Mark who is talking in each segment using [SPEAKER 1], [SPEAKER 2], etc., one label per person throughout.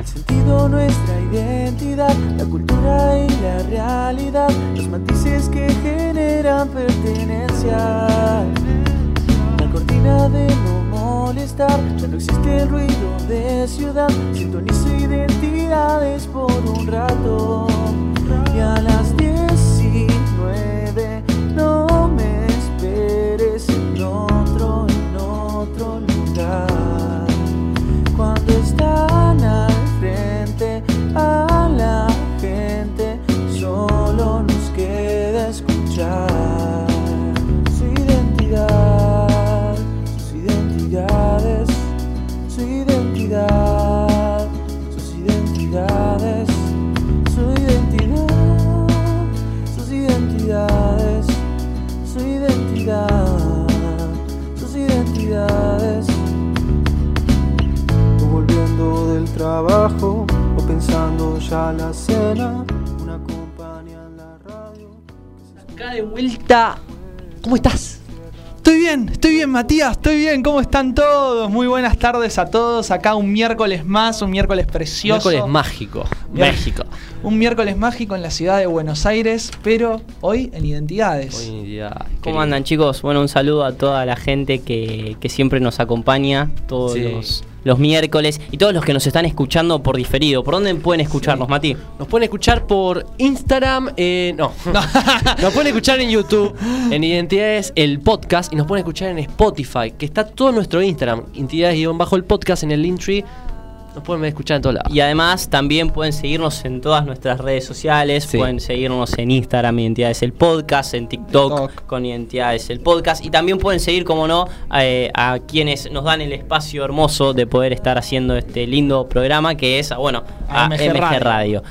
[SPEAKER 1] el sentido, nuestra identidad, la cultura y la realidad, los matices que generan pertenencia. La cortina de no molestar, ya no existe el ruido de ciudad, sintonizo identidades por un rato. Y a las ya la cena, una compañía en la radio.
[SPEAKER 2] Acá de vuelta. ¿Cómo estás?
[SPEAKER 3] Estoy bien, estoy bien, Matías, estoy bien. ¿Cómo están todos? Muy buenas tardes a todos. Acá un miércoles más, un miércoles precioso.
[SPEAKER 2] Miércoles mágico. México.
[SPEAKER 3] Un miércoles mágico en la ciudad de Buenos Aires, pero hoy en Identidades.
[SPEAKER 2] Hoy día,
[SPEAKER 4] ¿Cómo
[SPEAKER 2] querido.
[SPEAKER 4] andan chicos? Bueno, un saludo a toda la gente que, que siempre nos acompaña todos
[SPEAKER 2] Sí.
[SPEAKER 4] los, los miércoles y todos los que nos están escuchando por diferido. ¿Por dónde pueden escucharnos, Mati?
[SPEAKER 2] Nos pueden escuchar por Instagram, eh, no. nos pueden escuchar en YouTube, en Identidades el podcast, y nos pueden escuchar en Spotify, que está todo nuestro Instagram, Identidades-bajo el podcast en el Linktree. Nos pueden escuchar en todos lados.
[SPEAKER 4] Y además también pueden seguirnos en todas nuestras redes sociales.
[SPEAKER 2] Sí.
[SPEAKER 4] Pueden seguirnos en Instagram, Identidades el Podcast, en TikTok,
[SPEAKER 3] TikTok.
[SPEAKER 4] con Identidades el Podcast. Y también pueden seguir, como no, eh, a quienes nos dan el espacio hermoso de poder estar haciendo este lindo programa que es, bueno,
[SPEAKER 3] A
[SPEAKER 4] a
[SPEAKER 3] MG Radio.
[SPEAKER 4] Radio.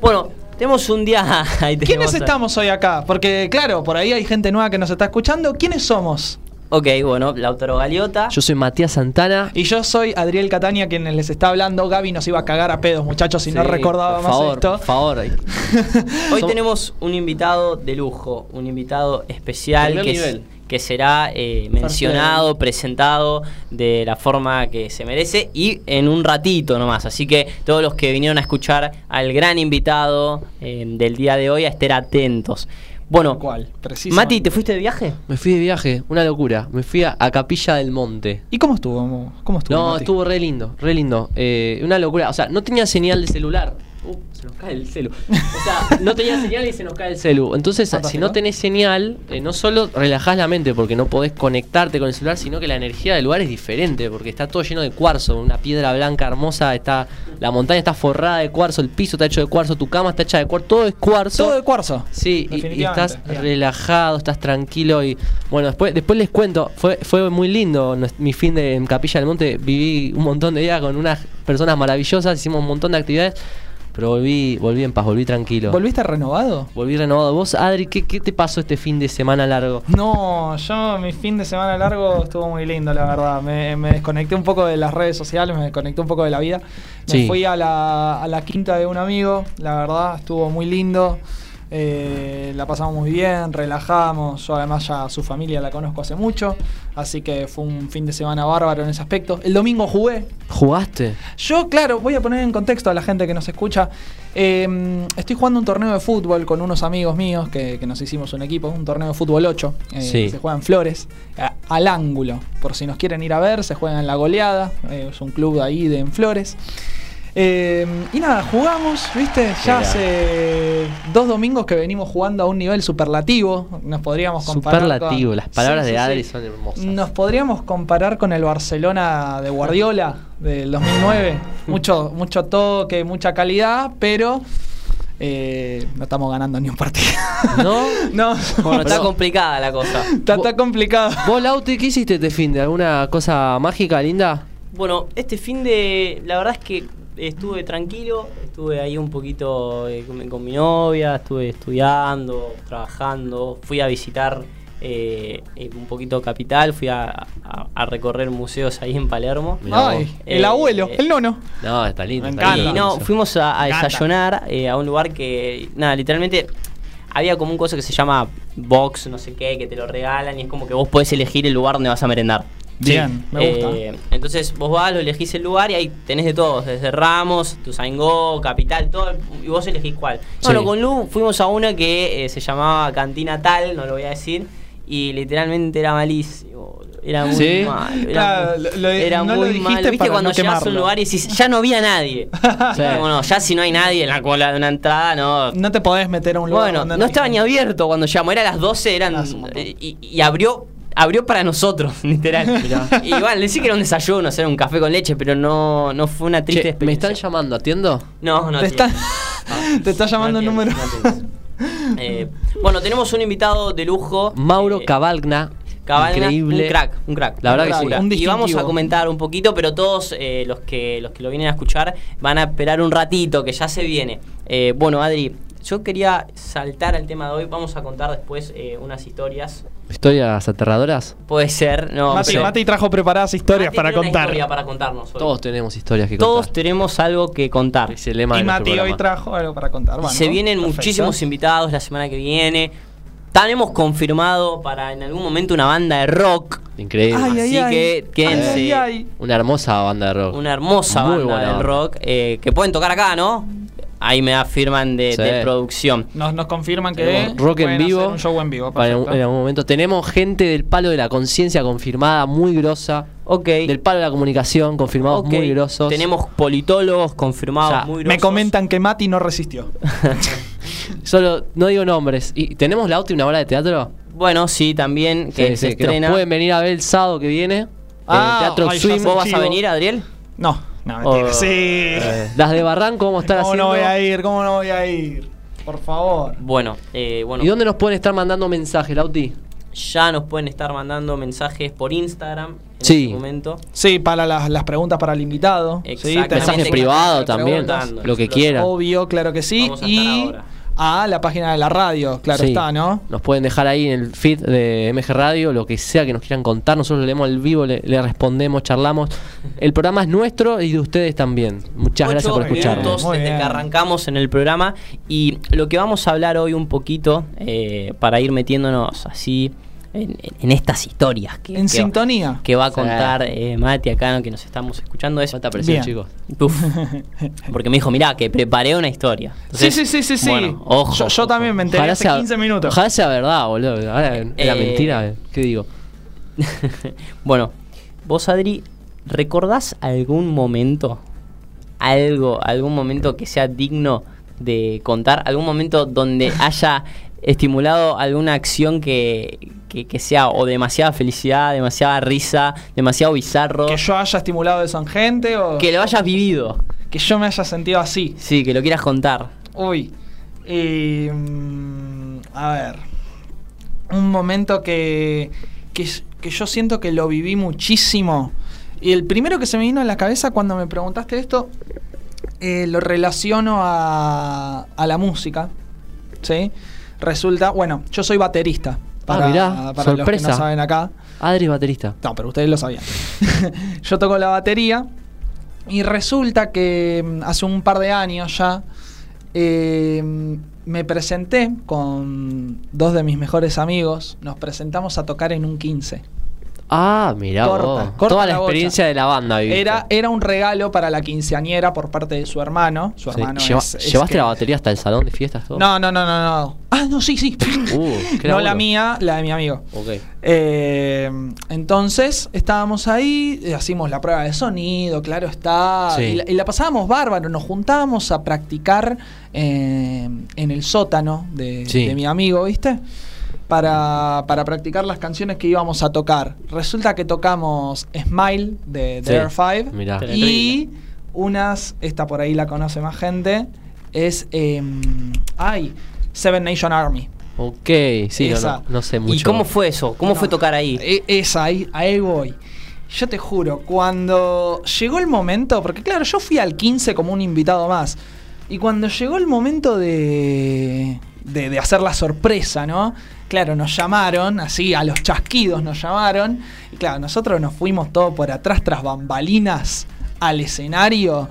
[SPEAKER 4] Bueno, tenemos un día. ahí
[SPEAKER 3] ¿Quiénes
[SPEAKER 4] tenemos a-
[SPEAKER 3] estamos hoy acá? Porque, claro, por ahí hay gente nueva que nos está escuchando. ¿Quiénes somos?
[SPEAKER 4] Ok, bueno, Lautaro Galiota.
[SPEAKER 2] Yo soy Matías Santana.
[SPEAKER 3] Y yo soy Adriel Catania, quien les está hablando. Gaby nos iba a cagar a pedos, muchachos, si no recordaba
[SPEAKER 2] por
[SPEAKER 3] más
[SPEAKER 2] favor,
[SPEAKER 3] esto.
[SPEAKER 2] Por favor,
[SPEAKER 4] Hoy
[SPEAKER 2] Som-
[SPEAKER 4] tenemos un invitado de lujo, un invitado especial que,
[SPEAKER 2] nivel.
[SPEAKER 4] que será eh, mencionado, presentado de la forma que se merece y en un ratito nomás. Así que todos los que vinieron a escuchar al gran invitado eh, del día de hoy a estar atentos. Bueno,
[SPEAKER 3] ¿Cuál? Preciso.
[SPEAKER 4] Mati, ¿te fuiste de viaje?
[SPEAKER 2] Me fui de viaje, una locura. Me fui a, a Capilla del Monte.
[SPEAKER 3] ¿Y cómo estuvo? ¿Cómo estuvo?
[SPEAKER 2] No,
[SPEAKER 3] Mati?
[SPEAKER 2] estuvo re lindo, re lindo. Eh, una locura. O sea, no tenía señal de celular. Uh, se nos cae el celu. O sea, no tenía señal y se nos cae el celu. Entonces, si no tenés señal, eh, no solo relajás la mente porque no podés conectarte con el celular, sino que la energía del lugar es diferente porque está todo lleno de cuarzo, una piedra blanca hermosa, está la montaña está forrada de cuarzo, el piso está hecho de cuarzo, tu cama está hecha de cuarzo, todo es cuarzo.
[SPEAKER 3] Todo de cuarzo.
[SPEAKER 2] Sí, y- estás
[SPEAKER 3] Bien.
[SPEAKER 2] relajado, estás tranquilo y bueno, después después les cuento, fue fue muy lindo mi fin de en Capilla del Monte, viví un montón de días con unas personas maravillosas, hicimos un montón de actividades, pero volví volví en paz, volví tranquilo.
[SPEAKER 3] ¿Volviste renovado?
[SPEAKER 2] Volví renovado. Vos, Adri, ¿qué, qué te pasó este fin de semana largo?
[SPEAKER 3] No, yo mi fin de semana largo estuvo muy lindo, la verdad. Me, me desconecté un poco de las redes sociales, me desconecté un poco de la vida. Me
[SPEAKER 2] Sí.
[SPEAKER 3] fui a la, a la quinta de un amigo, la verdad, estuvo muy lindo. Eh, la pasamos muy bien, relajamos. Yo además ya su familia la conozco hace mucho, así que fue un fin de semana bárbaro en ese aspecto. El domingo jugué,
[SPEAKER 2] ¿Jugaste?
[SPEAKER 3] yo, claro, voy a poner en contexto a la gente que nos escucha. Eh, estoy jugando un torneo de fútbol con unos amigos míos que, que nos hicimos un equipo, un torneo de fútbol 8. eh,
[SPEAKER 2] Sí.
[SPEAKER 3] Se juega en Flores, a- al ángulo. Por si nos quieren ir a ver, se juega en La Goleada. eh, es un club de ahí de en Flores. Eh, y nada, jugamos, ¿viste? Ya
[SPEAKER 2] Mirá.
[SPEAKER 3] hace dos domingos que venimos jugando a un nivel superlativo. Nos podríamos comparar. con-
[SPEAKER 2] Superlativo, las palabras
[SPEAKER 3] Sí,
[SPEAKER 2] de
[SPEAKER 3] sí,
[SPEAKER 2] Adri
[SPEAKER 3] sí.
[SPEAKER 2] son hermosas.
[SPEAKER 3] Nos podríamos comparar con el Barcelona de Guardiola del 2009. Mucho, mucho toque, mucha calidad, pero eh, no estamos ganando ni un partido.
[SPEAKER 2] ¿No?
[SPEAKER 3] no,
[SPEAKER 4] Bueno, está complicada la cosa.
[SPEAKER 3] está, está complicado.
[SPEAKER 2] ¿Vos, Lauti, qué hiciste este fin de? ¿Alguna cosa mágica, linda?
[SPEAKER 4] Bueno, este fin de. La verdad es que estuve tranquilo, estuve ahí un poquito eh, con, con mi novia, estuve estudiando, trabajando, fui a visitar eh, eh, un poquito Capital, fui a, a- a recorrer museos ahí en Palermo.
[SPEAKER 2] Mirá
[SPEAKER 3] Ay,
[SPEAKER 2] vos.
[SPEAKER 3] el
[SPEAKER 4] Eh,
[SPEAKER 3] abuelo,
[SPEAKER 4] eh,
[SPEAKER 3] el nono.
[SPEAKER 2] No, está lindo.
[SPEAKER 3] Me
[SPEAKER 2] está
[SPEAKER 3] encanta.
[SPEAKER 4] Y no, fuimos a, a desayunar eh, a un lugar que, nada, literalmente había como un cosa que se llama box, no sé qué, que te lo regalan y es como que vos podés elegir el lugar donde vas a merendar.
[SPEAKER 3] Bien, me gusta.
[SPEAKER 4] Eh, entonces vos vas, lo elegís el lugar y ahí tenés de todos, desde Ramos, Tuzaingó, Capital, todo, y vos elegís cuál. Bueno,
[SPEAKER 2] Sí.
[SPEAKER 4] con Lu fuimos a una que eh, se llamaba Cantina Tal, no lo voy a decir, y literalmente era malísimo. Era muy
[SPEAKER 2] ¿Sí?
[SPEAKER 4] malo. Era,
[SPEAKER 3] Claro,
[SPEAKER 4] muy-
[SPEAKER 3] lo-
[SPEAKER 4] era
[SPEAKER 3] no lo
[SPEAKER 4] muy
[SPEAKER 3] dijiste
[SPEAKER 4] malo. ¿Viste cuando
[SPEAKER 3] no
[SPEAKER 4] llegás a un lugar y decís, ya no había nadie?
[SPEAKER 2] Sí.
[SPEAKER 4] Bueno, ya si no hay nadie en la cola de una entrada, no.
[SPEAKER 3] No te podés meter a un lugar
[SPEAKER 4] Bueno, no estaba ni abierto cuando llamó, era las 12, eran. Y, y abrió. Abrió para nosotros, literal.
[SPEAKER 2] Mirá.
[SPEAKER 4] Y bueno, le sí que era un desayuno, hacer un café con leche, pero no, no fue una triste
[SPEAKER 2] Che, ¿Me
[SPEAKER 4] experiencia.
[SPEAKER 2] están llamando? ¿Atiendo?
[SPEAKER 4] No, no
[SPEAKER 3] Te está,
[SPEAKER 4] atiendes.
[SPEAKER 3] te está llamando
[SPEAKER 4] No
[SPEAKER 3] el número.
[SPEAKER 4] no. Eh, bueno, tenemos un invitado de lujo.
[SPEAKER 2] Mauro
[SPEAKER 4] eh,
[SPEAKER 2] Cavalgna.
[SPEAKER 4] Cabalga,
[SPEAKER 2] Increíble.
[SPEAKER 4] un crack, un crack.
[SPEAKER 2] La verdad
[SPEAKER 3] que sí.
[SPEAKER 4] Un crack.
[SPEAKER 3] Un
[SPEAKER 4] y vamos a comentar un poquito, pero todos eh, los que los que lo vienen a escuchar van a esperar un ratito, que ya se viene. Eh, bueno, Adri, yo quería saltar al tema de hoy. Vamos a contar después eh, unas historias.
[SPEAKER 2] ¿Historias aterradoras?
[SPEAKER 4] Puede ser, no.
[SPEAKER 3] Mati,
[SPEAKER 4] pero-
[SPEAKER 3] Mati trajo preparadas historias
[SPEAKER 4] Mati
[SPEAKER 3] para
[SPEAKER 4] tiene una
[SPEAKER 3] contar.
[SPEAKER 4] historia para contarnos hoy.
[SPEAKER 2] Todos tenemos historias que
[SPEAKER 4] Todos
[SPEAKER 2] contar.
[SPEAKER 4] tenemos algo que contar.
[SPEAKER 2] Es el lema
[SPEAKER 3] Y
[SPEAKER 2] nuestro
[SPEAKER 3] Mati hoy
[SPEAKER 2] programa.
[SPEAKER 3] trajo algo para contar.
[SPEAKER 4] Y
[SPEAKER 3] Bueno,
[SPEAKER 4] se vienen
[SPEAKER 3] perfecto.
[SPEAKER 4] muchísimos invitados la semana que viene. Tenemos confirmado para en algún momento una banda de rock.
[SPEAKER 2] Increíble.
[SPEAKER 3] Ay, ay,
[SPEAKER 4] Así
[SPEAKER 3] ay.
[SPEAKER 4] que quédense.
[SPEAKER 3] Ay, ay, ay.
[SPEAKER 2] Una hermosa banda de rock.
[SPEAKER 4] Una hermosa
[SPEAKER 2] Muy
[SPEAKER 4] banda
[SPEAKER 2] buena
[SPEAKER 4] de
[SPEAKER 2] banda.
[SPEAKER 4] rock eh, que pueden tocar acá, ¿no? Ahí me afirman de,
[SPEAKER 2] Sí.
[SPEAKER 4] de producción.
[SPEAKER 3] Nos, nos confirman que
[SPEAKER 2] Tenemos rock en vivo.
[SPEAKER 3] un show en vivo.
[SPEAKER 2] Para en, en algún momento. Tenemos gente del palo de la conciencia confirmada, muy grosa.
[SPEAKER 4] Ok.
[SPEAKER 2] Del palo de la comunicación, confirmados muy grosos.
[SPEAKER 4] Tenemos politólogos confirmados muy
[SPEAKER 3] Me
[SPEAKER 4] grosos.
[SPEAKER 3] comentan que Mati no resistió.
[SPEAKER 2] Solo, no digo nombres. ¿Y tenemos la una obra de teatro?
[SPEAKER 4] Bueno, sí, también que
[SPEAKER 2] Sí,
[SPEAKER 4] se
[SPEAKER 2] sí, que nos
[SPEAKER 4] estrena.
[SPEAKER 2] pueden venir a ver el sábado que viene.
[SPEAKER 3] Ah,
[SPEAKER 2] en el Teatro
[SPEAKER 3] ay,
[SPEAKER 2] Swim.
[SPEAKER 4] ¿Vos vas a venir, Adriel?
[SPEAKER 3] No, no, mentira.
[SPEAKER 4] Oh.
[SPEAKER 3] sí.
[SPEAKER 2] Eh, Las de Barranco vamos a estar
[SPEAKER 3] ¿Cómo
[SPEAKER 2] haciendo.
[SPEAKER 3] no voy a ir? ¿Cómo no voy a ir? Por favor.
[SPEAKER 4] Bueno, eh, bueno.
[SPEAKER 2] ¿Y dónde nos pueden estar mandando mensajes, Lauti?
[SPEAKER 4] Ya nos pueden estar mandando mensajes por Instagram en
[SPEAKER 2] Sí.
[SPEAKER 4] este momento.
[SPEAKER 3] Sí, para las, las preguntas para el invitado. Sí,
[SPEAKER 4] Exactamente.
[SPEAKER 2] Mensaje
[SPEAKER 4] Tenemos
[SPEAKER 2] privado
[SPEAKER 4] que estar
[SPEAKER 2] también. Lo que quieran.
[SPEAKER 3] Obvio, claro que sí.
[SPEAKER 4] Vamos a estar
[SPEAKER 3] Y
[SPEAKER 4] ahora.
[SPEAKER 3] A la página de la radio, claro
[SPEAKER 2] Sí.
[SPEAKER 3] está, ¿no?
[SPEAKER 2] Nos pueden dejar ahí en el feed de MG Radio, lo que sea que nos quieran contar. Nosotros lo leemos al vivo, le, le respondemos, charlamos. El programa es nuestro y de ustedes también. Muchas gracias por escucharnos.
[SPEAKER 4] desde
[SPEAKER 3] bien.
[SPEAKER 4] que arrancamos en el programa y lo que vamos a hablar hoy un poquito eh, para ir metiéndonos así en, en estas historias que,
[SPEAKER 3] En
[SPEAKER 4] que-
[SPEAKER 3] sintonía.
[SPEAKER 4] que va a contar eh, Mati acá, ¿no? que nos estamos escuchando es
[SPEAKER 2] Falta presión,
[SPEAKER 3] Bien.
[SPEAKER 2] chicos.
[SPEAKER 4] Uf. porque me dijo, mirá, que preparé una historia.
[SPEAKER 3] Sí,
[SPEAKER 4] Entonces,
[SPEAKER 3] sí, sí, sí, sí.
[SPEAKER 4] bueno, ojo,
[SPEAKER 3] yo, también me enteré hace 15 minutos.
[SPEAKER 2] ojalá sea verdad, boludo. Ahora era
[SPEAKER 4] Eh,
[SPEAKER 2] mentira, ¿qué digo?
[SPEAKER 4] bueno, vos Adri, ¿recordás algún momento, algo, algún momento que sea digno de contar? ¿Algún momento donde haya estimulado alguna acción que, que, que sea o demasiada felicidad, demasiada risa, demasiado bizarro?
[SPEAKER 3] Que yo haya estimulado eso en gente o
[SPEAKER 4] Que lo hayas vivido.
[SPEAKER 3] que yo me haya sentido así.
[SPEAKER 4] Sí, que lo quieras contar.
[SPEAKER 3] Uy. Mm, a ver. Un momento que, que, que yo siento que lo viví muchísimo. Y el primero que se me vino a la cabeza cuando me preguntaste esto, eh, lo relaciono a, a la música. ¿Sí? Resulta, bueno, yo soy baterista. Para,
[SPEAKER 2] Ah, mirá,
[SPEAKER 3] para los que
[SPEAKER 2] sorpresa.
[SPEAKER 3] no saben acá.
[SPEAKER 2] Adri es baterista.
[SPEAKER 3] No, pero ustedes lo sabían. Yo toco la batería y resulta que mm, hace un par de años ya eh, me presenté con dos de mis mejores amigos. Nos presentamos a tocar en un 15.
[SPEAKER 2] Ah, mirá
[SPEAKER 3] Corta,
[SPEAKER 2] vos.
[SPEAKER 3] corta
[SPEAKER 2] Toda
[SPEAKER 3] la
[SPEAKER 2] experiencia de la banda viviste.
[SPEAKER 3] Era, era un regalo para la quinceañera por parte de su hermano. Su
[SPEAKER 2] Sí.
[SPEAKER 3] hermano
[SPEAKER 2] Lleva-
[SPEAKER 3] es- es
[SPEAKER 2] ¿Llevaste
[SPEAKER 3] que-
[SPEAKER 2] la batería hasta el salón de fiestas todo?
[SPEAKER 3] No, no, no, no, no. Ah, no, sí, sí.
[SPEAKER 2] Uh,
[SPEAKER 3] no la mía, la de mi amigo.
[SPEAKER 2] Ok.
[SPEAKER 3] Eh, entonces estábamos ahí, eh, hacíamos la prueba de sonido, claro está,
[SPEAKER 2] Sí.
[SPEAKER 3] y, la, y la pasábamos bárbaro, nos juntábamos a practicar eh, en el sótano de,
[SPEAKER 2] Sí.
[SPEAKER 3] de mi amigo, ¿viste? Para, para practicar las canciones que íbamos a tocar. Resulta que tocamos Smile de, de
[SPEAKER 2] Sí,
[SPEAKER 3] Air 5
[SPEAKER 2] mirá.
[SPEAKER 3] y unas, esta por ahí la conoce más gente, es, eh, ay, Seven Nation Army.
[SPEAKER 2] Ok, sí, no,
[SPEAKER 3] Esa.
[SPEAKER 2] no, no sé mucho.
[SPEAKER 4] ¿Y cómo fue eso? ¿Cómo
[SPEAKER 3] No.
[SPEAKER 4] fue tocar ahí?
[SPEAKER 3] E- Esa, ahí, ahí voy. Yo te juro, cuando llegó el momento, porque claro, yo fui al 15 como un invitado más, y cuando llegó el momento de, de, de hacer la sorpresa, ¿no? Claro, nos llamaron, así a los chasquidos nos llamaron, y claro, nosotros nos fuimos todo por atrás tras bambalinas al escenario,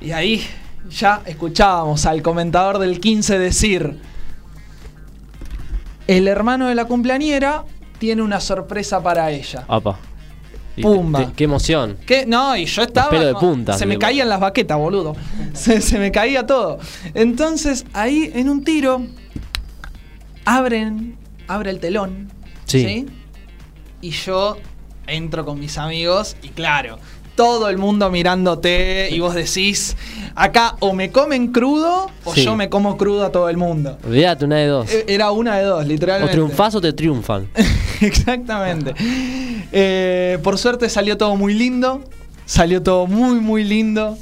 [SPEAKER 3] y ahí ya escuchábamos al comentador del 15 decir, el hermano de la cumpleañera tiene una sorpresa para ella.
[SPEAKER 2] Apa.
[SPEAKER 3] Pumba.
[SPEAKER 2] qué emoción.
[SPEAKER 3] ¿Qué? No, y yo estaba.
[SPEAKER 2] pelo de punta,
[SPEAKER 3] Se me caían las baquetas, boludo. Se, se me caía todo. Entonces, ahí en un tiro, abren, abre el telón.
[SPEAKER 2] Sí.
[SPEAKER 3] Y yo entro con mis amigos y claro. Todo el mundo mirándote y vos decís, acá o me comen crudo o
[SPEAKER 2] Sí.
[SPEAKER 3] yo me como crudo a todo el mundo.
[SPEAKER 2] Olvídate, una de dos.
[SPEAKER 3] E- Era una de dos,
[SPEAKER 2] O
[SPEAKER 3] literalmente.
[SPEAKER 2] triunfás o te triunfan.
[SPEAKER 3] Exactamente. Eh, por suerte salió todo muy lindo. Salió todo muy, muy lindo.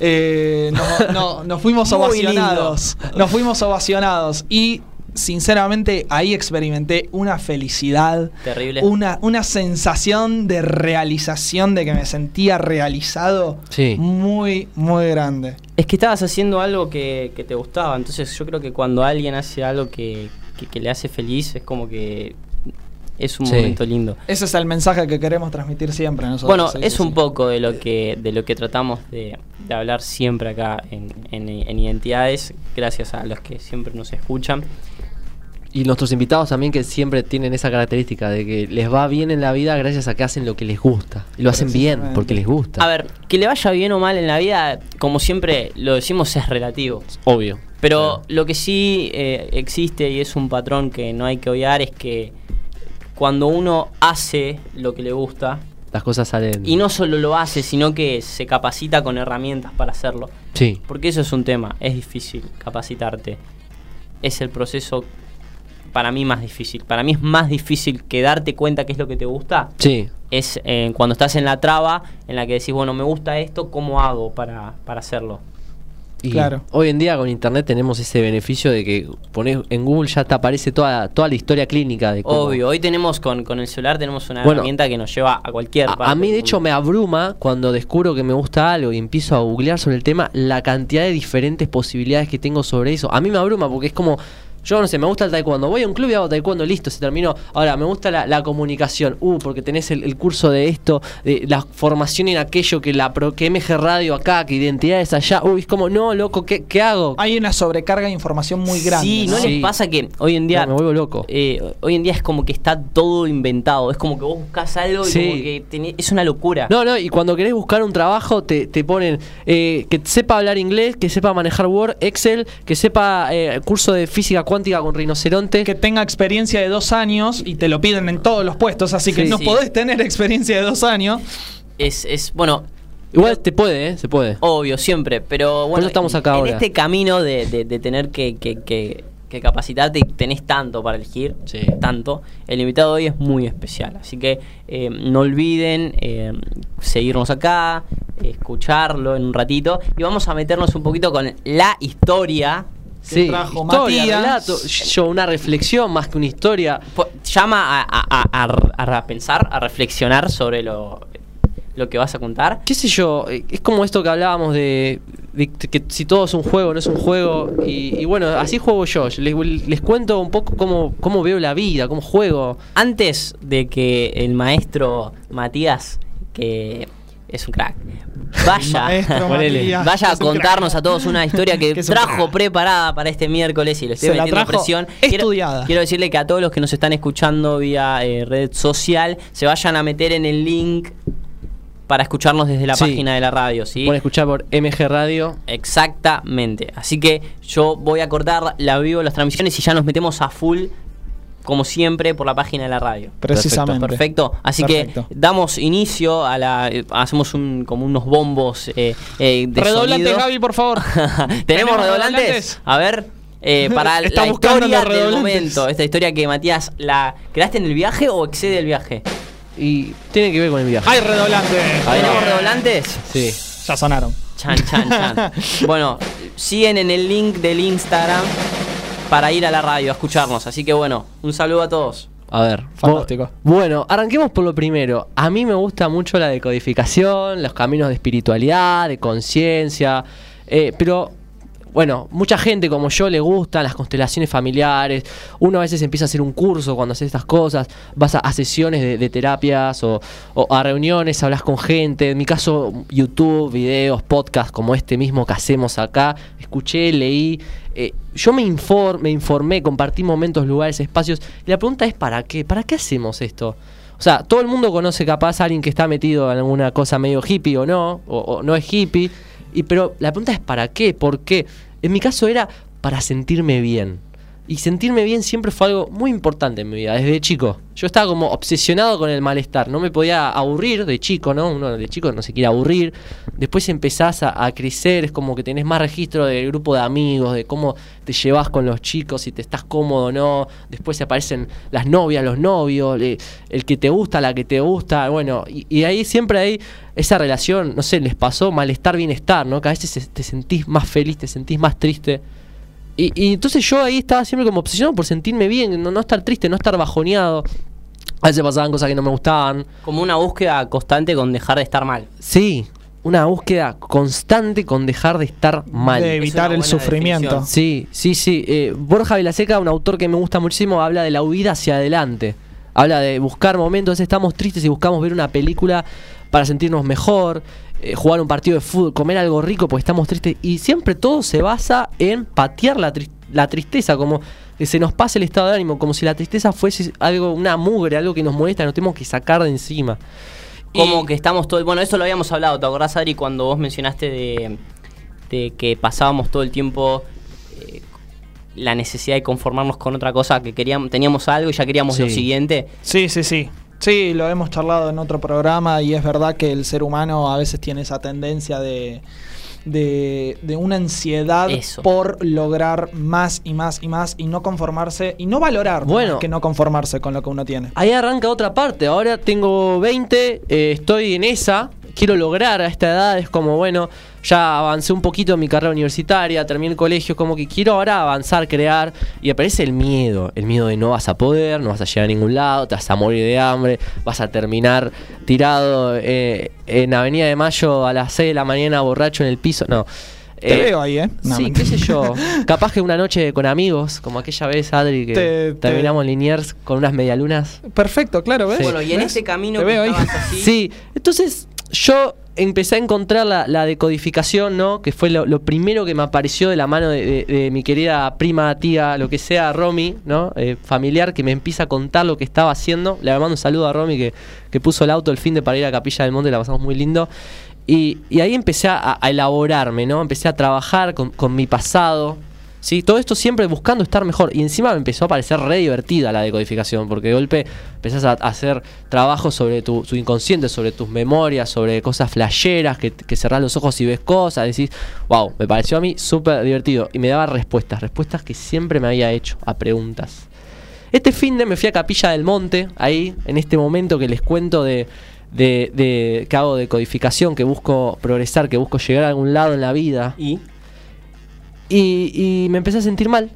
[SPEAKER 3] Eh, no- no- nos fuimos ovacionados. Nos fuimos ovacionados. Y sinceramente ahí experimenté una felicidad.
[SPEAKER 4] Terrible.
[SPEAKER 3] Una, una sensación de realización, de que me sentía realizado.
[SPEAKER 2] Sí.
[SPEAKER 3] Muy, muy grande.
[SPEAKER 4] Es que estabas haciendo algo que, que te gustaba, entonces yo creo que cuando alguien hace algo que, que- que le hace feliz es como que es un
[SPEAKER 2] Sí.
[SPEAKER 4] momento lindo.
[SPEAKER 3] Ese es el mensaje que queremos transmitir siempre nosotros.
[SPEAKER 4] Bueno,
[SPEAKER 3] Sí,
[SPEAKER 4] es
[SPEAKER 3] sí,
[SPEAKER 4] un poco de lo que de lo que tratamos de, de hablar siempre acá en, en- en Identidades, gracias a los que siempre nos escuchan.
[SPEAKER 2] Y nuestros invitados también que siempre tienen esa característica de que les va bien en la vida gracias a que hacen lo que les gusta. Y lo hacen bien porque les gusta.
[SPEAKER 4] A ver, que le vaya bien o mal en la vida, como siempre lo decimos, es relativo.
[SPEAKER 2] Obvio.
[SPEAKER 4] Pero
[SPEAKER 2] Claro.
[SPEAKER 4] lo que sí eh, existe y es un patrón que no hay que obviar es que cuando uno hace lo que le gusta,
[SPEAKER 2] Las cosas salen.
[SPEAKER 4] y no solo lo hace, sino que se capacita con herramientas para hacerlo.
[SPEAKER 2] Sí.
[SPEAKER 4] Porque eso es un tema, es difícil capacitarte. Es el proceso para mí más difícil. Para mí es más difícil que darte cuenta qué es lo que te gusta.
[SPEAKER 2] Sí.
[SPEAKER 4] Es eh, cuando estás en la traba en la que decís, bueno, me gusta esto, ¿cómo hago para, para hacerlo?
[SPEAKER 2] Y
[SPEAKER 3] Claro.
[SPEAKER 2] hoy en día con internet tenemos ese beneficio de que pones en Google ya te aparece toda, toda la historia clínica de cómo-
[SPEAKER 4] Obvio, hoy tenemos con, con el celular tenemos una
[SPEAKER 2] Bueno,
[SPEAKER 4] herramienta que nos lleva a cualquier
[SPEAKER 2] A,
[SPEAKER 4] parte
[SPEAKER 2] a mí, de hecho, me abruma cuando descubro que me gusta algo y empiezo a googlear sobre el tema la cantidad de diferentes posibilidades que tengo sobre eso. A mí me abruma porque es como. Yo no sé, me gusta el taekwondo. Voy a un club y hago taekwondo, listo, se terminó. Ahora, me gusta la, la comunicación. Uh, porque tenés el, el curso de esto, de la formación en aquello, que la pro, que MG Radio acá, que identidades allá. Uy, es como, no, loco, ¿qué, qué hago?
[SPEAKER 3] Hay una sobrecarga de información muy grande.
[SPEAKER 4] Sí, ¿no,
[SPEAKER 2] Sí.
[SPEAKER 4] les pasa que hoy en día
[SPEAKER 2] No, me vuelvo loco.
[SPEAKER 4] eh, hoy en día es como que está todo inventado, es como que vos buscas algo y
[SPEAKER 2] Sí.
[SPEAKER 4] como que tenés- es una locura.
[SPEAKER 2] No, no, y cuando querés buscar un trabajo te, te ponen eh, que sepa hablar inglés, que sepa manejar Word, Excel, que sepa eh, curso de física cuántica con rinoceronte.
[SPEAKER 3] que tenga experiencia de dos años y te lo piden en todos los puestos, así que
[SPEAKER 2] Sí,
[SPEAKER 3] no
[SPEAKER 4] sí.
[SPEAKER 3] podés tener experiencia de dos años.
[SPEAKER 4] Es, es bueno,
[SPEAKER 2] Igual te puede, ¿eh? Se puede.
[SPEAKER 4] obvio, siempre, pero bueno,
[SPEAKER 2] estamos acá
[SPEAKER 4] en
[SPEAKER 2] ahora.
[SPEAKER 4] este camino de, de- de tener que, que- que- que capacitarte y tenés tanto para elegir,
[SPEAKER 2] Sí.
[SPEAKER 4] tanto, el invitado de hoy es muy especial, así que eh, no olviden eh, seguirnos acá, escucharlo en un ratito y vamos a meternos un poquito con la historia
[SPEAKER 3] que trajo
[SPEAKER 2] historia,
[SPEAKER 3] Matías.
[SPEAKER 2] relato, yo, una reflexión más que una historia.
[SPEAKER 4] Llama a, a- a- a- a pensar, a reflexionar sobre lo, lo que vas a contar.
[SPEAKER 2] ¿Qué sé yo? Es como esto que hablábamos de, de que si todo es un juego, no es un juego. Y, y bueno, así juego yo. Les, les cuento un poco cómo, cómo veo la vida, cómo juego.
[SPEAKER 4] Antes de que el maestro Matías, que es un crack, vaya,
[SPEAKER 3] Maestro
[SPEAKER 2] Ponele.
[SPEAKER 3] Matías,
[SPEAKER 4] vaya a contarnos
[SPEAKER 3] crack.
[SPEAKER 4] a todos una historia que
[SPEAKER 3] Que es un
[SPEAKER 4] trajo
[SPEAKER 3] crack.
[SPEAKER 4] preparada para este miércoles y lo estoy
[SPEAKER 3] Se la
[SPEAKER 4] metiendo
[SPEAKER 3] trajo
[SPEAKER 4] presión. Quiero-
[SPEAKER 3] estudiada.
[SPEAKER 4] Quiero, decirle que a todos los que nos están escuchando vía eh, red social se vayan a meter en el link para escucharnos desde la
[SPEAKER 2] Sí.
[SPEAKER 4] página de la radio, ¿sí?
[SPEAKER 2] Pueden escuchar por MG Radio.
[SPEAKER 4] Exactamente. Así que yo voy a cortar la vivo las transmisiones y ya nos metemos a full, como siempre, por la página de la radio.
[SPEAKER 3] Precisamente.
[SPEAKER 4] Perfecto. Así
[SPEAKER 3] Perfecto.
[SPEAKER 4] que damos inicio a la. eh, hacemos un, como unos bombos eh, eh, de
[SPEAKER 3] Redoblantes,
[SPEAKER 4] sonido.
[SPEAKER 3] Gaby, por favor.
[SPEAKER 4] ¿Tenemos,
[SPEAKER 3] ¿Tenemos
[SPEAKER 4] redoblantes?
[SPEAKER 3] redoblantes?
[SPEAKER 4] A ver. eh, para
[SPEAKER 3] Está
[SPEAKER 4] la
[SPEAKER 3] buscando
[SPEAKER 4] historia del momento, esta historia que Matías, ¿la creaste en el viaje o excede el viaje?
[SPEAKER 2] Y tiene que ver con el viaje.
[SPEAKER 3] Hay redoblantes.
[SPEAKER 4] ¿Tenemos redoblantes?
[SPEAKER 2] Sí.
[SPEAKER 3] Ya sonaron.
[SPEAKER 4] Chan, chan, chan. bueno, siguen en el link del Instagram para ir a la radio a escucharnos. Así que bueno, un saludo a todos.
[SPEAKER 2] A ver.
[SPEAKER 3] Fantástico.
[SPEAKER 2] Bu- Bueno, arranquemos por lo primero. A mí me gusta mucho la decodificación, los caminos de espiritualidad, de conciencia. eh, pero, bueno, mucha gente como yo le gustan las constelaciones familiares. Uno a veces empieza a hacer un curso cuando hace estas cosas. Vas a, sesiones de, terapias o, a reuniones, hablas con gente. En mi caso, YouTube, videos, podcasts como este mismo que hacemos acá. Escuché, leí. eh, yo me, me informé, compartí momentos, lugares, espacios. Y la pregunta es: ¿para qué? ¿Para qué hacemos esto? O sea, todo el mundo conoce capaz a alguien que está metido en alguna cosa medio hippie o no, o, o no es hippie. Y, pero la pregunta es ¿para qué? ¿Por qué? En mi caso era para sentirme bien. Y sentirme bien siempre fue algo muy importante en mi vida, desde chico. Yo estaba como obsesionado con el malestar, no me podía aburrir de chico, ¿no? Uno de chico no se quiere aburrir. Después empezás a, crecer, es como que tenés más registro del grupo de amigos, de cómo te llevas con los chicos, si te estás cómodo o no. Después se aparecen las novias, los novios, le- el que te gusta, la que te gusta. Bueno, y, ahí siempre hay esa relación, no sé, les pasó malestar, bienestar, ¿no? Que a veces te sentís más feliz, te sentís más triste. Y, y entonces yo ahí estaba siempre como obsesionado por sentirme bien, no, no estar triste, no estar bajoneado. A veces pasaban cosas que no me gustaban.
[SPEAKER 4] Como una búsqueda constante con dejar de estar mal.
[SPEAKER 2] Sí, una búsqueda constante con dejar de estar mal.
[SPEAKER 3] de evitar el sufrimiento.
[SPEAKER 4] definición.
[SPEAKER 2] Sí, sí, sí. Eh, Borja Vilaseca, un autor que me gusta muchísimo, habla de la huida hacia adelante. Habla de buscar momentos, estamos tristes y buscamos ver una película para sentirnos mejor, eh, jugar un partido de fútbol, comer algo rico porque estamos tristes. Y siempre todo se basa en patear la, tris- la tristeza, como que se nos pase el estado de ánimo, como si la tristeza fuese algo, una mugre, algo que nos molesta, nos tenemos que sacar de encima.
[SPEAKER 4] Como
[SPEAKER 2] Y-
[SPEAKER 4] que estamos todo. Bueno, eso lo habíamos hablado, ¿te acordás, Adri, cuando vos mencionaste de, de que pasábamos todo el tiempo eh, la necesidad de conformarnos con otra cosa, que queríamos, teníamos algo y ya queríamos lo siguiente?
[SPEAKER 3] Sí, sí, sí. Sí, lo hemos charlado en otro programa y es verdad que el ser humano a veces tiene esa tendencia de, de, de una ansiedad
[SPEAKER 4] Eso.
[SPEAKER 3] por lograr más y más y más y no conformarse y no valorar
[SPEAKER 2] Bueno.
[SPEAKER 3] más que no conformarse con lo que uno tiene.
[SPEAKER 2] Ahí arranca otra parte. Ahora tengo 20, eh, estoy en esa. Quiero lograr a esta edad. Es como, bueno, ya avancé un poquito en mi carrera universitaria, terminé el colegio. Como que quiero ahora avanzar, crear. Y aparece el miedo. El miedo de no vas a poder, no vas a llegar a ningún lado, te vas a morir de hambre, vas a terminar tirado eh, en Avenida de Mayo a las 6 de la mañana borracho en el piso. No.
[SPEAKER 3] Te
[SPEAKER 2] Eh,
[SPEAKER 3] veo ahí, ¿eh? No,
[SPEAKER 2] sí,
[SPEAKER 3] mentira.
[SPEAKER 2] qué sé yo. Capaz que una noche con amigos, como aquella vez, Adri, que
[SPEAKER 3] Te- te-
[SPEAKER 2] terminamos en Liniers con unas medialunas.
[SPEAKER 3] Perfecto, claro, ¿ves?
[SPEAKER 2] Sí.
[SPEAKER 4] Bueno, y en
[SPEAKER 3] ¿Ves?
[SPEAKER 4] ese camino
[SPEAKER 3] Te
[SPEAKER 4] que
[SPEAKER 3] veo ahí.
[SPEAKER 4] así,
[SPEAKER 2] Sí, entonces yo empecé a encontrar la, decodificación, ¿no? Que fue lo, primero que me apareció de la mano de, mi querida prima, tía, lo que sea, Romy, ¿no? Eh, familiar, que me empieza a contar lo que estaba haciendo. Le mando un saludo a Romy que, que puso el auto el fin de para ir a Capilla del Monte, la pasamos muy lindo. Y, ahí empecé a, elaborarme, ¿no? Empecé a trabajar con mi pasado. Sí, todo esto siempre buscando estar mejor. Y encima me empezó a parecer re divertida la decodificación, porque de golpe empezás a, hacer trabajo sobre tu, tu inconsciente, sobre tus memorias, sobre cosas flasheras, que, que cerrás los ojos y ves cosas, decís, wow, me pareció a mí súper divertido. Y me daba respuestas, respuestas que siempre me había hecho a preguntas. Este fin de me fui a Capilla del Monte, ahí, en este momento que les cuento de, de, de que hago de codificación, que busco progresar, que busco llegar a algún lado en la vida.
[SPEAKER 4] y
[SPEAKER 2] Y, y me empecé a sentir mal.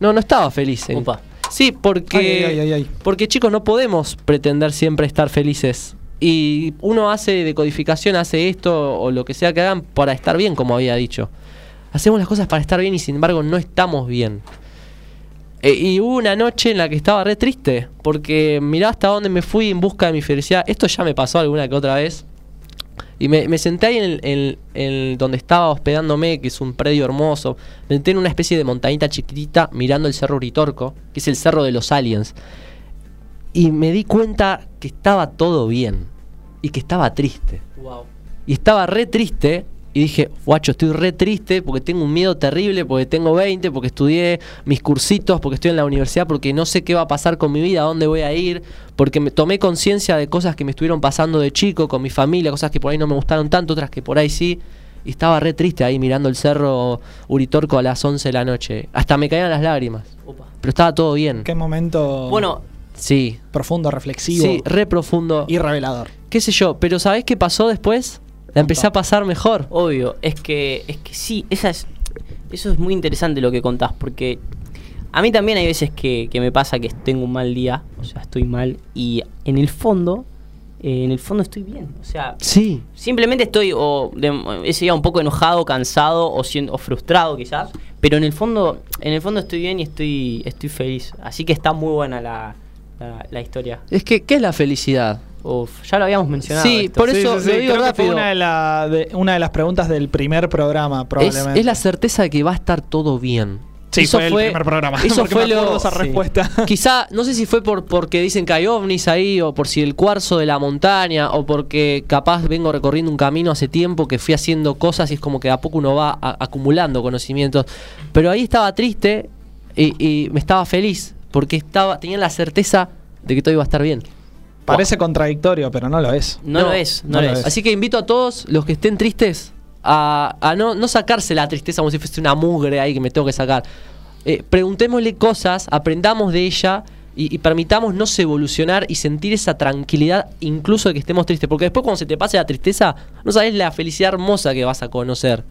[SPEAKER 2] No, no estaba feliz. en-. Sí, porque,
[SPEAKER 3] Ay, ay, ay, ay.
[SPEAKER 2] porque chicos, no podemos pretender siempre estar felices. Y uno hace decodificación, hace esto o lo que sea que hagan para estar bien, como había dicho. Hacemos las cosas para estar bien y sin embargo no estamos bien. Eh, y hubo una noche en la que estaba re triste, porque mirá hasta dónde me fui en busca de mi felicidad. Esto ya me pasó alguna que otra vez. Y me, me senté ahí en, el- en- en donde estaba hospedándome, que es un predio hermoso. Me senté en una especie de montañita chiquitita mirando el cerro Uritorco, que es el cerro de los aliens. Y me di cuenta que estaba todo bien. Y que estaba triste.
[SPEAKER 4] wow.
[SPEAKER 2] Y estaba re triste. Y dije, guacho, estoy re triste porque tengo un miedo terrible, porque tengo 20, porque estudié mis cursitos, porque estoy en la universidad, porque no sé qué va a pasar con mi vida, a dónde voy a ir, porque me tomé conciencia de cosas que me estuvieron pasando de chico, con mi familia, cosas que por ahí no me gustaron tanto, otras que por ahí sí. Y estaba re triste ahí mirando el cerro Uritorco a las 11 de la noche. Hasta me caían las lágrimas. Pero estaba todo bien.
[SPEAKER 3] Qué momento
[SPEAKER 4] Bueno,
[SPEAKER 2] Sí.
[SPEAKER 3] profundo, reflexivo
[SPEAKER 2] Sí, re profundo.
[SPEAKER 3] y revelador.
[SPEAKER 2] qué sé yo, pero ¿sabés qué pasó después? La empecé a pasar mejor.
[SPEAKER 4] obvio, es que, es que sí, esa es, eso es muy interesante lo que contás, porque a mí también hay veces que, que me pasa que tengo un mal día, o sea, estoy mal, y en el fondo, eh, en el fondo estoy bien, o sea,
[SPEAKER 2] Sí.
[SPEAKER 4] Simplemente estoy o de- ese día un poco enojado, cansado o, siendo, o frustrado quizás, pero en el fondo en el fondo estoy bien y estoy estoy feliz. Así que está muy buena la, la, la historia.
[SPEAKER 2] Es que, ¿qué es la felicidad?
[SPEAKER 4] Uf, ya lo habíamos mencionado.
[SPEAKER 2] Sí,
[SPEAKER 4] esto.
[SPEAKER 2] por eso lo digo
[SPEAKER 3] creo que fue una de, la- de- una de las preguntas del primer programa,
[SPEAKER 2] Es,
[SPEAKER 3] probablemente.
[SPEAKER 2] es la certeza de que va a estar todo bien.
[SPEAKER 3] Sí,
[SPEAKER 2] Eso
[SPEAKER 3] fue, el primer programa.
[SPEAKER 2] Eso fue lo.
[SPEAKER 3] esa
[SPEAKER 2] sí.
[SPEAKER 3] respuesta.
[SPEAKER 2] Quizá, no sé si fue por porque dicen que hay ovnis ahí, o por si el cuarzo de la montaña, o porque capaz vengo recorriendo un camino hace tiempo que fui haciendo cosas y es como que a poco uno va a- acumulando conocimientos. Pero ahí estaba triste y, y me estaba feliz, porque estaba, tenía la certeza de que todo iba a estar bien.
[SPEAKER 3] Parece contradictorio, pero no lo es.
[SPEAKER 4] No, lo es, no,
[SPEAKER 3] no
[SPEAKER 4] lo
[SPEAKER 3] lo
[SPEAKER 4] es.
[SPEAKER 3] es.
[SPEAKER 2] Así que invito a todos los que estén tristes a, a no, no sacarse la tristeza como si fuese una mugre ahí que me tengo que sacar. Eh, preguntémosle cosas, aprendamos de ella y, y permitámonos evolucionar y sentir esa tranquilidad incluso de que estemos tristes. Porque después cuando se te pase la tristeza, no sabes la felicidad hermosa que vas a conocer.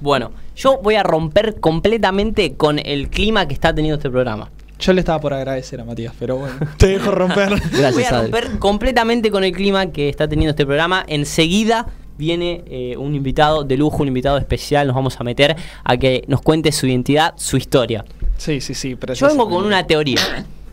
[SPEAKER 4] Bueno, yo voy a romper completamente con el clima que está teniendo este programa.
[SPEAKER 3] Yo le estaba por agradecer a Matías, pero bueno, te dejo romper.
[SPEAKER 4] Voy
[SPEAKER 2] Gracias,
[SPEAKER 4] a
[SPEAKER 2] Adri.
[SPEAKER 4] romper completamente con el clima que está teniendo este programa. Enseguida viene eh, un invitado de lujo, un invitado especial. Nos vamos a meter a que nos cuente su identidad, su historia.
[SPEAKER 3] Sí, sí, sí.
[SPEAKER 4] Yo vengo con una teoría.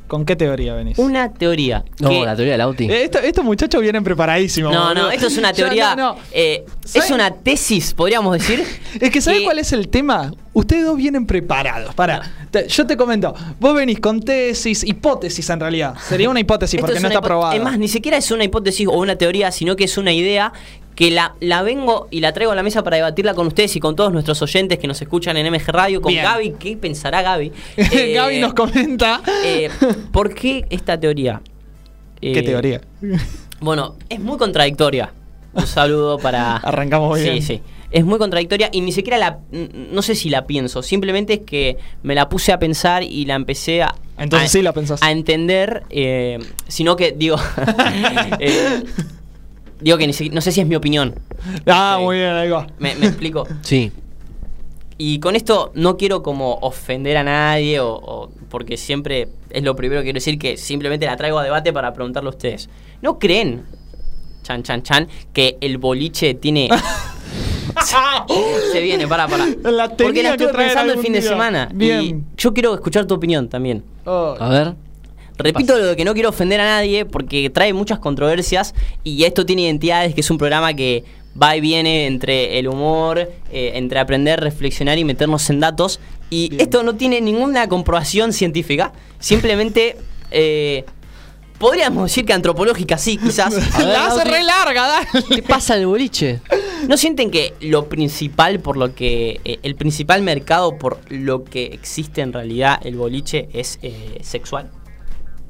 [SPEAKER 3] ¿Con qué teoría venís?
[SPEAKER 4] Una teoría.
[SPEAKER 2] No,
[SPEAKER 4] que-
[SPEAKER 2] la teoría del Auti.
[SPEAKER 3] Eh, esto- estos muchachos vienen preparadísimos.
[SPEAKER 4] No,
[SPEAKER 3] boludo.
[SPEAKER 4] no, esto es una
[SPEAKER 3] Yo-
[SPEAKER 4] teoría.
[SPEAKER 3] no, no.
[SPEAKER 4] eh, es una tesis, podríamos decir.
[SPEAKER 3] Es que ¿sabes cuál es el tema? Ustedes dos vienen preparados. Para, te- yo te comento. Vos venís con tesis, hipótesis en realidad. Sería una hipótesis porque
[SPEAKER 4] es
[SPEAKER 3] no está probada.
[SPEAKER 4] Es más, ni siquiera es una hipótesis o una teoría, sino que es una idea que la, la vengo y la traigo a la mesa para debatirla con ustedes y con todos nuestros oyentes que nos escuchan en MG Radio, con
[SPEAKER 3] Bien.
[SPEAKER 4] Gaby. ¿Qué pensará Gaby? Eh,
[SPEAKER 3] Gaby nos comenta.
[SPEAKER 4] eh, ¿Por qué esta teoría?
[SPEAKER 3] ¿Qué
[SPEAKER 4] Eh,
[SPEAKER 3] teoría?
[SPEAKER 4] Bueno, es muy contradictoria. Un saludo para.
[SPEAKER 3] Arrancamos bien.
[SPEAKER 4] Sí, sí. Es muy contradictoria y ni siquiera la. No sé si la pienso. Simplemente es que me la puse a pensar y la empecé a.
[SPEAKER 3] Entonces
[SPEAKER 4] a-
[SPEAKER 3] sí la pensás.
[SPEAKER 4] A entender. eh, sino que, digo. eh, digo que ni si- no sé si es mi opinión.
[SPEAKER 3] Ah,
[SPEAKER 4] Ok.
[SPEAKER 3] muy bien, ahí va.
[SPEAKER 4] ¿Me, me explico?
[SPEAKER 2] Sí.
[SPEAKER 4] Y con esto no quiero como ofender a nadie o, o- porque siempre es lo primero que quiero decir que simplemente la traigo a debate para preguntarle a ustedes. ¿No creen, chan chan chan, que el boliche tiene... Se viene, para, para.
[SPEAKER 3] La
[SPEAKER 4] Porque la estuve
[SPEAKER 3] traer
[SPEAKER 4] pensando el fin de semana.
[SPEAKER 3] Bien.
[SPEAKER 4] Y yo quiero escuchar tu opinión también.
[SPEAKER 3] Oh.
[SPEAKER 2] A ver.
[SPEAKER 4] Repito lo de que no quiero ofender a nadie porque trae muchas controversias y esto tiene identidades que es un programa que va y viene entre el humor, eh, entre aprender, reflexionar y meternos en datos. Y
[SPEAKER 3] Bien.
[SPEAKER 4] esto no tiene ninguna comprobación científica, simplemente eh, podríamos decir que antropológica sí, quizás.
[SPEAKER 2] Ver,
[SPEAKER 3] La hace re larga, dale.
[SPEAKER 2] ¿Qué pasa en el boliche?
[SPEAKER 4] ¿No sienten que lo principal por lo que eh, el principal mercado por lo que existe en realidad el boliche es eh, sexual?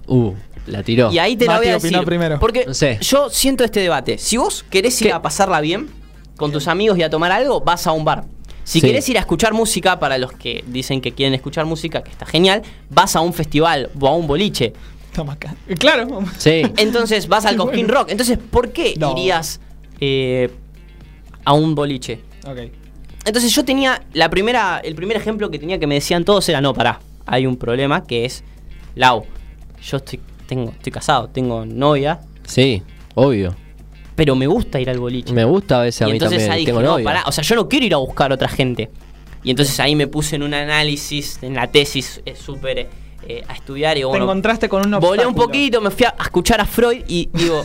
[SPEAKER 2] Uh, la tiró.
[SPEAKER 4] Y ahí te la
[SPEAKER 3] Mati,
[SPEAKER 4] voy a
[SPEAKER 3] opina
[SPEAKER 4] decir.
[SPEAKER 3] primero.
[SPEAKER 4] Porque
[SPEAKER 2] No sé.
[SPEAKER 4] yo siento este debate. Si vos querés ir
[SPEAKER 2] ¿Qué?
[SPEAKER 4] a pasarla bien con tus amigos y a tomar algo, vas a un bar. Si
[SPEAKER 2] Sí.
[SPEAKER 4] querés ir a escuchar música, para los que dicen que quieren escuchar música, que está genial, vas a un festival o a un boliche.
[SPEAKER 3] Toma acá. Claro.
[SPEAKER 2] Sí.
[SPEAKER 4] Entonces vas al Cosquín
[SPEAKER 3] bueno.
[SPEAKER 4] Rock. Entonces, ¿por qué
[SPEAKER 3] No.
[SPEAKER 4] irías eh, a un boliche?
[SPEAKER 3] Ok.
[SPEAKER 4] Entonces yo tenía la primera, el primer ejemplo que tenía que me decían todos era no, pará, hay un problema que es Lau. Yo estoy, tengo, estoy casado, tengo novia,
[SPEAKER 2] Sí, obvio.
[SPEAKER 4] pero me gusta ir al boliche.
[SPEAKER 2] Me gusta a veces a
[SPEAKER 4] y
[SPEAKER 2] mí
[SPEAKER 4] entonces
[SPEAKER 2] también.
[SPEAKER 4] ahí dije,
[SPEAKER 2] Tengo
[SPEAKER 4] no,
[SPEAKER 2] novia.
[SPEAKER 4] pará, o sea, yo no quiero ir a buscar otra gente. Y entonces ahí me puse en un análisis, en la tesis, eh, súper eh, a estudiar y
[SPEAKER 3] Te
[SPEAKER 4] bueno,
[SPEAKER 3] encontraste con un
[SPEAKER 4] volé un
[SPEAKER 3] obstáculo.
[SPEAKER 4] poquito, me fui a, a escuchar a Freud y digo,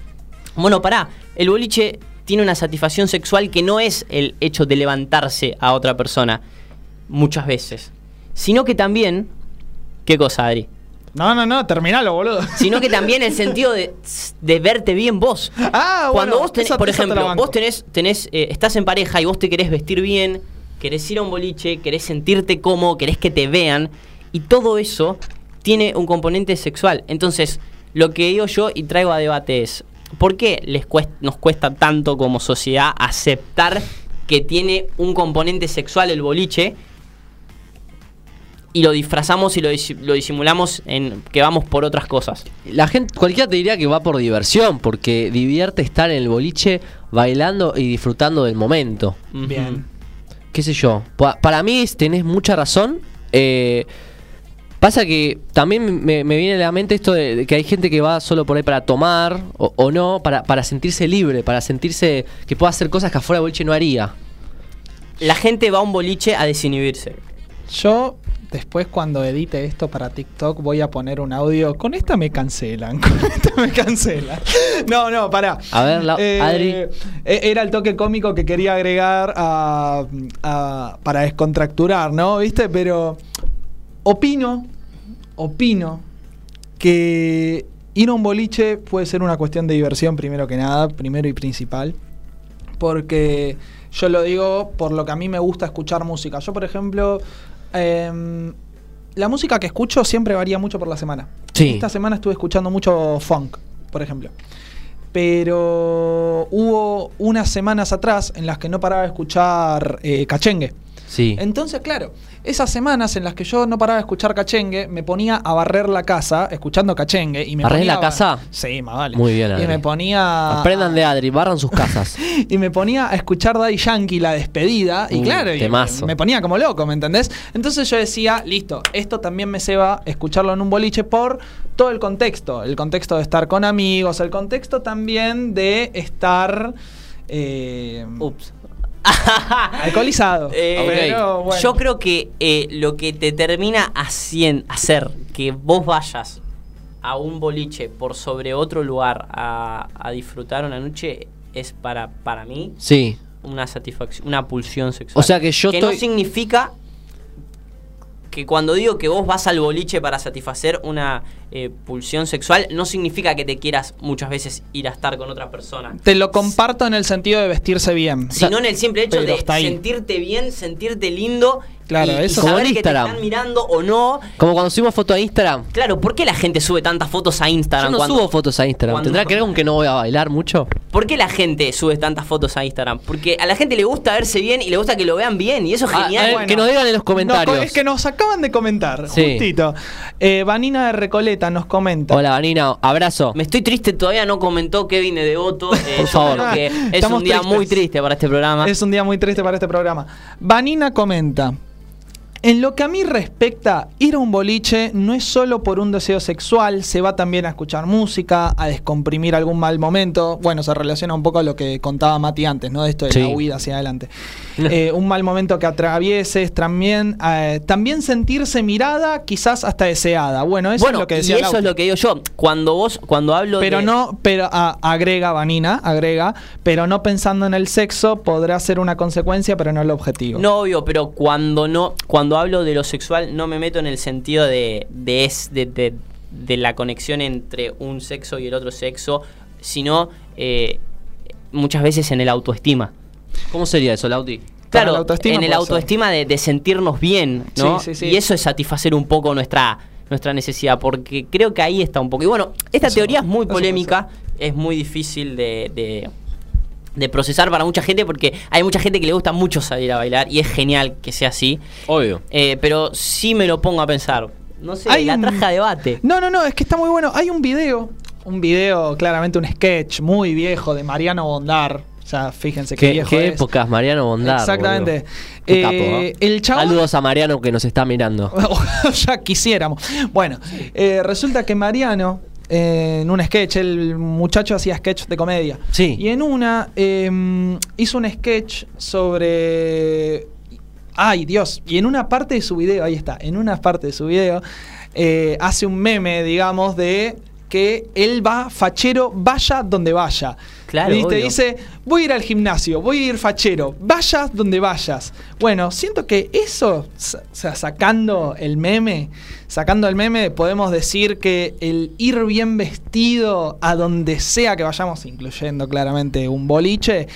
[SPEAKER 4] bueno, pará, el boliche tiene una satisfacción sexual que no es el hecho de levantarse a otra persona, muchas veces, sino que también, ¿qué cosa, Adri?
[SPEAKER 3] No, no, no, terminalo, boludo.
[SPEAKER 4] Sino que también el sentido de, de verte bien vos.
[SPEAKER 3] Ah,
[SPEAKER 4] Cuando
[SPEAKER 3] bueno,
[SPEAKER 4] vos tenés,
[SPEAKER 3] esa-
[SPEAKER 4] por
[SPEAKER 3] esa
[SPEAKER 4] ejemplo, vos tenés, tenés eh, estás en pareja y vos te querés vestir bien, querés ir a un boliche, querés sentirte cómodo, querés que te vean, y todo eso tiene un componente sexual. Entonces, lo que digo yo y traigo a debate es, ¿por qué les cuest- nos cuesta tanto como sociedad aceptar que tiene un componente sexual el boliche? Y lo disfrazamos y lo, disi- lo disimulamos en que vamos por otras cosas.
[SPEAKER 2] La gente, cualquiera te diría que va por diversión, porque divierte estar en el boliche bailando y disfrutando del momento.
[SPEAKER 3] Bien.
[SPEAKER 2] qué sé yo. Pa- para mí tenés mucha razón. Eh, pasa que también me, me viene a la mente esto de, de que hay gente que va solo por ahí para tomar o, o no, para, para sentirse libre, para sentirse que pueda hacer cosas que afuera del boliche no haría.
[SPEAKER 4] La gente va a un boliche a desinhibirse.
[SPEAKER 3] Yo después cuando edite esto para TikTok voy a poner un audio. Con esta me cancelan, con esta me cancelan. No, no, pará.
[SPEAKER 2] A ver, la- Adri.
[SPEAKER 3] eh, Era el toque cómico que quería agregar a- a- para descontracturar, ¿no? ¿Viste? Pero opino, opino que ir a un boliche puede ser una cuestión de diversión primero que nada, primero y principal. Porque yo lo digo por lo que a mí me gusta escuchar música. Yo, por ejemplo, em, la música que escucho siempre varía mucho por la semana.
[SPEAKER 2] Sí.
[SPEAKER 3] Esta semana estuve escuchando mucho funk, por ejemplo. Pero hubo unas semanas atrás en las que no paraba de escuchar eh, cachengue.
[SPEAKER 2] Sí.
[SPEAKER 3] Entonces, claro, esas semanas en las que yo no paraba de escuchar cachengue, me ponía a barrer la casa escuchando cachengue. Y me
[SPEAKER 2] ¿Barrés
[SPEAKER 3] ponía
[SPEAKER 2] la
[SPEAKER 3] a-
[SPEAKER 2] casa?
[SPEAKER 3] Sí, más vale.
[SPEAKER 2] Muy bien,
[SPEAKER 3] Y
[SPEAKER 2] Adri.
[SPEAKER 3] me ponía.
[SPEAKER 2] Aprendan de Adri, barran sus casas.
[SPEAKER 3] Y me ponía a escuchar Daddy Yankee la despedida. y
[SPEAKER 2] Uh,
[SPEAKER 3] claro, y me ponía como loco, ¿me entendés? Entonces yo decía, listo, esto también me ceba escucharlo en un boliche por todo el contexto. El contexto de estar con amigos, el contexto también de estar. eh,
[SPEAKER 4] Ups.
[SPEAKER 3] alcoholizado.
[SPEAKER 4] Eh,
[SPEAKER 3] Pero, bueno.
[SPEAKER 4] Yo creo que eh, lo que te termina hacien- hacer que vos vayas a un boliche por sobre otro lugar a, a disfrutar una noche es para, para mí
[SPEAKER 2] Sí.
[SPEAKER 4] una satisfacción, una pulsión sexual.
[SPEAKER 2] O sea que yo
[SPEAKER 4] que
[SPEAKER 2] estoy-
[SPEAKER 4] no significa que cuando digo que vos vas al boliche para satisfacer una eh, pulsión sexual, no significa que te quieras muchas veces ir a estar con otra persona.
[SPEAKER 3] Te lo comparto en el sentido de vestirse bien.
[SPEAKER 4] Sino en el simple hecho de sentirte bien, sentirte lindo
[SPEAKER 3] Claro,
[SPEAKER 4] y, y
[SPEAKER 3] eso-
[SPEAKER 2] Como
[SPEAKER 4] saber
[SPEAKER 2] en
[SPEAKER 4] que te están mirando o no.
[SPEAKER 2] Como cuando subimos foto a Instagram.
[SPEAKER 4] Claro, ¿por qué la gente sube tantas fotos a Instagram?
[SPEAKER 2] Yo no
[SPEAKER 4] cuando-
[SPEAKER 2] subo fotos a Instagram.
[SPEAKER 4] cuando-
[SPEAKER 2] ¿Tendrá que ver con que no voy a bailar mucho?
[SPEAKER 4] ¿Por qué la gente sube tantas fotos a Instagram? Porque a la gente le gusta verse bien y le gusta que lo vean bien y eso es
[SPEAKER 2] Ah,
[SPEAKER 4] genial.
[SPEAKER 2] a ver,
[SPEAKER 3] Bueno.
[SPEAKER 2] que nos digan en los comentarios.
[SPEAKER 3] No, es que nos acaban de comentar,
[SPEAKER 2] Sí.
[SPEAKER 3] justito. Eh, Vanina de Recoleta nos comenta.
[SPEAKER 2] Hola, Vanina. Abrazo.
[SPEAKER 4] Me estoy triste, todavía no comentó Kevin de Devoto. Eh,
[SPEAKER 2] Por favor.
[SPEAKER 4] que es
[SPEAKER 3] Estamos
[SPEAKER 4] un día
[SPEAKER 3] tristes.
[SPEAKER 4] muy triste para este programa.
[SPEAKER 3] Es un día muy triste para este programa. Vanina comenta. En lo que a mí respecta, ir a un boliche no es solo por un deseo sexual, se va también a escuchar música, a descomprimir algún mal momento. Bueno, se relaciona un poco a lo que contaba Mati antes, ¿no? De esto de
[SPEAKER 2] Sí.
[SPEAKER 3] la huida hacia adelante. Eh, un mal momento que atravieses, también, eh, también sentirse mirada, quizás hasta deseada. Bueno, eso
[SPEAKER 4] bueno,
[SPEAKER 3] es lo que
[SPEAKER 4] y
[SPEAKER 3] decía
[SPEAKER 4] eso
[SPEAKER 3] Lauti.
[SPEAKER 4] es lo que digo yo. Cuando vos, cuando hablo
[SPEAKER 3] Pero
[SPEAKER 4] de.
[SPEAKER 3] no, pero ah, agrega Vanina, agrega, pero no pensando en el sexo podrá ser una consecuencia, pero no el objetivo.
[SPEAKER 4] No, obvio, pero cuando no, cuando hablo de lo sexual, no me meto en el sentido de, de, es- de, de- de la conexión entre un sexo y el otro sexo, sino eh, muchas veces en el autoestima.
[SPEAKER 2] ¿Cómo sería eso, Lauti?
[SPEAKER 4] Claro,
[SPEAKER 3] la autoestima
[SPEAKER 4] en el autoestima de, de sentirnos bien, ¿no?
[SPEAKER 3] Sí, sí, sí.
[SPEAKER 4] Y eso es satisfacer un poco nuestra, nuestra necesidad, porque creo que ahí está un poco. Y bueno, esta
[SPEAKER 3] Eso-
[SPEAKER 4] teoría es muy polémica, es muy difícil de, de- de procesar para mucha gente, porque hay mucha gente que le gusta mucho salir a bailar y es genial que sea así.
[SPEAKER 2] Obvio.
[SPEAKER 4] Eh, pero sí me lo pongo a pensar. No sé,
[SPEAKER 3] Hay
[SPEAKER 4] la
[SPEAKER 3] un-
[SPEAKER 4] traje a debate.
[SPEAKER 3] No, no, no, es que está muy bueno. Hay un video, un video, claramente un sketch muy viejo de Mariano Bondar. O sea, fíjense qué,
[SPEAKER 2] ¿Qué,
[SPEAKER 3] viejo
[SPEAKER 2] qué
[SPEAKER 3] es.
[SPEAKER 2] épocas, Mariano Bondar?
[SPEAKER 3] Exactamente.
[SPEAKER 2] capo,
[SPEAKER 3] Eh,
[SPEAKER 2] ¿no?
[SPEAKER 3] el chabón-
[SPEAKER 2] Saludos a Mariano que nos está mirando.
[SPEAKER 3] ya quisiéramos. Bueno, eh, resulta que Mariano, eh, en un sketch, el muchacho hacía sketch de comedia.
[SPEAKER 2] Sí.
[SPEAKER 3] Y en una eh, hizo un sketch sobre. Ay, Dios. Y en una parte de su video, ahí está, en una parte de su video, eh, hace un meme, digamos, de que él va fachero, vaya donde vaya.
[SPEAKER 4] Claro,
[SPEAKER 3] ¿Viste?
[SPEAKER 4] obvio.
[SPEAKER 3] Dice, voy a ir al gimnasio, voy a ir fachero, vayas donde vayas. Bueno, siento que eso, sa- o sea, sacando el meme, sacando el meme, podemos decir que el ir bien vestido a donde sea que vayamos, incluyendo claramente un boliche,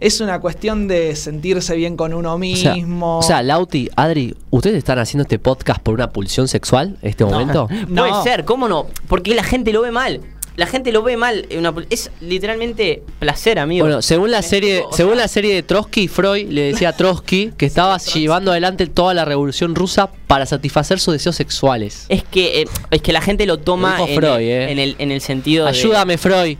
[SPEAKER 3] es una cuestión de sentirse bien con uno
[SPEAKER 2] O sea,
[SPEAKER 3] mismo.
[SPEAKER 2] o sea, Lauti, Adri, ¿ustedes están haciendo este podcast por una pulsión sexual en este momento?
[SPEAKER 3] No.
[SPEAKER 4] Puede ser, ¿cómo no? Porque la gente lo ve mal. La gente lo ve mal. una es literalmente placer, amigo.
[SPEAKER 2] Bueno, según la serie, según la serie de Trotsky, Freud le decía a Trotsky que estaba llevando adelante toda la revolución rusa para satisfacer sus deseos sexuales.
[SPEAKER 4] Es que, eh, es que la gente lo toma
[SPEAKER 2] Lo
[SPEAKER 4] en,
[SPEAKER 2] Freud,
[SPEAKER 4] el,
[SPEAKER 2] eh.
[SPEAKER 4] en, el, en el sentido de-
[SPEAKER 2] Ayúdame, Freud.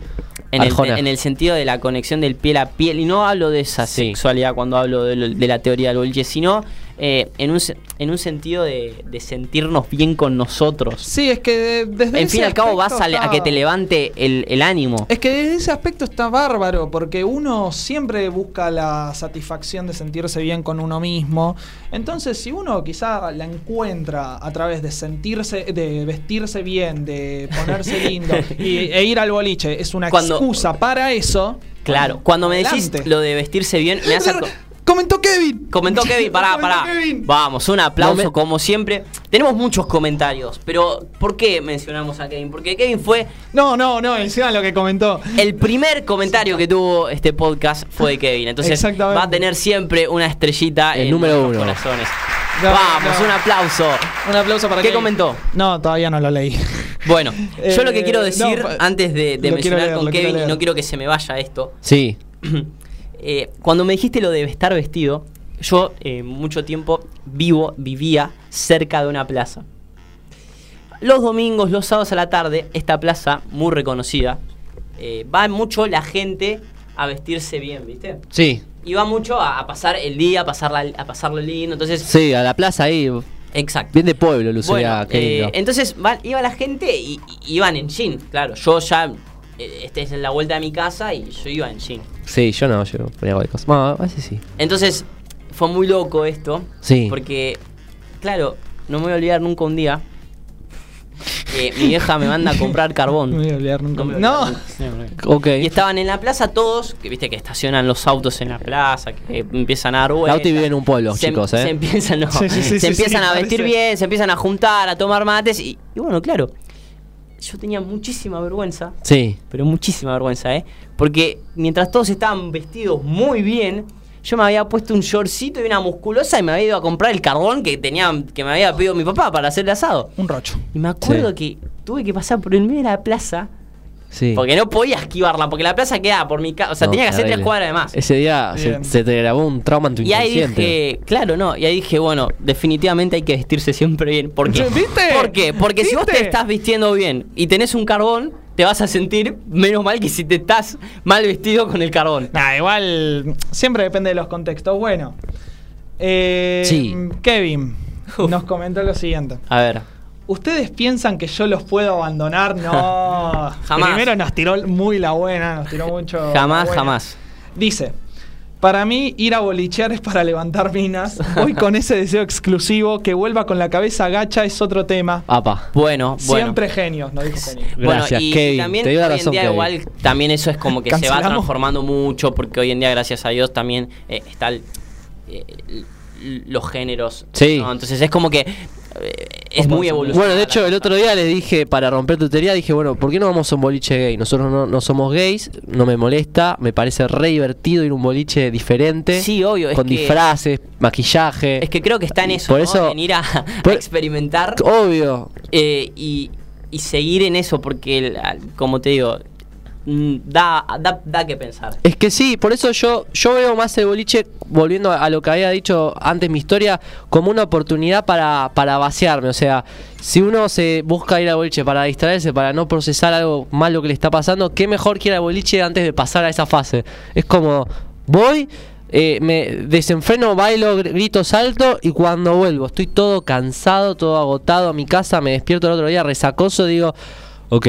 [SPEAKER 4] en el, en el sentido de la conexión del piel a piel. Y no hablo de esa
[SPEAKER 2] Sí.
[SPEAKER 4] sexualidad cuando hablo de, lo- de la teoría del boliche, sino eh, en, un, en un sentido de, de sentirnos bien con nosotros.
[SPEAKER 3] Sí, es que desde
[SPEAKER 4] En fin y al cabo vas a, que te levante el, el ánimo.
[SPEAKER 3] Es que desde ese aspecto está bárbaro, porque uno siempre busca la satisfacción de sentirse bien con uno mismo. Entonces, si uno quizá la encuentra a través de sentirse, de vestirse bien, de ponerse lindo y, e ir al boliche, es una
[SPEAKER 4] Cuando-
[SPEAKER 3] excusa para eso.
[SPEAKER 4] Claro, cuando me decís
[SPEAKER 3] adelante.
[SPEAKER 4] lo de vestirse bien, me hace...
[SPEAKER 3] Comentó Kevin.
[SPEAKER 4] Comentó Kevin, pará,
[SPEAKER 3] Comentó
[SPEAKER 4] pará.
[SPEAKER 3] Kevin.
[SPEAKER 4] Vamos, un aplauso
[SPEAKER 2] No me-
[SPEAKER 4] como siempre. Tenemos muchos comentarios, pero ¿por qué mencionamos a Kevin? Porque Kevin fue
[SPEAKER 3] No, no, no, encima lo que comentó.
[SPEAKER 4] el primer comentario que tuvo este podcast fue de Kevin. Entonces va a tener siempre una estrellita
[SPEAKER 2] El
[SPEAKER 4] en
[SPEAKER 2] número uno.
[SPEAKER 4] corazones.
[SPEAKER 3] No,
[SPEAKER 4] Vamos,
[SPEAKER 3] no.
[SPEAKER 4] un aplauso.
[SPEAKER 3] Un aplauso para
[SPEAKER 4] ¿Qué
[SPEAKER 3] Kevin.
[SPEAKER 4] comentó?
[SPEAKER 3] No, todavía no lo leí.
[SPEAKER 4] Bueno, yo lo que
[SPEAKER 3] Eh,
[SPEAKER 4] quiero decir
[SPEAKER 3] no,
[SPEAKER 4] antes de, mencionar
[SPEAKER 3] leer,
[SPEAKER 4] con Kevin, y no quiero que se me vaya esto,
[SPEAKER 2] Sí.
[SPEAKER 4] eh, cuando me dijiste lo de estar vestido, yo eh, mucho tiempo vivo, vivía cerca de una plaza. Los domingos, los sábados a la tarde, esta plaza, muy reconocida, eh, va mucho la gente a vestirse bien, ¿viste?
[SPEAKER 2] Sí.
[SPEAKER 4] Y va mucho a, a pasar el día, a, pasarla, a pasarlo lindo, entonces...
[SPEAKER 2] Sí, a la plaza ahí.
[SPEAKER 4] Exacto.
[SPEAKER 2] Bien de pueblo, luciría
[SPEAKER 4] Bueno,
[SPEAKER 2] qué lindo.
[SPEAKER 4] entonces va- iba la gente y, y iban en jean, claro. Yo ya, eh, este es en la vuelta de mi casa y yo iba en jean.
[SPEAKER 2] Sí, yo no, yo ponía cualquier cosa. No, a veces sí.
[SPEAKER 4] Entonces fue muy loco esto.
[SPEAKER 2] Sí.
[SPEAKER 4] Porque, claro, no me voy a olvidar nunca un día que mi vieja me manda a comprar carbón.
[SPEAKER 3] No me voy a olvidar nunca.
[SPEAKER 4] No me
[SPEAKER 3] No.
[SPEAKER 4] olvidar nunca. No, no.
[SPEAKER 2] Ok.
[SPEAKER 4] Y estaban en la plaza todos, que viste que estacionan los autos en la plaza, que empiezan a dar vueltas.
[SPEAKER 2] Lauti vive en un pueblo,
[SPEAKER 4] se,
[SPEAKER 2] chicos, ¿eh?
[SPEAKER 4] Se empiezan, no,
[SPEAKER 3] Sí, sí, sí,
[SPEAKER 4] se
[SPEAKER 3] sí,
[SPEAKER 4] empiezan
[SPEAKER 3] sí,
[SPEAKER 4] a vestir
[SPEAKER 3] parece.
[SPEAKER 4] bien, se empiezan a juntar, a tomar mates. Y, y bueno, claro, yo tenía muchísima vergüenza,
[SPEAKER 2] Sí.
[SPEAKER 4] pero muchísima vergüenza, ¿eh? Porque mientras todos estaban vestidos muy bien, yo me había puesto un shortcito y una musculosa y me había ido a comprar el carbón que tenía que me había pedido mi papá para hacer el asado.
[SPEAKER 3] Un rocho.
[SPEAKER 4] Y me acuerdo
[SPEAKER 2] Sí.
[SPEAKER 4] que tuve que pasar por el medio de la plaza
[SPEAKER 2] Sí.
[SPEAKER 4] porque no podía esquivarla, porque la plaza quedaba por mi casa. O sea,
[SPEAKER 2] No,
[SPEAKER 4] tenía que hacer tres cuadras de más.
[SPEAKER 2] Ese día se, te grabó un trauma en tu
[SPEAKER 4] Y ahí
[SPEAKER 2] inconsciente.
[SPEAKER 4] dije, claro, no. Y ahí dije, bueno, definitivamente hay que vestirse siempre bien. ¿Por qué?
[SPEAKER 3] ¿Viste?
[SPEAKER 4] ¿Por qué? Porque si vos te estás vistiendo bien y tenés un carbón, te vas a sentir menos mal que si te estás mal vestido con el carbón.
[SPEAKER 3] Nah, igual siempre depende de los contextos. Bueno, eh,
[SPEAKER 2] Sí.
[SPEAKER 3] Kevin
[SPEAKER 4] Uf.
[SPEAKER 3] nos comentó lo siguiente.
[SPEAKER 4] A ver.
[SPEAKER 3] ¿Ustedes piensan que yo los puedo abandonar? No.
[SPEAKER 4] Jamás.
[SPEAKER 3] Primero nos tiró muy la buena, nos tiró mucho.
[SPEAKER 4] Jamás, jamás.
[SPEAKER 3] Dice. Para mí, ir a bolichear es para levantar minas. Voy con ese deseo exclusivo. Que vuelva con la cabeza agacha es otro tema.
[SPEAKER 2] Apa.
[SPEAKER 4] Bueno, bueno.
[SPEAKER 3] Siempre genios, nos dijo Kevin.
[SPEAKER 2] Gracias,
[SPEAKER 4] bueno, y
[SPEAKER 2] Kevin.
[SPEAKER 4] también
[SPEAKER 2] Te la
[SPEAKER 4] hoy en día
[SPEAKER 2] Kevin.
[SPEAKER 4] igual también eso es como que se va transformando mucho porque hoy en día gracias a Dios también eh, está el- eh, los géneros.
[SPEAKER 2] Sí.
[SPEAKER 4] ¿no? Entonces es como que es muy evolucionado.
[SPEAKER 2] Bueno, de hecho, el otro día le dije, para romper tu teoría, dije, bueno, ¿por qué no vamos a un boliche gay? Nosotros no, no somos gays, no me molesta, me parece re divertido ir a un boliche diferente.
[SPEAKER 4] Sí, obvio, es
[SPEAKER 2] Con
[SPEAKER 4] que-
[SPEAKER 2] disfraces, maquillaje.
[SPEAKER 4] Es que creo que está en eso,
[SPEAKER 2] Por
[SPEAKER 4] ¿no?
[SPEAKER 2] eso-
[SPEAKER 4] en ir a, a
[SPEAKER 2] por-
[SPEAKER 4] experimentar
[SPEAKER 2] Obvio.
[SPEAKER 4] eh, y, y seguir en eso porque, como te digo, da, da, da que pensar.
[SPEAKER 2] Es que sí, por eso yo, yo veo más el boliche, volviendo a, lo que había dicho antes mi historia, como una oportunidad para, para vaciarme. O sea, si uno se busca ir al boliche para distraerse, para no procesar algo malo que le está pasando, qué mejor que ir al boliche antes de pasar a esa fase. Es como, voy, eh, me desenfreno, bailo, gr- grito, salto y cuando vuelvo estoy todo cansado, todo agotado a mi casa, me despierto el otro día resacoso, digo, ok.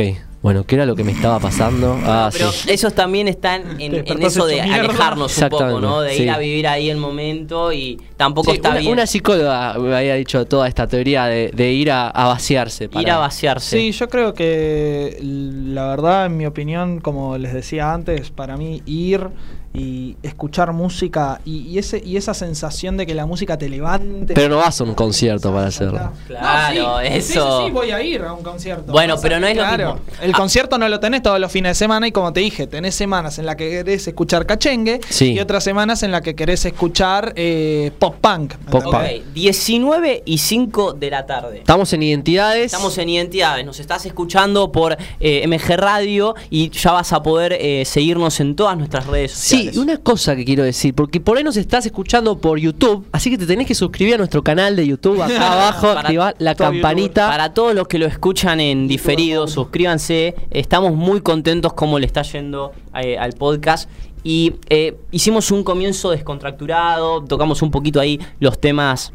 [SPEAKER 2] Bueno, ¿qué era lo que me estaba pasando? Ah,
[SPEAKER 4] Pero
[SPEAKER 2] sí.
[SPEAKER 4] esos también están en, eso de
[SPEAKER 3] mierda.
[SPEAKER 4] alejarnos un poco, ¿no? De
[SPEAKER 2] sí.
[SPEAKER 4] ir a vivir ahí el momento y tampoco
[SPEAKER 2] Sí,
[SPEAKER 4] está
[SPEAKER 2] una,
[SPEAKER 4] bien
[SPEAKER 2] una psicóloga me había dicho toda esta teoría de, de ir a, a vaciarse.
[SPEAKER 4] ir a vaciarse.
[SPEAKER 3] Sí, yo creo que la verdad, en mi opinión, como les decía antes, para mí ir y escuchar música y, y ese y esa sensación de que la música te levante.
[SPEAKER 2] Pero no vas a un concierto para hacerlo.
[SPEAKER 4] Claro,
[SPEAKER 3] sí,
[SPEAKER 4] eso.
[SPEAKER 3] Sí, sí, voy a ir a un concierto.
[SPEAKER 4] Bueno, pero no es lo
[SPEAKER 3] claro,
[SPEAKER 4] mismo.
[SPEAKER 3] El
[SPEAKER 4] Ah.
[SPEAKER 3] concierto no lo tenés todos los fines de semana y como te dije, tenés semanas en las que querés escuchar cachengue
[SPEAKER 2] Sí.
[SPEAKER 3] y otras semanas en las que querés escuchar eh, pop punk.
[SPEAKER 2] Pop
[SPEAKER 4] Ok,
[SPEAKER 3] ¿entendés?
[SPEAKER 4] 19 y 5 de la tarde.
[SPEAKER 2] Estamos en identidades.
[SPEAKER 4] Estamos en Identidades, nos estás escuchando por eh, MG Radio y ya vas a poder eh, seguirnos en todas nuestras redes
[SPEAKER 2] Sí,
[SPEAKER 4] sociales.
[SPEAKER 2] y una cosa que quiero decir, porque por ahí nos estás escuchando por YouTube, así que te tenés que suscribir a nuestro canal de YouTube acá abajo, activar la campanita.
[SPEAKER 4] Para todos los que lo escuchan en diferido, suscríbanse. Estamos muy contentos cómo le está yendo eh, al podcast. Y eh, hicimos un comienzo descontracturado, tocamos un poquito ahí los temas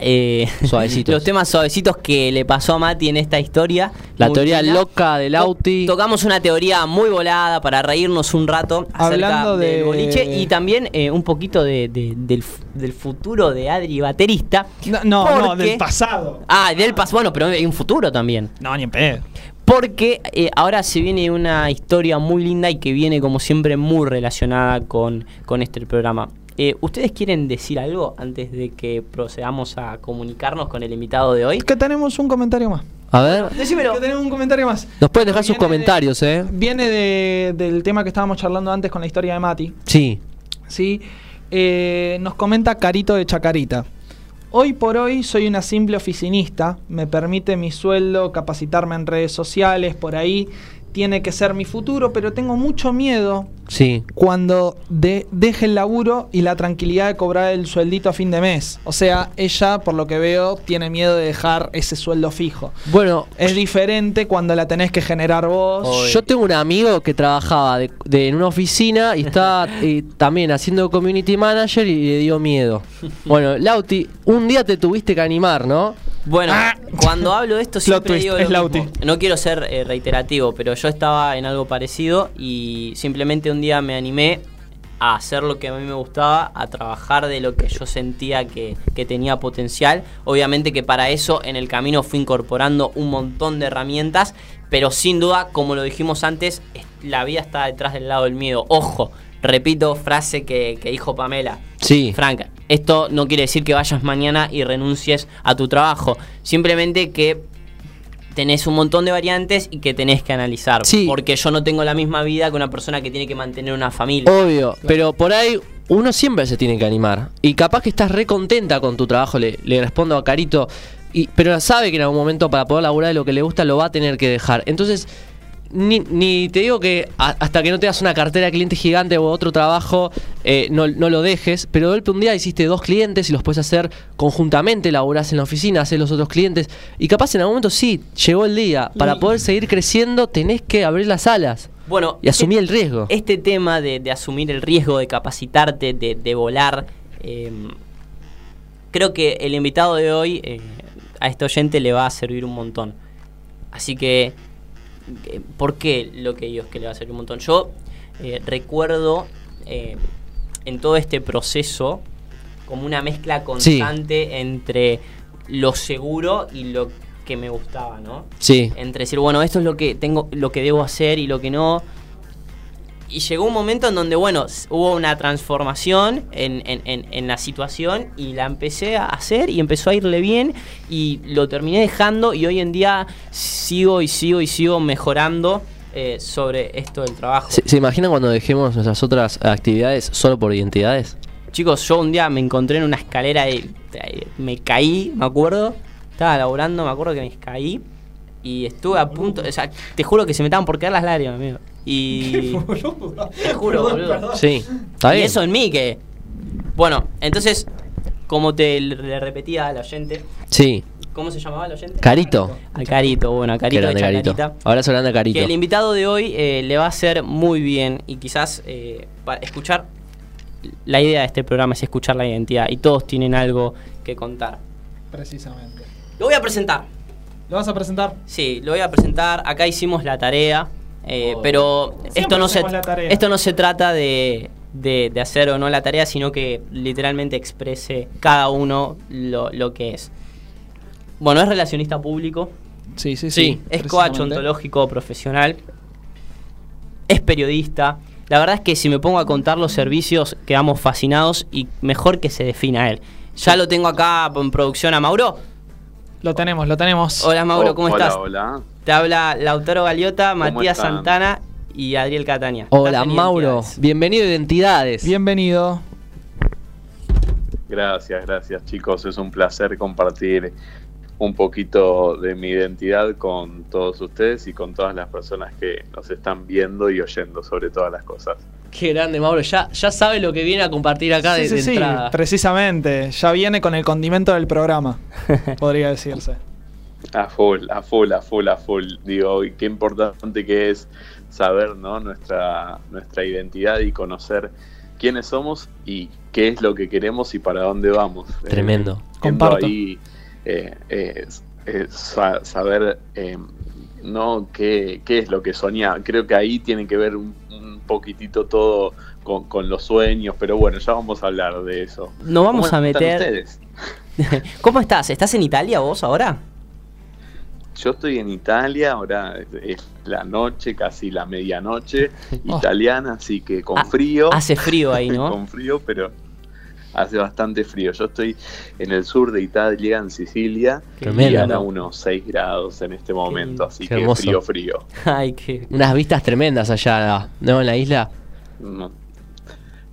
[SPEAKER 4] eh,
[SPEAKER 2] Suavecitos.
[SPEAKER 4] Los temas suavecitos que le pasó a Mati en esta historia.
[SPEAKER 2] La teoría loca del
[SPEAKER 4] To-
[SPEAKER 2] Auti.
[SPEAKER 4] Tocamos una teoría muy volada para reírnos un rato acerca
[SPEAKER 3] Hablando de-
[SPEAKER 4] del boliche y también eh, un poquito de- de- del, futuro de Adri baterista.
[SPEAKER 3] No, no, del pasado.
[SPEAKER 4] Ah, del pasado. Bueno, pero hay un futuro también.
[SPEAKER 3] No, ni en pedo.
[SPEAKER 4] Porque eh, ahora se viene una historia muy linda y que viene como siempre muy relacionada con, con este programa. Eh, ¿Ustedes quieren decir algo antes de que procedamos a comunicarnos con el invitado de hoy?
[SPEAKER 3] Que tenemos un comentario más.
[SPEAKER 2] A ver,
[SPEAKER 4] Decímelo.
[SPEAKER 3] Que tenemos un comentario más.
[SPEAKER 2] nos pueden dejar sus
[SPEAKER 3] de-
[SPEAKER 2] comentarios, ¿eh?
[SPEAKER 3] Viene de- del tema que estábamos charlando antes con la historia de Mati.
[SPEAKER 2] Sí.
[SPEAKER 3] ¿sí? Eh, nos comenta Carito de Chacarita. Hoy por hoy soy una simple oficinista, me permite mi sueldo capacitarme en redes sociales, por ahí tiene que ser mi futuro, pero tengo mucho miedo
[SPEAKER 2] Sí.
[SPEAKER 3] cuando de- deje el laburo y la tranquilidad de cobrar el sueldito a fin de mes. O sea, ella, por lo que veo, tiene miedo de dejar ese sueldo fijo.
[SPEAKER 2] Bueno,
[SPEAKER 3] Es diferente cuando la tenés que generar vos.
[SPEAKER 2] yo tengo un amigo que trabajaba de- de- en una oficina y estaba eh, también haciendo community manager y le dio miedo. Bueno, Lauti, un día te tuviste que animar, ¿no?
[SPEAKER 4] Bueno, cuando hablo de esto siempre
[SPEAKER 3] twist,
[SPEAKER 4] digo
[SPEAKER 3] es
[SPEAKER 4] lo mismo.
[SPEAKER 3] Lauti.
[SPEAKER 4] No quiero ser eh, reiterativo, pero yo estaba en algo parecido y simplemente un día me animé a hacer lo que a mí me gustaba, a trabajar de lo que yo sentía que, que tenía potencial. Obviamente que para eso en el camino fui incorporando un montón de herramientas, pero sin duda, como lo dijimos antes, es- la vida está detrás del lado del miedo. Ojo, repito frase que, que dijo Pamela.
[SPEAKER 2] Sí.
[SPEAKER 4] Frank, esto no quiere decir que vayas mañana y renuncies a tu trabajo. Simplemente que tenés un montón de variantes y que tenés que analizar.
[SPEAKER 2] Sí.
[SPEAKER 4] Porque yo no tengo la misma vida que una persona que tiene que mantener una familia.
[SPEAKER 2] Obvio, pero por ahí uno siempre se tiene que animar. Y capaz que estás re contenta con tu trabajo, le, le respondo a Carito. Y, pero sabe que en algún momento para poder laburar de lo que le gusta lo va a tener que dejar. Entonces, ni, ni te digo que a- hasta que no tengas una cartera de cliente gigante o otro trabajo, eh, no, no lo dejes. Pero de golpe un día hiciste dos clientes y los puedes hacer conjuntamente, laburás en la oficina, haces los otros clientes. Y capaz en algún momento sí, llegó el día. Para
[SPEAKER 4] Y-
[SPEAKER 2] poder seguir creciendo tenés que abrir las alas.
[SPEAKER 4] Bueno,
[SPEAKER 2] Y asumir
[SPEAKER 4] este-
[SPEAKER 2] el riesgo.
[SPEAKER 4] Este tema de, de asumir el riesgo, de capacitarte, de, de volar, eh, creo que el invitado de hoy eh, a este oyente le va a servir un montón. Así que, ¿por qué lo que digo es que le va a servir un montón? Yo eh, recuerdo eh, en todo este proceso como una mezcla constante entre lo seguro y lo que me gustaba, ¿no?
[SPEAKER 2] Sí.
[SPEAKER 4] entre decir, bueno, esto es lo que tengo, lo que debo hacer y lo que no. Y llegó un momento en donde, bueno, hubo una transformación en, en- en- en la situación y la empecé a hacer y empezó a irle bien y lo terminé dejando y hoy en día sigo y sigo y sigo mejorando eh, sobre esto del trabajo.
[SPEAKER 2] ¿Se, se imaginan cuando dejemos nuestras otras actividades solo por identidades?
[SPEAKER 4] Chicos, yo un día me encontré en una escalera y eh, me caí, me acuerdo. Estaba laburando, me acuerdo que me caí. Y estuve a punto, o sea, te juro que se me estaban por caer las lágrimas, amigo. Y. Te juro, boludo.
[SPEAKER 2] Sí. ¿Está
[SPEAKER 4] Y
[SPEAKER 2] bien?
[SPEAKER 4] eso en mí que. Bueno, entonces, como te le repetía al oyente,
[SPEAKER 2] Sí.
[SPEAKER 4] ¿cómo se llamaba el oyente?
[SPEAKER 2] Carito.
[SPEAKER 4] A Carito, bueno, a Carito de
[SPEAKER 2] grande Carito.
[SPEAKER 4] Chacarita.
[SPEAKER 2] Abrazo grande a Carito.
[SPEAKER 4] Que el invitado de hoy eh, le va a hacer muy bien y quizás eh, para escuchar la idea de este programa es escuchar la identidad y todos tienen algo que contar.
[SPEAKER 3] Precisamente.
[SPEAKER 4] Lo voy a presentar.
[SPEAKER 3] ¿Lo vas a presentar?
[SPEAKER 4] Sí, lo voy a presentar. Acá hicimos la tarea, eh,
[SPEAKER 2] Oh.
[SPEAKER 4] pero
[SPEAKER 3] Siempre
[SPEAKER 4] esto no se esto no se trata de, de- de hacer o no la tarea, sino que literalmente exprese cada uno lo, lo que es. Bueno, es relacionista público,
[SPEAKER 3] Sí, sí,
[SPEAKER 2] Sí,
[SPEAKER 4] es coach ontológico profesional, es periodista. La verdad es que si me pongo a contar los servicios quedamos fascinados y mejor que se defina él. Ya lo tengo acá en producción a Mauro.
[SPEAKER 3] Lo tenemos, lo tenemos.
[SPEAKER 4] Hola Mauro,
[SPEAKER 5] Oh,
[SPEAKER 4] ¿cómo
[SPEAKER 5] hola,
[SPEAKER 4] estás?
[SPEAKER 5] Hola,
[SPEAKER 4] Te habla Lautaro Galiota, Matías
[SPEAKER 5] están?
[SPEAKER 4] Santana y Adriel Catania.
[SPEAKER 2] Hola Mauro, bienvenido a Identidades.
[SPEAKER 3] Bienvenido.
[SPEAKER 5] Gracias, gracias chicos. Es un placer compartir un poquito de mi identidad con todos ustedes y con todas las personas que nos están viendo y oyendo sobre todas las cosas.
[SPEAKER 2] Qué grande Mauro, ya, ya sabe lo que viene a compartir acá
[SPEAKER 3] Sí,
[SPEAKER 2] de,
[SPEAKER 3] sí,
[SPEAKER 2] de
[SPEAKER 3] sí,
[SPEAKER 2] entrada.
[SPEAKER 3] precisamente. Ya viene con el condimento del programa, podría decirse.
[SPEAKER 5] A full, a full, a full, a full. Digo, y qué importante que es saber ¿no? nuestra, nuestra identidad y conocer quiénes somos y qué es lo que queremos y para dónde vamos.
[SPEAKER 2] Tremendo.
[SPEAKER 5] Eh,
[SPEAKER 3] Comparto.
[SPEAKER 5] ahí eh, eh, eh, sa- saber eh, no qué, qué es lo que soñaba. Creo que ahí tiene que ver un, un poquitito todo con, con los sueños, pero bueno, ya vamos a hablar de eso.
[SPEAKER 4] Nos vamos
[SPEAKER 5] ¿Cómo
[SPEAKER 4] a meter.
[SPEAKER 5] ustedes?
[SPEAKER 4] ¿Cómo estás? ¿Estás en Italia vos ahora?
[SPEAKER 5] Yo estoy en Italia, ahora es- es la noche, casi la medianoche
[SPEAKER 3] Oh.
[SPEAKER 5] italiana, así que con
[SPEAKER 4] Ah,
[SPEAKER 5] frío.
[SPEAKER 4] Hace frío ahí, ¿no?
[SPEAKER 5] con frío, pero hace bastante frío. Yo estoy en el sur de Italia, en Sicilia, y
[SPEAKER 2] Tremendo.
[SPEAKER 5] hará unos 6 grados en este momento, así
[SPEAKER 2] Qué
[SPEAKER 5] que
[SPEAKER 2] hermoso.
[SPEAKER 5] frío, frío.
[SPEAKER 4] Ay, qué.
[SPEAKER 2] Unas vistas tremendas allá, ¿no? En la isla.
[SPEAKER 5] No.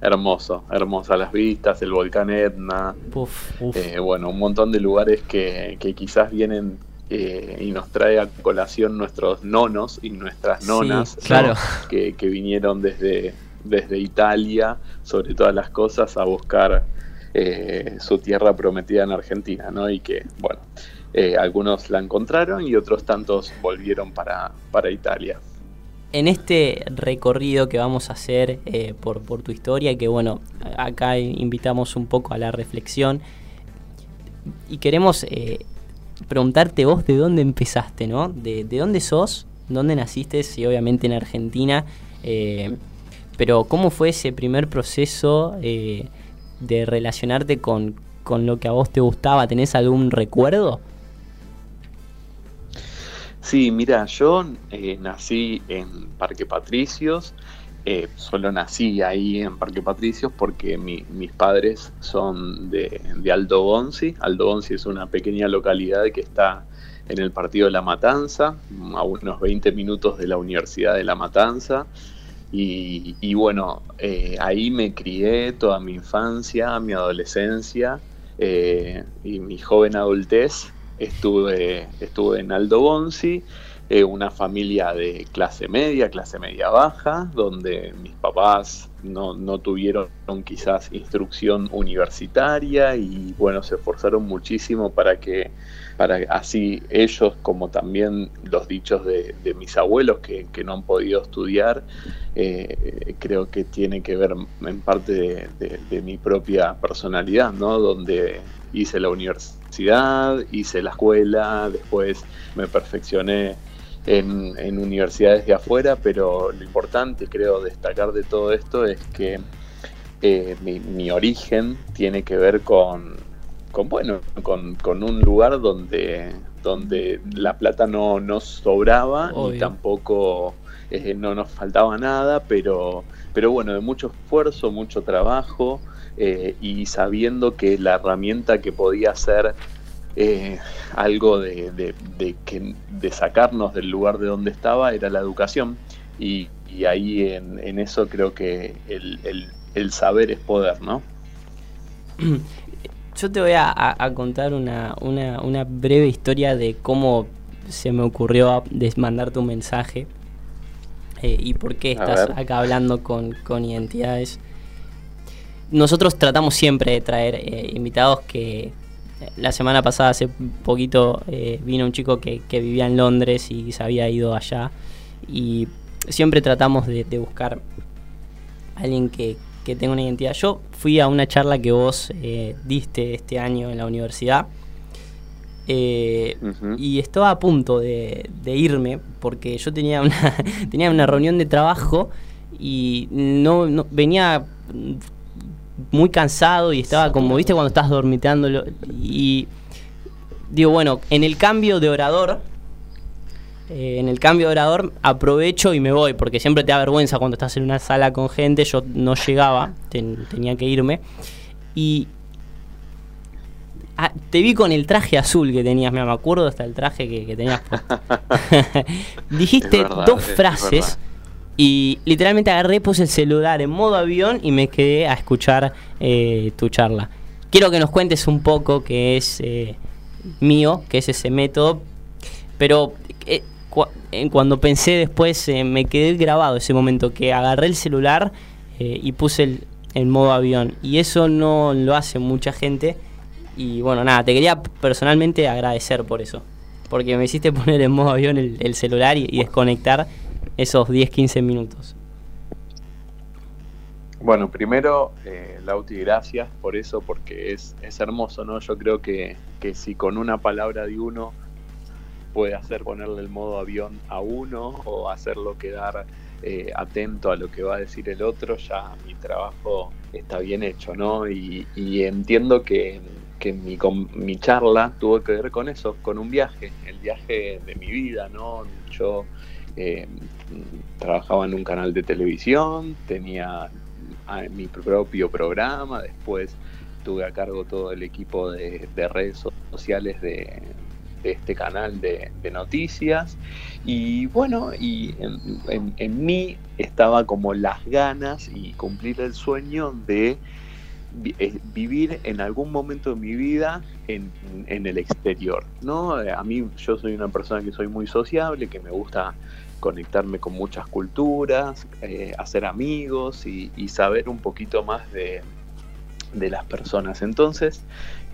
[SPEAKER 5] Hermoso, hermosas las vistas, el volcán Etna,
[SPEAKER 4] Uf, uf.
[SPEAKER 5] eh, bueno, un montón de lugares que, que quizás vienen eh, y nos trae a colación nuestros nonos y nuestras
[SPEAKER 4] Sí,
[SPEAKER 5] nonas, que, que vinieron desde, desde Italia, sobre todas las cosas, a buscar eh, su tierra prometida en Argentina, ¿no? Y que, bueno, eh, algunos la encontraron y otros tantos volvieron para, para Italia.
[SPEAKER 4] en este recorrido que vamos a hacer eh, por, por tu historia, que bueno, acá invitamos un poco a la reflexión y queremos eh, preguntarte vos de dónde empezaste, ¿no? De, de dónde sos, dónde naciste, sí, obviamente en Argentina, eh, pero cómo fue ese primer proceso eh, de relacionarte con, con lo que a vos te gustaba, ¿tenés algún recuerdo?
[SPEAKER 5] Sí, mira, yo eh, nací en Parque Patricios, eh, solo nací ahí en Parque Patricios porque mi- mis padres son de, de Aldo Bonzi. Aldo Bonzi es una pequeña localidad que está en el partido de La Matanza, a unos 20 minutos de la Universidad de La Matanza. Y, y bueno, eh, ahí me crié toda mi infancia, mi adolescencia eh, y mi joven adultez. Estuve, estuve en Aldo Bonzi, eh, una familia de clase media, clase media baja, donde mis papás no, no tuvieron quizás instrucción universitaria y bueno, se esforzaron muchísimo para que para así ellos como también los dichos de, mis abuelos que, que no han podido estudiar, eh, creo que tiene que ver en parte de mi propia personalidad, ¿no? Donde hice la universidad, hice la escuela, después me perfeccioné en, en universidades de afuera, pero lo importante creo destacar de todo esto es que eh, mi, mi origen tiene que ver con, con bueno, con, con un lugar donde, donde la plata no, no sobraba
[SPEAKER 4] Obvio.
[SPEAKER 5] ni tampoco eh, no nos faltaba nada, pero, pero bueno, de mucho esfuerzo, mucho trabajo eh, y sabiendo que la herramienta que podía ser eh, algo de, de- de que, de sacarnos del lugar de donde estaba era la educación y, y ahí en, en eso creo que el, el- el saber es poder, ¿no?
[SPEAKER 4] Yo te voy a, contar una, una- una breve historia de cómo se me ocurrió mandarte un mensaje eh, y por qué estás acá hablando con, con identidades. Nosotros tratamos siempre de traer eh, invitados que la semana pasada, hace poquito, eh, vino un chico que, que vivía en Londres y se había ido allá y siempre tratamos de, de buscar alguien que, que tenga una identidad. Yo fui a una charla que vos eh, diste este año en la universidad eh, y estaba a punto de, de irme porque yo tenía una, tenía una reunión de trabajo y no, no- venía muy cansado y estaba como, viste, cuando estás dormiteándolo y digo, bueno, en el cambio de orador, eh, en el cambio de orador aprovecho y me voy, porque siempre te da vergüenza cuando estás en una sala con gente, yo no llegaba, ten- tenía que irme. Y ah, te vi con el traje azul que tenías, mira, me acuerdo hasta el traje que, que tenías puesto. Dijiste
[SPEAKER 5] verdad,
[SPEAKER 4] dos
[SPEAKER 5] es- es
[SPEAKER 4] frases
[SPEAKER 5] verdad.
[SPEAKER 4] Y literalmente agarré, puse el celular en modo avión y me quedé a escuchar eh, tu charla. Quiero que nos cuentes un poco qué es eh, mío, qué es ese método, pero eh, en cuando pensé después eh, me quedé grabado ese momento que agarré el celular eh, y puse el, modo avión y eso no lo hace mucha gente y bueno nada te quería personalmente agradecer por eso porque me hiciste poner en modo avión el, el celular y desconectar esos 10-15 minutos?
[SPEAKER 5] Bueno, primero, eh, Lauti, gracias por eso, porque es, es hermoso, ¿no? Yo creo que, que si con una palabra de uno puede hacer ponerle el modo avión a uno o hacerlo quedar eh, atento a lo que va a decir el otro, ya mi trabajo está bien hecho, ¿no? Y, entiendo que, que mi, mi charla tuvo que ver con eso, con un viaje, el viaje de mi vida, ¿no? Yo eh, trabajaba en un canal de televisión, tenía a mi propio programa, después tuve a cargo todo el equipo de, de redes so- sociales de, este canal de, noticias y bueno, y en, mí estaba como las ganas y cumplir el sueño de eh, vivir en algún momento de mi vida en, en el exterior, ¿no? A mí yo soy una persona que soy muy sociable, que me gusta conectarme con muchas culturas, eh, hacer amigos y, y saber un poquito más de, de las personas. Entonces,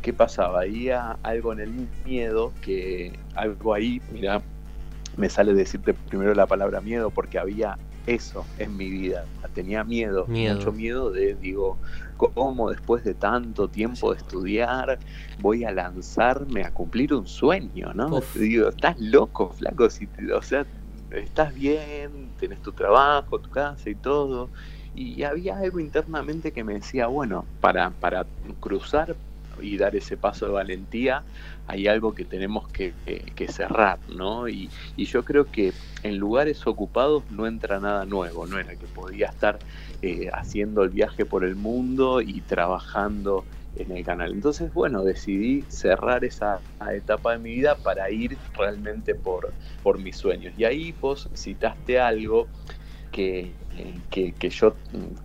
[SPEAKER 5] ¿qué pasaba? Había algo en el miedo que algo ahí, mira, me sale decirte primero la palabra miedo porque había eso en mi vida. Tenía miedo,
[SPEAKER 2] Miedo.
[SPEAKER 5] mucho miedo de, digo, ¿cómo después de tanto tiempo de estudiar voy a lanzarme a cumplir un sueño, ¿no?
[SPEAKER 4] Uf.
[SPEAKER 5] Digo, estás loco, flaco, si te- o sea, estás bien, tenés tu trabajo, tu casa y todo. Y había algo internamente que me decía, bueno, para, para cruzar y dar ese paso de valentía, hay algo que tenemos que, que- cerrar, ¿no? Y, y yo creo que en lugares ocupados no entra nada nuevo, no era que podía estar eh, haciendo el viaje por el mundo y trabajando en el canal. Entonces, bueno, decidí cerrar esa etapa de mi vida para ir realmente por, por mis sueños. Y ahí vos citaste algo que, que, que yo,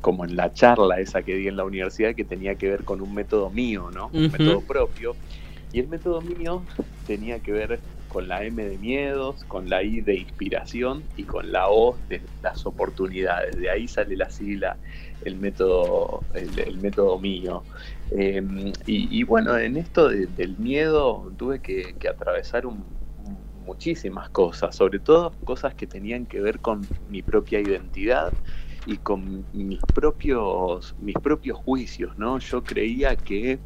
[SPEAKER 5] como en la charla esa que di en la universidad, que tenía que ver con un método mío, ¿no? Un método propio. Y el método mío tenía que ver con la M de miedos, con la I de inspiración y con la O de las oportunidades. De ahí sale la sigla, el método, el, el método mío. Eh, y, y bueno, en esto de- del miedo tuve que, que atravesar un- muchísimas cosas, sobre todo cosas que tenían que ver con mi propia identidad y con mis propios, mis propios juicios, ¿no? Yo creía que,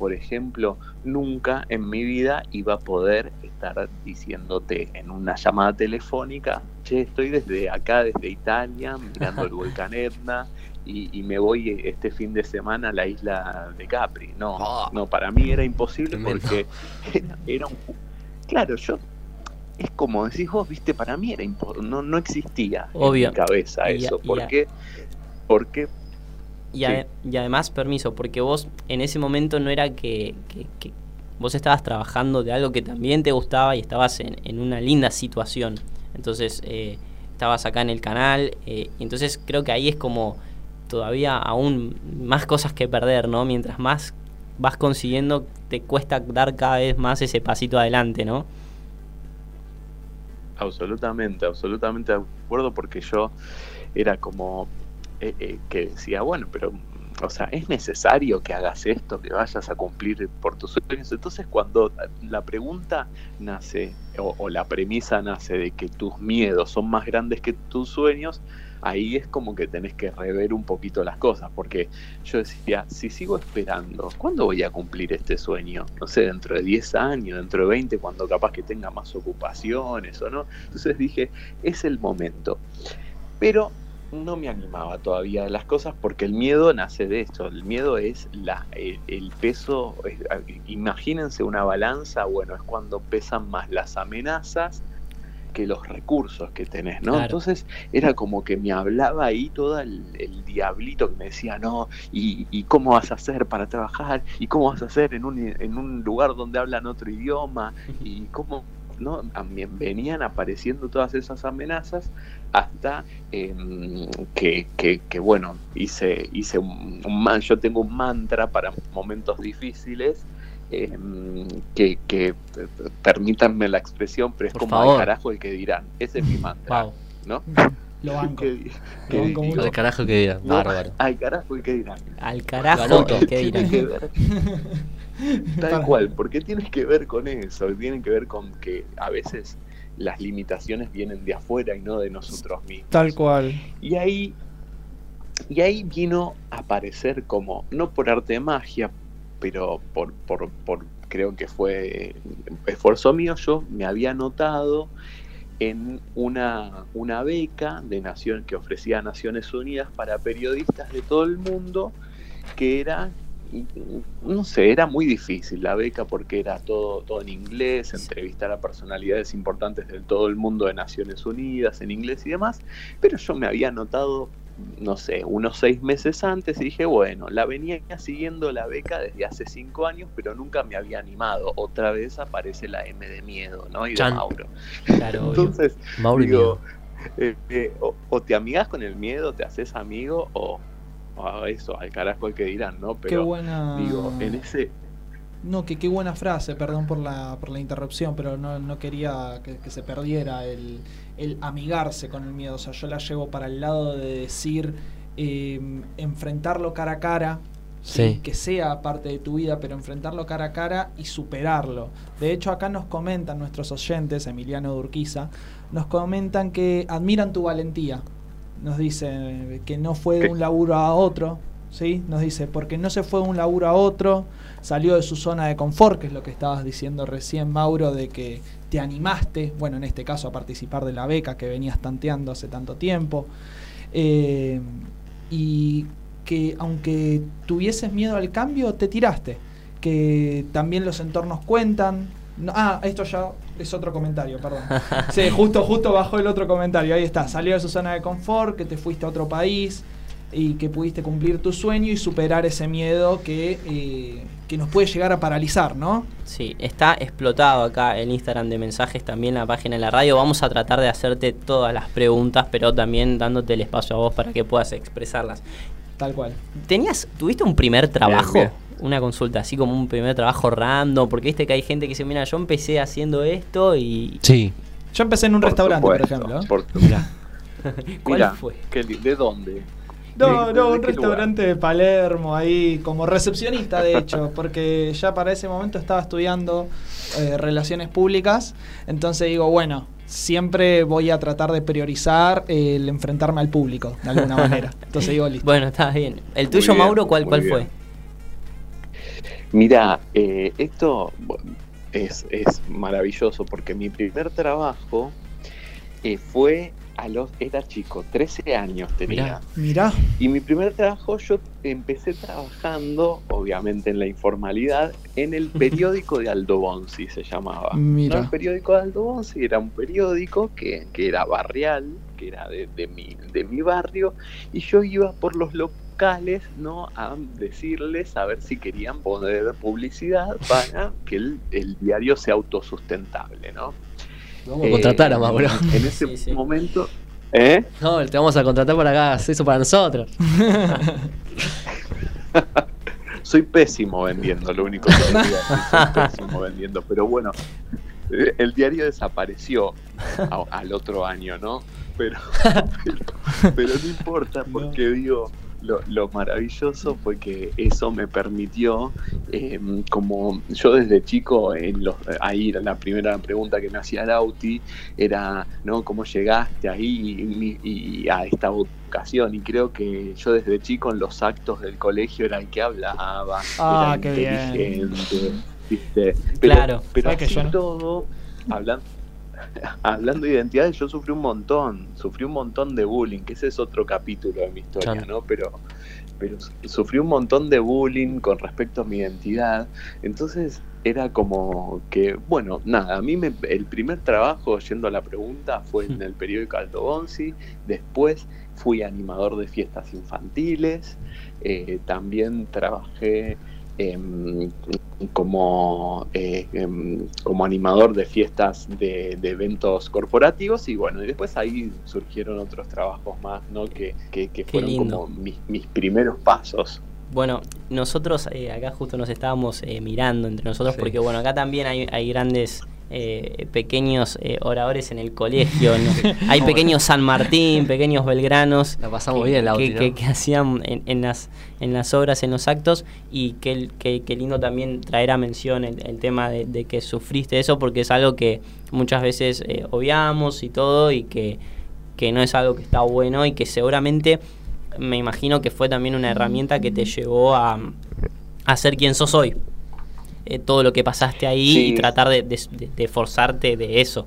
[SPEAKER 5] por ejemplo, nunca en mi vida iba a poder estar diciéndote en una llamada telefónica, che, estoy desde acá, desde Italia, mirando el volcán Etna, y, y me voy este fin de semana a la isla de Capri. No,
[SPEAKER 2] Ah.
[SPEAKER 5] no, para mí era imposible porque era, era un... Claro, yo... Es como decís vos, viste, para mí era impo- no, no existía
[SPEAKER 4] Obvio.
[SPEAKER 5] en mi cabeza
[SPEAKER 4] Y
[SPEAKER 5] eso.
[SPEAKER 4] y
[SPEAKER 5] ¿Por
[SPEAKER 4] a-
[SPEAKER 5] qué? Porque
[SPEAKER 4] Y, ade- y además, permiso, porque vos en ese momento no era que, que- que vos estabas trabajando de algo que también te gustaba y estabas en, en una linda situación. Entonces, eh, estabas acá en el canal, eh, y entonces creo que ahí es como todavía aún más cosas que perder, ¿no? Mientras más vas consiguiendo, te cuesta dar cada vez más ese pasito adelante, ¿no?
[SPEAKER 5] Absolutamente, absolutamente de acuerdo porque yo era como eh, eh, que decía, bueno, pero, o sea, es necesario que hagas esto, que vayas a cumplir por tus sueños. Entonces cuando la pregunta nace o, o la premisa nace de que tus miedos son más grandes que tus sueños, ahí es como que tenés que rever un poquito las cosas, porque yo decía, si sigo esperando, ¿cuándo voy a cumplir este sueño? No sé, dentro de 10 años, dentro de 20, cuando capaz que tenga más ocupaciones o no. Entonces dije, es el momento. Pero no me animaba todavía las cosas porque el miedo nace de esto. El miedo es la, el, el peso. es- imagínense una balanza, bueno, es cuando pesan más las amenazas que los recursos que tenés, ¿no?
[SPEAKER 4] Claro.
[SPEAKER 5] Entonces era como que me hablaba ahí todo el, el diablito que me decía, no, y, y cómo vas a hacer para trabajar, y cómo vas a hacer en un, en un lugar donde hablan otro idioma, y cómo, ¿no? Venían apareciendo todas esas amenazas hasta em, que, que, que, bueno, hice, hice un, yo tengo un mantra para momentos difíciles, em, que, que permítanme la expresión, pero es
[SPEAKER 2] Por
[SPEAKER 5] como
[SPEAKER 2] favor.
[SPEAKER 5] al carajo el que dirán. Ese es mi mantra,
[SPEAKER 4] Wow.
[SPEAKER 5] ¿no?
[SPEAKER 3] Lo banco. Lo banco.
[SPEAKER 2] Al carajo que diga.
[SPEAKER 5] no,
[SPEAKER 2] Bárbaro.
[SPEAKER 5] Al carajo el que dirán.
[SPEAKER 4] Al carajo, que dirán.
[SPEAKER 5] Tal cual, porque tiene que ver con eso, tiene que ver con que a veces, las limitaciones vienen de afuera y no de nosotros mismos.
[SPEAKER 3] Tal cual.
[SPEAKER 5] Y ahí, y ahí vino a aparecer como, no por arte de magia, pero por, por, por creo que fue esfuerzo mío, yo me había anotado en una, una beca de nación, que ofrecía Naciones Unidas para periodistas de todo el mundo, que era, no sé, era muy difícil la beca porque era todo, todo en inglés, entrevistar a personalidades importantes de todo el mundo de Naciones Unidas en inglés y demás, pero yo me había anotado no sé, unos seis meses antes y dije, bueno, la venía siguiendo la beca desde hace cinco años, pero nunca me había animado. Otra vez aparece la M de miedo, ¿no? Y de Mauro.
[SPEAKER 2] Claro,
[SPEAKER 5] Entonces,
[SPEAKER 2] Mauro
[SPEAKER 5] digo, eh, eh, o, o te amigas con el miedo, te haces amigo, o a eso, al carajo el que dirán, ¿no?
[SPEAKER 3] Qué
[SPEAKER 5] Pero
[SPEAKER 3] buena.
[SPEAKER 5] digo, en ese,
[SPEAKER 3] No, que qué buena frase, perdón por la, por la interrupción, pero no, no quería que, que se perdiera el, el amigarse con el miedo. O sea, yo la llevo para el lado de decir eh, enfrentarlo cara a cara, ¿sí?
[SPEAKER 2] Sí.
[SPEAKER 3] que sea parte de tu vida, pero enfrentarlo cara a cara y superarlo. De hecho, acá nos comentan nuestros oyentes, Emiliano Durquiza, nos comentan que admiran tu valentía. Nos dice que no fue de un laburo a otro, ¿sí? Nos dice, porque no se fue de un laburo a otro, salió de su zona de confort, que es lo que estabas diciendo recién, Mauro, de que te animaste, bueno, en este caso a participar de la beca que venías tanteando hace tanto tiempo. Eh, y que aunque tuvieses miedo al cambio, te tiraste. Que también los entornos cuentan. No- ah, esto ya es otro comentario, perdón. Sí, justo, justo bajó el otro comentario. Ahí está. Salió de su zona de confort, que te fuiste a otro país y que pudiste cumplir tu sueño y superar ese miedo que, eh, que nos puede llegar a paralizar, ¿no?
[SPEAKER 4] Sí, está explotado acá el Instagram de mensajes, también la página de la radio. Vamos a tratar de hacerte todas las preguntas, pero también dándote el espacio a vos para que puedas expresarlas.
[SPEAKER 3] Tal cual.
[SPEAKER 4] ¿Tenías, tuviste un primer trabajo?
[SPEAKER 5] bien.
[SPEAKER 4] Una consulta, así como un primer trabajo random, porque viste que hay gente que dice, mira, yo empecé haciendo esto y...
[SPEAKER 2] Sí.
[SPEAKER 3] Yo empecé en un
[SPEAKER 5] por
[SPEAKER 3] restaurante, por ejemplo.
[SPEAKER 5] por-
[SPEAKER 4] ¿Cuál
[SPEAKER 5] Mira,
[SPEAKER 4] fue?
[SPEAKER 5] ¿de dónde?
[SPEAKER 3] No,
[SPEAKER 5] ¿De-
[SPEAKER 3] no,
[SPEAKER 5] de
[SPEAKER 3] un restaurante de Palermo ahí, como recepcionista de hecho, porque ya para ese momento estaba estudiando eh, relaciones públicas, entonces digo, bueno, siempre voy a tratar de priorizar el enfrentarme al público, de alguna manera. Entonces digo, listo.
[SPEAKER 4] Bueno, está bien. ¿El tuyo,
[SPEAKER 5] bien,
[SPEAKER 4] Mauro, cuál, cuál
[SPEAKER 5] bien.
[SPEAKER 4] fue?
[SPEAKER 5] Mira, eh, esto es, es maravilloso porque mi primer trabajo eh, fue a los, era chico, 13 años tenía.
[SPEAKER 2] Mirá.
[SPEAKER 3] Mirá,
[SPEAKER 5] Y mi primer trabajo yo empecé trabajando, obviamente en la informalidad, en el periódico de Aldo Bonzi se llamaba.
[SPEAKER 3] Mira.
[SPEAKER 5] ¿no? El periódico de Aldo Bonzi era un periódico que, que era barrial, que era de, de mi, de mi barrio, y yo iba por los locales ¿no? a decirles a ver si querían poner publicidad para que el, el diario sea autosustentable, ¿no?
[SPEAKER 2] Vamos a contratar a Mauro.
[SPEAKER 5] En ese
[SPEAKER 4] Sí, sí.
[SPEAKER 5] momento... ¿Eh?
[SPEAKER 2] No, te vamos a contratar para acá, haz eso para nosotros.
[SPEAKER 5] Soy pésimo vendiendo, lo único que te voy a decir, soy pésimo vendiendo. Pero bueno, eh, el diario desapareció a- al otro año, ¿no? Pero, pero, pero no importa, porque digo, lo, lo maravilloso fue que eso me permitió, eh, como yo desde chico, en los, ahí la primera pregunta que me hacía Lauti, era, ¿no? ¿Cómo llegaste ahí y, y a esta vocación? Y creo que yo desde chico en los actos del colegio era el que hablaba,
[SPEAKER 3] Ah,
[SPEAKER 5] era
[SPEAKER 3] qué bien.
[SPEAKER 5] inteligente, ¿viste? Pero,
[SPEAKER 4] Claro.
[SPEAKER 5] pero
[SPEAKER 3] ¿Sabes que
[SPEAKER 5] así
[SPEAKER 3] yo no?
[SPEAKER 5] todo, hablando, hablando de identidades, yo sufrí un montón, sufrí un montón de bullying, que ese es otro capítulo de mi historia,
[SPEAKER 2] Claro.
[SPEAKER 5] ¿no? Pero, pero su- sufrí un montón de bullying con respecto a mi identidad, entonces era como que, bueno, nada, a mí me, el primer trabajo, yendo a la pregunta, fue en el periódico Alto Bonzi, después fui animador de fiestas infantiles, eh, también trabajé como, eh, em, como animador de fiestas de, de eventos corporativos y bueno, y después ahí surgieron otros trabajos más, ¿no? Que, que, fueron como mis, mis primeros pasos.
[SPEAKER 4] Bueno, nosotros eh, acá justo nos estábamos eh, mirando entre nosotros
[SPEAKER 2] Sí.
[SPEAKER 4] porque bueno, acá también hay, hay grandes eh, pequeños eh, oradores en el colegio. ¿no? Hay pequeños San Martín, pequeños Belgranos.
[SPEAKER 2] La pasamos
[SPEAKER 4] que,
[SPEAKER 2] bien, Lauti,
[SPEAKER 4] que,
[SPEAKER 2] ¿no?
[SPEAKER 4] que- que hacían en, en las, en las obras, en los actos. Y que, que, que lindo también traer a mención el, el tema de, de que sufriste eso, porque es algo que muchas veces eh, obviamos y todo, y que, que no es algo que está bueno y que seguramente me imagino que fue también una herramienta que te llevó a, a ser quien sos hoy. Eh, todo lo que pasaste ahí
[SPEAKER 5] Sí.
[SPEAKER 4] y tratar de, de- de- forzarte de eso.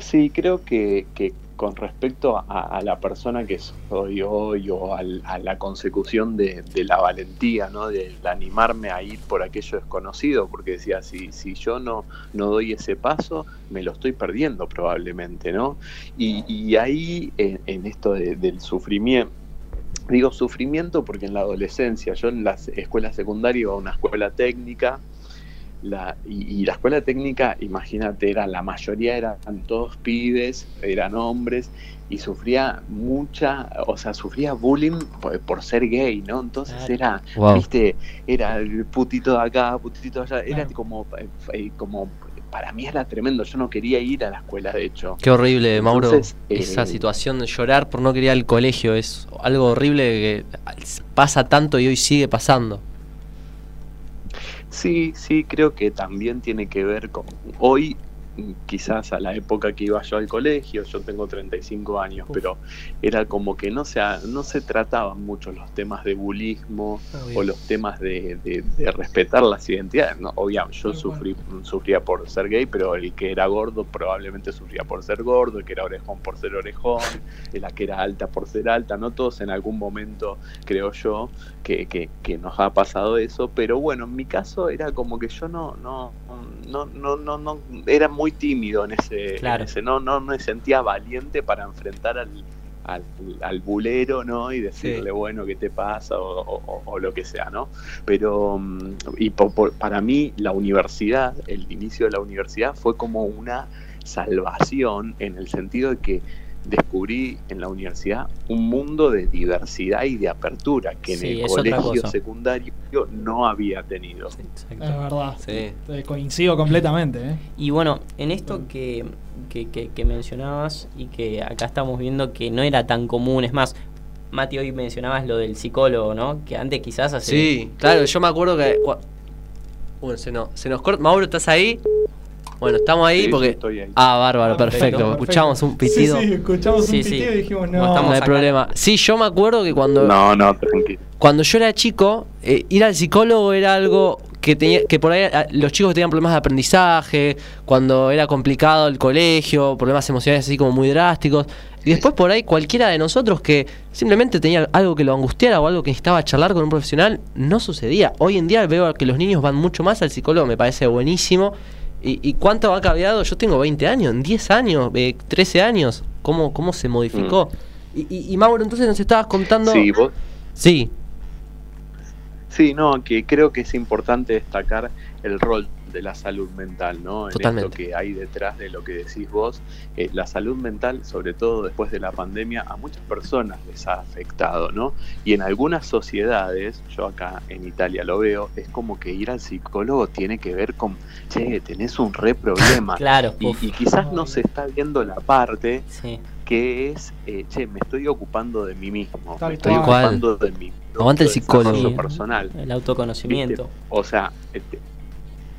[SPEAKER 5] Sí, creo que, que con respecto a, a la persona que soy hoy o al- a la consecución de, de la valentía, ¿no? de, animarme a ir por aquello desconocido, porque decía, si, si yo no, no doy ese paso, me lo estoy perdiendo probablemente, ¿no? Y, y ahí, en, en esto de- del sufrimiento, digo sufrimiento porque en la adolescencia, yo en la escuela secundaria iba a una escuela técnica, la, y, y la escuela técnica, imagínate, era la mayoría eran todos pibes, eran hombres, y sufría mucha, o sea, sufría bullying por, por ser gay, ¿no? Entonces era,
[SPEAKER 2] Wow.
[SPEAKER 5] viste, era el putito de acá, putito de allá, era
[SPEAKER 3] Claro.
[SPEAKER 5] como, eh, eh, como, para mí era tremendo, yo no quería ir a la escuela, de hecho.
[SPEAKER 2] Qué horrible, Mauro.
[SPEAKER 5] Entonces,
[SPEAKER 2] esa
[SPEAKER 5] eh,
[SPEAKER 2] situación de llorar por no querer ir al colegio es algo horrible que pasa tanto y hoy sigue pasando.
[SPEAKER 5] Sí, sí, creo que también tiene que ver con hoy, quizás a la época que iba yo al colegio, yo tengo 35 años, pero era como que no se, no se trataban mucho los temas de bullismo o los temas de, de- de respetar las identidades. No, obviamente, yo sufrí, sufría por ser gay, pero el que era gordo probablemente sufría por ser gordo, el que era orejón por ser orejón, la que era alta por ser alta, no todos en algún momento, creo yo, que, que- que nos ha pasado eso, pero bueno, en mi caso era como que yo no, no, no, no, no, no era muy tímido en ese, en
[SPEAKER 4] Claro.
[SPEAKER 5] ese- no, no me sentía valiente para enfrentar al, al, al bulero, ¿no? Y decirle,
[SPEAKER 2] Sí.
[SPEAKER 5] bueno, ¿qué te pasa? O, o- o- o lo que sea, ¿no? Pero, mm, y po- por- para mí la universidad, el inicio de la universidad fue como una salvación en el sentido de que descubrí en la universidad un mundo de diversidad y de apertura que
[SPEAKER 4] Sí,
[SPEAKER 5] en el colegio secundario no había tenido.
[SPEAKER 4] Exacto.
[SPEAKER 3] Es verdad.
[SPEAKER 2] Sí.
[SPEAKER 3] Te coincido completamente. ¿eh?
[SPEAKER 4] Y bueno, en esto que, que, que- que mencionabas y que acá estamos viendo que no era tan común, es más, Mati, hoy mencionabas lo del psicólogo, ¿no? Que antes quizás hace...
[SPEAKER 2] Sí, claro, yo me acuerdo que. Bueno, se nos, se nos corta. Mauro, ¿estás ahí? Bueno, estamos ahí
[SPEAKER 5] Sí, sí,
[SPEAKER 2] porque.
[SPEAKER 5] estoy ahí.
[SPEAKER 2] Ah, bárbaro,
[SPEAKER 3] Ah,
[SPEAKER 2] perfecto. Escuchamos un pitido.
[SPEAKER 3] Sí, sí, escuchamos
[SPEAKER 4] Sí,
[SPEAKER 3] un
[SPEAKER 4] sí.
[SPEAKER 3] pitido y dijimos,
[SPEAKER 4] No
[SPEAKER 3] no.
[SPEAKER 4] estamos
[SPEAKER 2] No hay
[SPEAKER 4] acá.
[SPEAKER 2] problema. Sí, yo me acuerdo que cuando.
[SPEAKER 5] No, no, tranquilo.
[SPEAKER 2] Cuando yo era chico, eh, ir al psicólogo era algo que tenía que por ahí ah, los chicos tenían problemas de aprendizaje, cuando era complicado el colegio, problemas emocionales así como muy drásticos. Y después por ahí cualquiera de nosotros que simplemente tenía algo que lo angustiara o algo que necesitaba charlar con un profesional, no sucedía. Hoy en día veo que los niños van mucho más al psicólogo, me parece buenísimo. ¿Y, y cuánto ha cambiado? Yo tengo 20 años, en 10 años, eh, 13 años. ¿Cómo, cómo se modificó? Y, y, y Mauro, entonces nos estabas contando...
[SPEAKER 5] Sí, vos,
[SPEAKER 2] Sí,
[SPEAKER 5] Sí, no, que creo que es importante destacar el rol de la salud mental, ¿no? En
[SPEAKER 2] Totalmente.
[SPEAKER 5] esto que hay detrás de lo que decís vos. Eh, la salud mental, sobre todo después de la pandemia, a muchas personas les ha afectado, ¿no? Y en algunas sociedades, yo acá en Italia lo veo, es como que ir al psicólogo tiene que ver con, che, tenés un re problema.
[SPEAKER 4] Claro,
[SPEAKER 5] Y, y quizás no se está viendo la parte
[SPEAKER 4] sí.
[SPEAKER 5] que es, eh, che, me estoy ocupando de mí mismo,
[SPEAKER 3] Tal
[SPEAKER 5] me estoy
[SPEAKER 3] cual.
[SPEAKER 5] ocupando de mi
[SPEAKER 2] Aguante el psicólogo.
[SPEAKER 5] personal.
[SPEAKER 4] el autoconocimiento.
[SPEAKER 5] ¿Viste? O sea, este,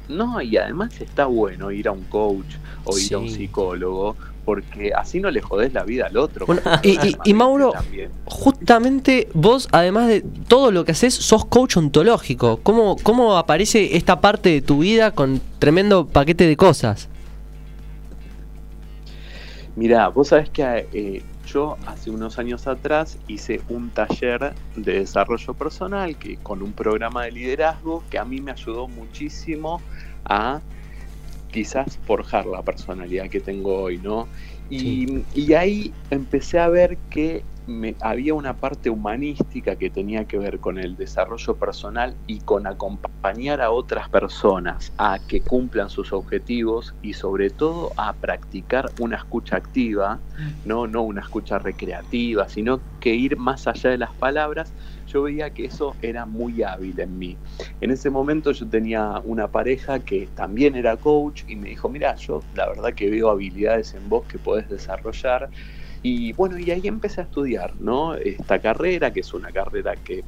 [SPEAKER 5] no, y además está bueno ir a un coach o ir a un psicólogo, porque así no le jodés la vida al otro.
[SPEAKER 2] Bueno, y- y- y Mauro,
[SPEAKER 5] también.
[SPEAKER 2] Justamente vos, además de todo lo que haces, sos coach ontológico. ¿Cómo, ¿Cómo aparece esta parte de tu vida con tremendo paquete de cosas?
[SPEAKER 5] Mirá, vos sabés que eh, yo hace unos años atrás hice un taller de desarrollo personal que con un programa de liderazgo que a mí me ayudó muchísimo a quizás forjar la personalidad que tengo hoy, ¿no? Y, y ahí empecé a ver que me, había una parte humanística que tenía que ver con el desarrollo personal y con acompañar a otras personas a que cumplan sus objetivos y sobre todo a practicar una escucha activa, no, no una escucha recreativa, sino que ir más allá de las palabras yo veía que eso era muy hábil en mí. En ese momento yo tenía una pareja que también era coach y me dijo, mira, yo la verdad que veo habilidades en vos que podés desarrollar. Y bueno, y ahí empecé a estudiar, ¿no? Esta carrera, que es una carrera que,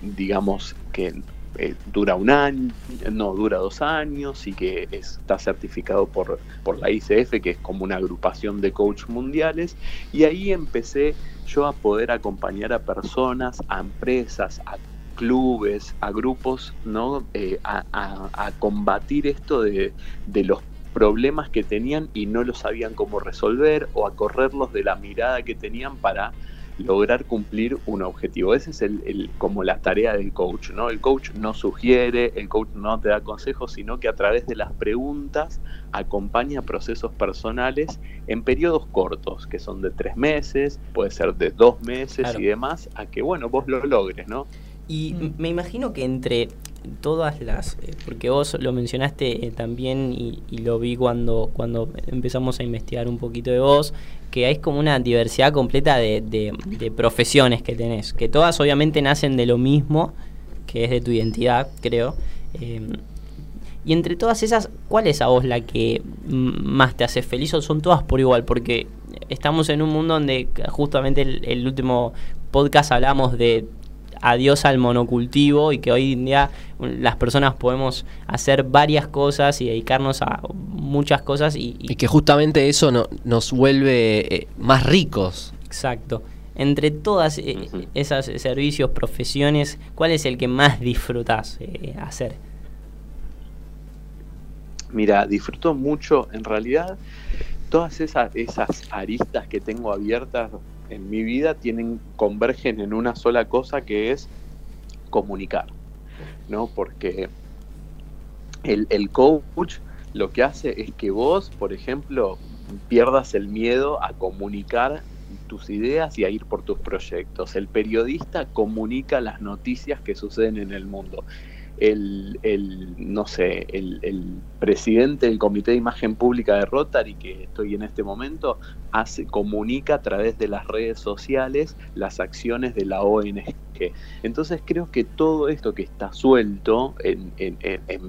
[SPEAKER 5] digamos, que eh, dura un año, no, dura dos años y que está certificado por, por la ICF, que es como una agrupación de coach mundiales. Y ahí empecé yo a poder acompañar a personas, a empresas, a clubes, a grupos, ¿no? Eh, a, combatir esto de, de los problemas que tenían y no lo sabían cómo resolver o a correrlos de la mirada que tenían para lograr cumplir un objetivo. Esa es el, como la tarea del coach, ¿no? El coach no sugiere, el coach no te da consejos, sino que a través de las preguntas acompaña procesos personales en periodos cortos, que son de tres meses, puede ser de dos meses y demás, a que, bueno, vos lo logres, ¿no?
[SPEAKER 4] Y mm. me imagino que entre todas las, eh, porque vos lo mencionaste eh, también y, lo vi cuando, cuando empezamos a investigar un poquito de vos, que hay como una diversidad completa de, profesiones que tenés, que todas obviamente nacen de lo mismo, que es de tu identidad, creo. Em, y entre todas esas, ¿cuál es a vos la que más te hace feliz o son todas por igual? Porque estamos en un mundo donde justamente el último podcast hablamos de adiós al monocultivo y que hoy en día las personas podemos hacer varias cosas y dedicarnos a muchas cosas. Y,
[SPEAKER 2] que justamente eso nos vuelve eh, más ricos.
[SPEAKER 4] Exacto. Entre todas eh, esas servicios, profesiones, ¿cuál es el que más disfrutas eh, hacer?
[SPEAKER 5] Mira, disfruto mucho, en realidad, todas esas, esas aristas que tengo abiertas en mi vida tienen, convergen en una sola cosa que es comunicar, ¿no? Porque el, el coach lo que hace es que vos, por ejemplo, pierdas el miedo a comunicar tus ideas y a ir por tus proyectos. El periodista comunica las noticias que suceden en el mundo el, no sé, el, presidente del Comité de Imagen Pública de Rotary, que estoy en este momento, hace, comunica a través de las redes sociales las acciones de la ONG. Entonces creo que todo esto que está suelto en,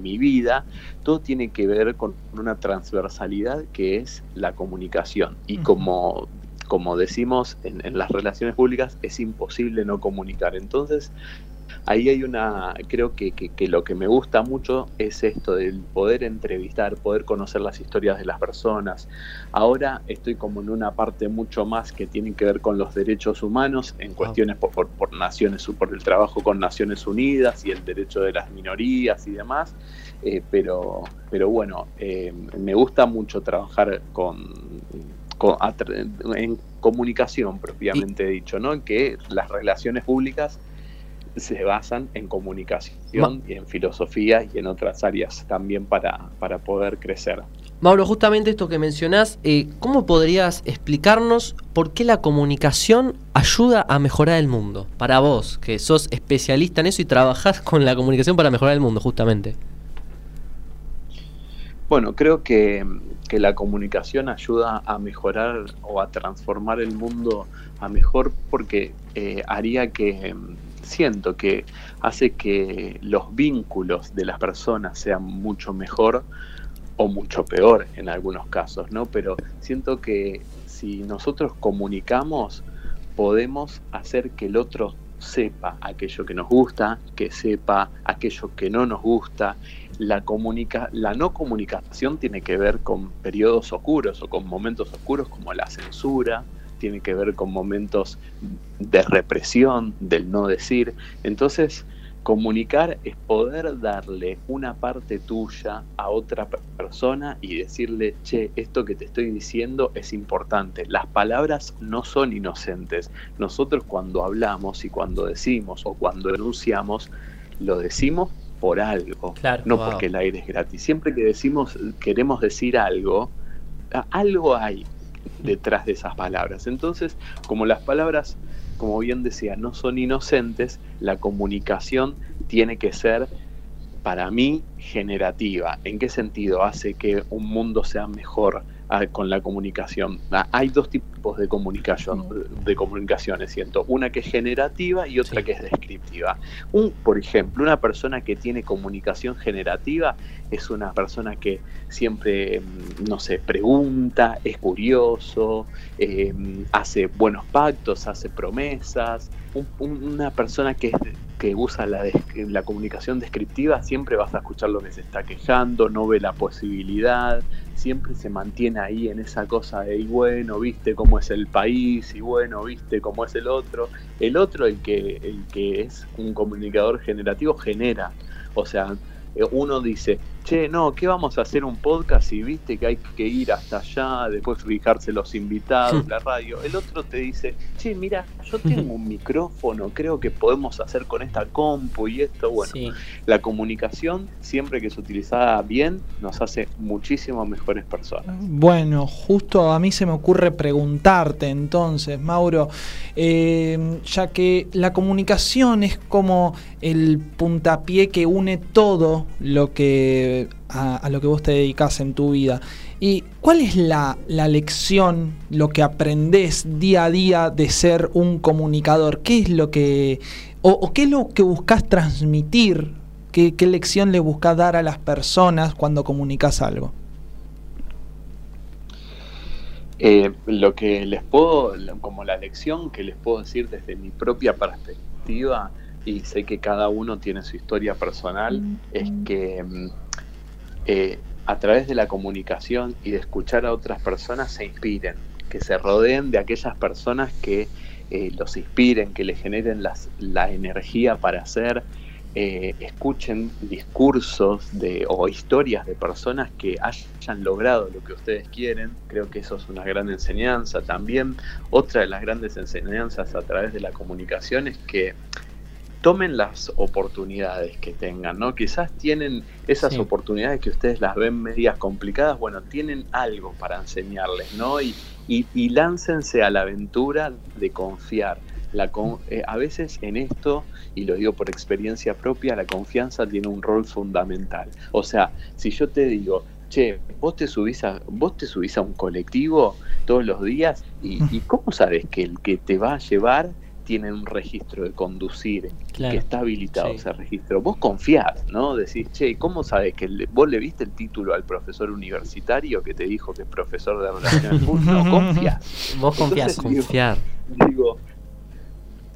[SPEAKER 5] mi vida, todo tiene que ver con una transversalidad que es la comunicación. Y como como decimos en, en, las relaciones públicas, es imposible no comunicar. Entonces, ahí hay una, creo que, que, lo que me gusta mucho es esto del poder entrevistar, poder conocer las historias de las personas. Ahora estoy como en una parte mucho más que tiene que ver con los derechos humanos, en cuestiones por, por, naciones, por el trabajo con Naciones Unidas y el derecho de las minorías y demás. Eh, pero, pero bueno, eh, me gusta mucho trabajar con, en comunicación propiamente dicho, ¿no? En que las relaciones públicas se basan en comunicación y en filosofía y en otras áreas también para, para poder crecer.
[SPEAKER 2] Mauro, justamente esto que mencionás, eh, ¿cómo podrías explicarnos por qué la comunicación ayuda a mejorar el mundo? Para vos, que sos especialista en eso y trabajás con la comunicación para mejorar el mundo, justamente.
[SPEAKER 5] Bueno, creo que, la comunicación ayuda a mejorar o a transformar el mundo a mejor porque eh, haría que siento que hace que los vínculos de las personas sean mucho mejor o mucho peor en algunos casos, ¿no? Pero siento que si nosotros comunicamos, podemos hacer que el otro sepa aquello que nos gusta, que sepa aquello que no nos gusta. La, comunica la no comunicación tiene que ver con periodos oscuros o con momentos oscuros como la censura, tiene que ver con momentos de represión, del no decir. Entonces, comunicar es poder darle una parte tuya a otra persona y decirle, che, esto que te estoy diciendo es importante. Las palabras no son inocentes. Nosotros cuando hablamos y cuando decimos o cuando denunciamos, lo decimos por algo, no porque el aire es gratis. Siempre que decimos, queremos decir algo, algo hay, detrás de esas palabras. Entonces, como las palabras como bien decía, no son inocentes, la comunicación tiene que ser para mí generativa. ¿En qué sentido hace que un mundo sea mejor con la comunicación? Ah, hay dos tipos de comunicación, de comunicaciones, siento. Una que es generativa y otra que es descriptiva. Un, por ejemplo, una persona que tiene comunicación generativa es una persona que siempre, mm, no sé, pregunta, es curioso, em, hace buenos pactos, hace promesas. una persona que es que usa la, la, comunicación descriptiva, siempre vas a escuchar lo que se está quejando, no ve la posibilidad, siempre se mantiene ahí en esa cosa de, y bueno, viste cómo es el país, y bueno, viste cómo es el otro. El otro, el que, el que es un comunicador generativo, genera. O sea, eh, uno dice, che, no, ¿qué vamos a hacer un podcast y viste que hay que ir hasta allá, después fijarse los invitados, la radio? El otro te dice, che, mira, yo tengo un micrófono, creo que podemos hacer con esta compu y esto. Bueno, la comunicación, siempre que es utilizada bien, nos hace muchísimo mejores personas.
[SPEAKER 3] Bueno, justo a mí se me ocurre preguntarte entonces, Mauro, eh, ya que la comunicación es como el puntapié que une todo lo que a, lo que vos te dedicas en tu vida. ¿Y cuál es la, lección, lo que aprendés día a día de ser un comunicador? ¿Qué es lo que, o, qué es lo que buscas transmitir? ¿Qué, lección le buscas dar a las personas cuando comunicas algo?
[SPEAKER 5] Eh, lo que les puedo, como la lección que les puedo decir desde mi propia perspectiva, y sé que cada uno tiene su historia personal, es que mm, eh, a través de la comunicación y de escuchar a otras personas se inspiren, que se rodeen de aquellas personas que eh, los inspiren, que les generen la energía para hacer, eh, escuchen discursos de, o historias de personas que hayan logrado lo que ustedes quieren. Creo que eso es una gran enseñanza. También otra de las grandes enseñanzas a través de la comunicación es que tomen las oportunidades que tengan, ¿no? Quizás tienen esas oportunidades que ustedes las ven medias complicadas, bueno, tienen algo para enseñarles, ¿no? Y, y, láncense a la aventura de confiar. La eh, a veces en esto, y lo digo por experiencia propia, la confianza tiene un rol fundamental. O sea, si yo te digo, che, vos te subís a, vos te subís a un colectivo todos los días, y, y ¿cómo sabes que el que te va a llevar tiene un registro de conducir, que está habilitado ese registro. Vos confiás, ¿no? Decís, che, ¿cómo sabes que vos le viste el título al profesor universitario que te dijo que es profesor de relaciones públicas? No, confías.
[SPEAKER 2] Vos confías, confiar.
[SPEAKER 5] Digo,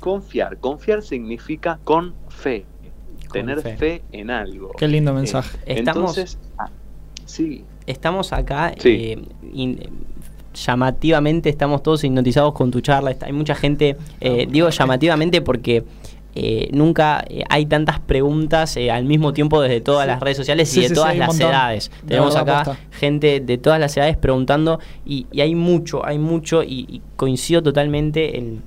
[SPEAKER 5] confiar. Confiar significa con fe. tener fe. en algo.
[SPEAKER 3] Qué lindo mensaje.
[SPEAKER 5] entonces, ah, sí.
[SPEAKER 4] Estamos acá eh, llamativamente estamos todos hipnotizados con tu charla. Hay mucha gente, eh, digo llamativamente porque eh, nunca eh, hay tantas preguntas al mismo tiempo desde todas las redes sociales y de todas las edades. Tenemos acá gente de todas las edades preguntando y, hay mucho, hay mucho y, coincido totalmente en,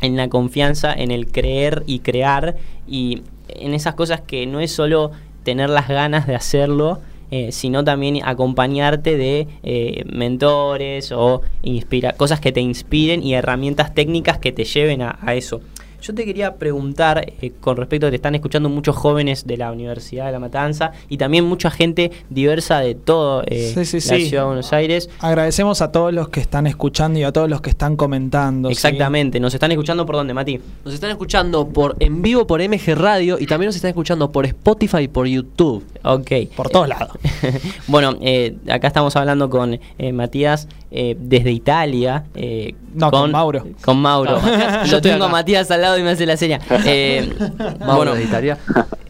[SPEAKER 4] en la confianza, en el creer y crear y en esas cosas que no es solo tener las ganas de hacerlo, eh, sino también acompañarte de eh, mentores o inspira cosas que te inspiren y herramientas técnicas que te lleven a eso. Yo te quería preguntar, eh, con respecto a que te están escuchando muchos jóvenes de la Universidad de La Matanza y también mucha gente diversa de todo eh, la Ciudad de Buenos Aires.
[SPEAKER 3] Agradecemos a todos los que están escuchando y a todos los que están comentando.
[SPEAKER 4] Exactamente. ¿Nos están escuchando por dónde, Mati?
[SPEAKER 2] Nos están escuchando por en vivo por MG Radio y también nos están escuchando por Spotify y por YouTube.
[SPEAKER 4] Ok.
[SPEAKER 3] Por todos lados.
[SPEAKER 4] bueno, eh, acá estamos hablando con Matías desde Italia.
[SPEAKER 3] no, con, Mauro.
[SPEAKER 4] Con Mauro. Yo tengo a Matías al lado y me hace la seña. Eh, bueno,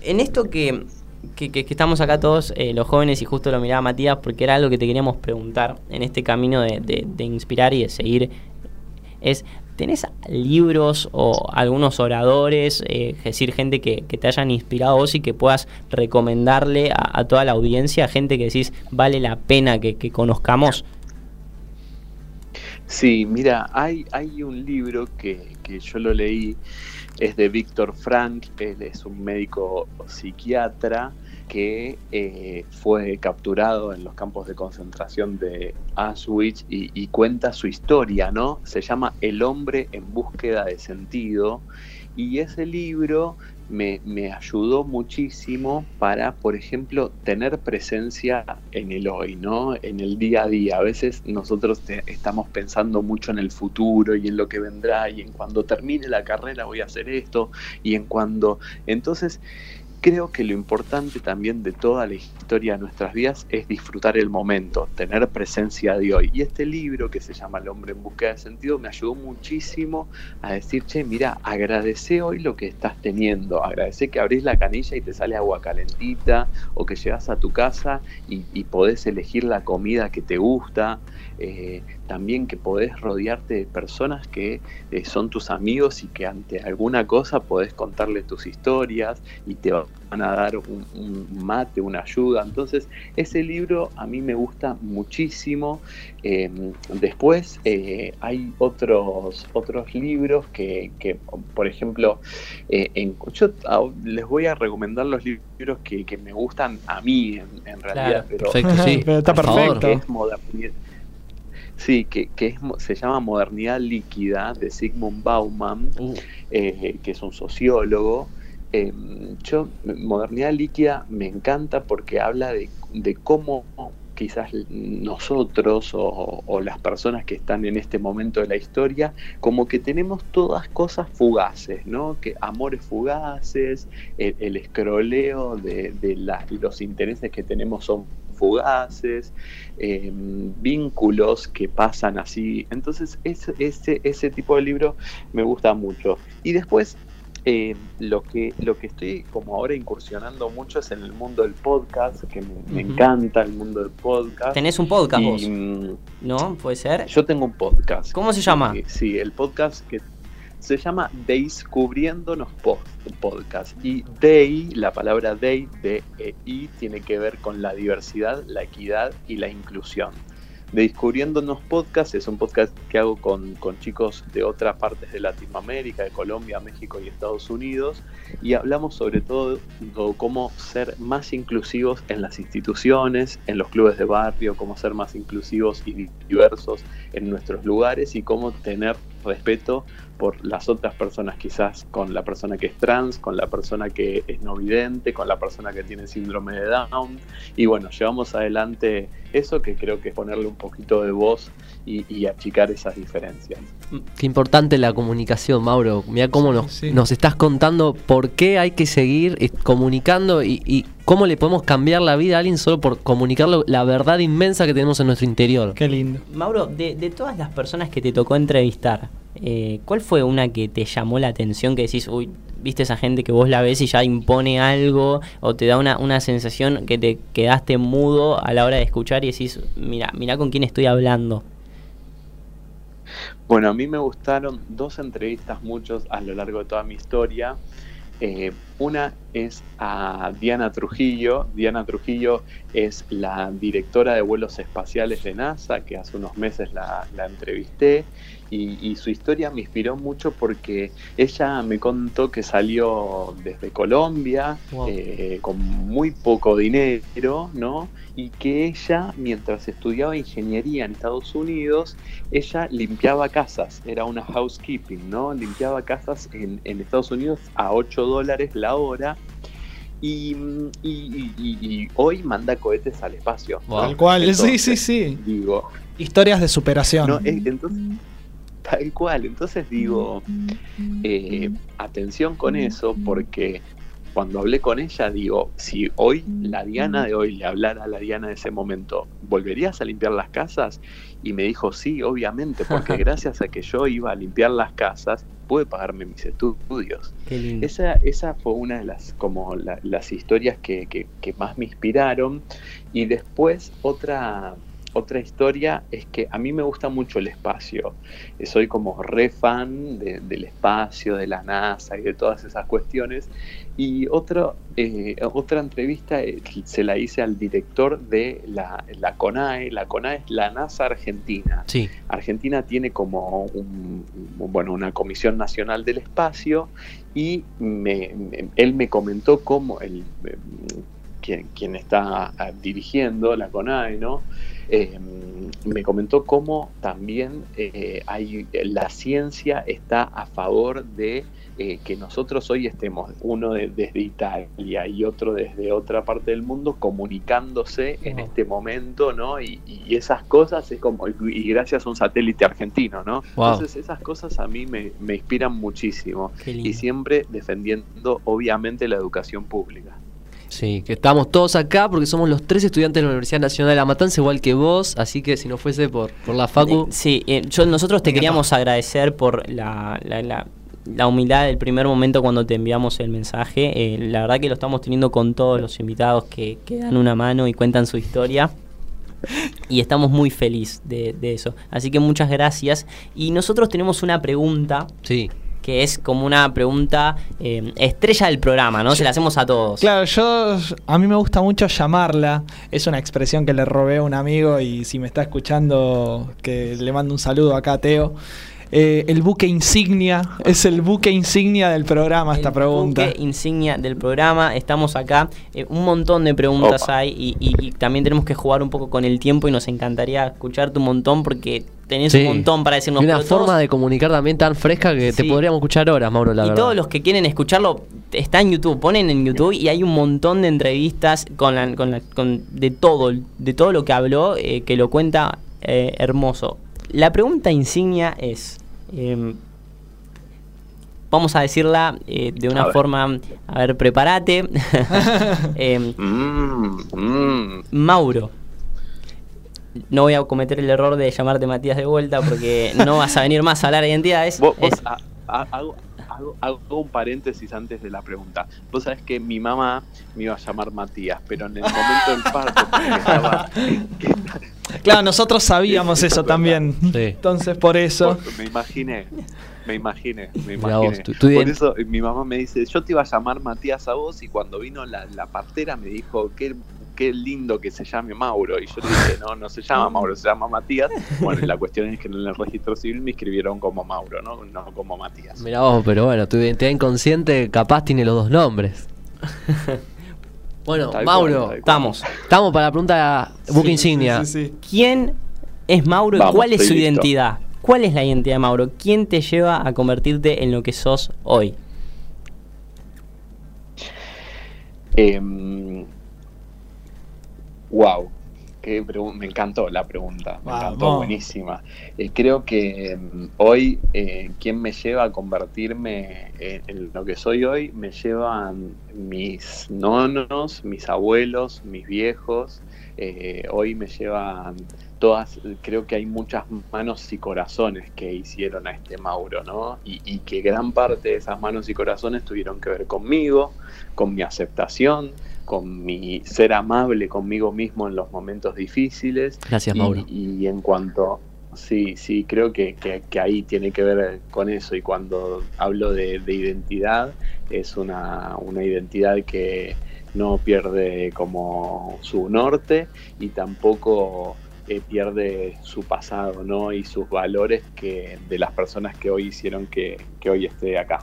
[SPEAKER 4] en esto que, estamos acá todos eh, los jóvenes y justo lo miraba Matías porque era algo que te queríamos preguntar en este camino de, inspirar y de seguir, es, ¿tenés libros o algunos oradores, eh, es decir, gente que, te hayan inspirado vos y que puedas recomendarle a, toda la audiencia, gente que decís vale la pena que, que conozcamos?
[SPEAKER 5] Sí, mira, hay, hay un libro que, yo lo leí, es de Víctor Frank, él es un médico psiquiatra, que eh, fue capturado en los campos de concentración de Auschwitz y, y, cuenta su historia, ¿no? Se llama El hombre en búsqueda de sentido y ese libro me, me, ayudó muchísimo para, por ejemplo, tener presencia en el hoy, ¿no? En el día a día. A veces nosotros te, estamos pensando mucho en el futuro y en lo que vendrá y en cuando termine la carrera voy a hacer esto y en cuando... Entonces, Creo que lo importante también de toda la historia de nuestras vidas es disfrutar el momento, tener presencia de hoy. Y este libro que se llama El hombre en búsqueda de sentido me ayudó muchísimo a decir, che, mira, agradece hoy lo que estás teniendo, agradece que abrís la canilla y te sale agua calentita, o que llegas a tu casa y, y podés elegir la comida que te gusta, eh, también que podés rodearte de personas que eh, son tus amigos y que ante alguna cosa podés contarle tus historias y te van a dar un, un mate, una ayuda. Entonces, ese libro a mí me gusta muchísimo. Eh, después eh, hay otros, otros libros que, que por ejemplo, eh, en, yo les voy a recomendar los libros que, que me gustan a mí en, en realidad.
[SPEAKER 2] Claro,
[SPEAKER 5] pero,
[SPEAKER 2] perfecto, sí.
[SPEAKER 3] Pero está perfecto.
[SPEAKER 5] que es modernidad. Sí, que, que es, mo- se llama Modernidad Líquida de Sigmund Bauman,
[SPEAKER 2] Uh,
[SPEAKER 5] eh, que es un sociólogo. Eh, yo, Modernidad Líquida me encanta porque habla de, de cómo quizás nosotros o, las personas que están en este momento de la historia, como que tenemos todas cosas fugaces, ¿no? Que amores fugaces, el, escroleo de, de los intereses que tenemos son fugaces, eh, vínculos que pasan así. Entonces, ese, ese tipo de libro me gusta mucho. Y después, eh, lo, que, lo que estoy como ahora incursionando mucho es en el mundo del podcast, que me, encanta el mundo del podcast.
[SPEAKER 4] Tenés un podcast
[SPEAKER 5] Y,
[SPEAKER 4] vos,
[SPEAKER 5] mm,
[SPEAKER 4] ¿no? ¿Puede ser?
[SPEAKER 5] yo tengo un podcast.
[SPEAKER 4] ¿Cómo se llama?
[SPEAKER 5] Sí, sí, el podcast que se llama Descubriéndonos po- Podcast. Y Day, la palabra Day, D-E-I, tiene que ver con la diversidad, la equidad y la inclusión. Descubriéndonos Podcast es un podcast que hago con, con chicos de otras partes de Latinoamérica, de Colombia, México y Estados Unidos, y hablamos sobre todo de cómo ser más inclusivos en las instituciones, en los clubes de barrio, cómo ser más inclusivos y diversos en nuestros lugares y cómo tener respeto por las otras personas, quizás con la persona que es trans, con la persona que es no vidente, con la persona que tiene síndrome de Down. Y bueno, llevamos adelante eso que creo que es ponerle un poquito de voz y, y achicar esas diferencias.
[SPEAKER 2] Qué importante la comunicación, Mauro. Mira cómo nos,
[SPEAKER 3] Sí.
[SPEAKER 2] nos estás contando por qué hay que seguir eh, comunicando y, y cómo le podemos cambiar la vida a alguien solo por comunicar lo- la verdad inmensa que tenemos en nuestro interior.
[SPEAKER 3] Qué lindo.
[SPEAKER 4] Mauro, de, de todas las personas que te tocó entrevistar, eh, ¿cuál fue una que te llamó la atención que decís, uy, viste esa gente que vos la ves y ya impone algo o te da una, una sensación que te quedaste mudo a la hora de escuchar y decís, mira, mira con quién estoy hablando?
[SPEAKER 5] Bueno, a mí me gustaron dos entrevistas muchos a lo largo de toda mi historia. Eh, una es a Diana Trujillo. Diana Trujillo es la directora de vuelos espaciales de NASA, que hace unos meses la, la entrevisté. Y, y su historia me inspiró mucho porque ella me contó que salió desde Colombia
[SPEAKER 2] Wow.
[SPEAKER 5] eh, con muy poco dinero, ¿no? Y que ella, mientras estudiaba ingeniería en Estados Unidos, ella limpiaba casas, era una housekeeping, ¿no? Limpiaba casas en, en Estados Unidos a 8 dólares la hora y, y- y- y- y hoy manda cohetes al espacio. ¿no?
[SPEAKER 3] Tal cual. sí, sí, sí.
[SPEAKER 5] Digo,
[SPEAKER 3] Historias de superación.
[SPEAKER 5] no, es- entonces, tal cual, entonces digo, eh, atención con eso porque cuando hablé con ella digo, si hoy la Diana de hoy le hablara a la Diana de ese momento, ¿volverías a limpiar las casas? Y me dijo, sí, obviamente, porque gracias a que yo iba a limpiar las casas, pude pagarme mis estudios. Esa, esa fue una de las como la- las historias que, que- que más me inspiraron. Y después otra, otra historia es que a mí me gusta mucho el espacio. Soy como re fan de- del espacio, de la NASA y de todas esas cuestiones. Y otro, eh, otra entrevista eh, se la hice al director de la, la CONAE. La CONAE es la NASA Argentina.
[SPEAKER 2] Sí.
[SPEAKER 5] Argentina tiene como un- bueno, una Comisión Nacional del Espacio y me- me- él me comentó cómo el, quien, quien está ah, dirigiendo la CONAE, ¿no? Eh, me comentó cómo también eh, hay, la ciencia está a favor de eh, que nosotros hoy estemos, uno desde Italia y otro desde otra parte del mundo, comunicándose en este momento, ¿no? Y, esas cosas es como, y gracias a un satélite argentino, ¿no? Entonces esas cosas a mí me, me inspiran muchísimo y siempre defendiendo obviamente la educación pública.
[SPEAKER 2] Sí, que estamos todos acá porque somos los tres estudiantes de la Universidad Nacional de La Matanza, igual que vos, así que si no fuese por, por la Facu...
[SPEAKER 4] Sí, eh, yo, nosotros te queríamos agradecer por la, la, la, humildad del primer momento cuando te enviamos el mensaje. Eh, la verdad que lo estamos teniendo con todos los invitados que, que dan una mano y cuentan su historia. Y estamos muy felices de, de eso. Así que muchas gracias. Y nosotros tenemos una pregunta.
[SPEAKER 2] Sí
[SPEAKER 4] que es como una pregunta eh, estrella del programa, ¿no? Se la hacemos a todos.
[SPEAKER 3] Claro, yo a mí me gusta mucho llamarla. Es una expresión que le robé a un amigo y si me está escuchando, que le mando un saludo acá a Teo. Eh, el buque insignia, es el buque insignia del programa esta pregunta.
[SPEAKER 4] El buque insignia del programa, estamos acá, eh, un montón de preguntas hay y, también tenemos que jugar un poco con el tiempo y nos encantaría escucharte un montón porque tenés un montón para decirnos.
[SPEAKER 2] Y una forma de comunicar también tan fresca que te podríamos escuchar horas, Mauro, la
[SPEAKER 4] y todos los que quieren escucharlo, está en YouTube, ponen en YouTube y hay un montón de entrevistas con, la, con, la, con de todo, de todo lo que habló, eh, que lo cuenta hermoso. La pregunta insignia es, Em, vamos a decirla eh, de una forma, a ver, prepárate. Em, mm, mm. Mauro. No voy a cometer el error de llamarte Matías de vuelta porque no vas a venir más a hablar de identidades.
[SPEAKER 5] Hago, un paréntesis antes de la pregunta. Vos sabés que mi mamá me iba a llamar Matías, pero en el momento del parto, estaba,
[SPEAKER 3] Claro, nosotros sabíamos eso también. Entonces, por eso.
[SPEAKER 5] Me imaginé, me imaginé, me imaginé. por eso mi mamá me dice: Yo te iba a llamar Matías a vos, y cuando vino la, partera me dijo: qué, qué lindo que se llame Mauro. Y yo le dije: No, no se llama Mauro, se llama Matías. Bueno, la cuestión es que en el registro civil me escribieron como Mauro, no, no como Matías.
[SPEAKER 2] Mira vos, pero bueno, tu identidad inconsciente capaz tiene los dos nombres. Bueno, Mauro, estamos. Estamos para la pregunta Book Insignia.
[SPEAKER 4] ¿Quién es Mauro y cuál es su identidad? ¿Cuál es la identidad de Mauro? ¿Quién te lleva a convertirte en lo que sos hoy?
[SPEAKER 5] wow. Em, me encantó la pregunta, me encantó, buenísima. Eh, creo que mm, hoy eh, quien me lleva a convertirme en, lo que soy hoy, me llevan mis nonos, mis abuelos, mis viejos, eh, hoy me llevan todas, creo que hay muchas manos y corazones que hicieron a este Mauro, ¿no? Y, y que gran parte de esas manos y corazones tuvieron que ver conmigo, con mi aceptación, con mi ser amable conmigo mismo en los momentos difíciles.
[SPEAKER 2] Gracias, Mauro.
[SPEAKER 5] Y, en cuanto, sí, sí, creo que, ahí tiene que ver con eso. Y cuando hablo de, identidad, es una, identidad que no pierde como su norte y tampoco eh, pierde su pasado ¿no? y sus valores que de las personas que hoy hicieron que hoy esté acá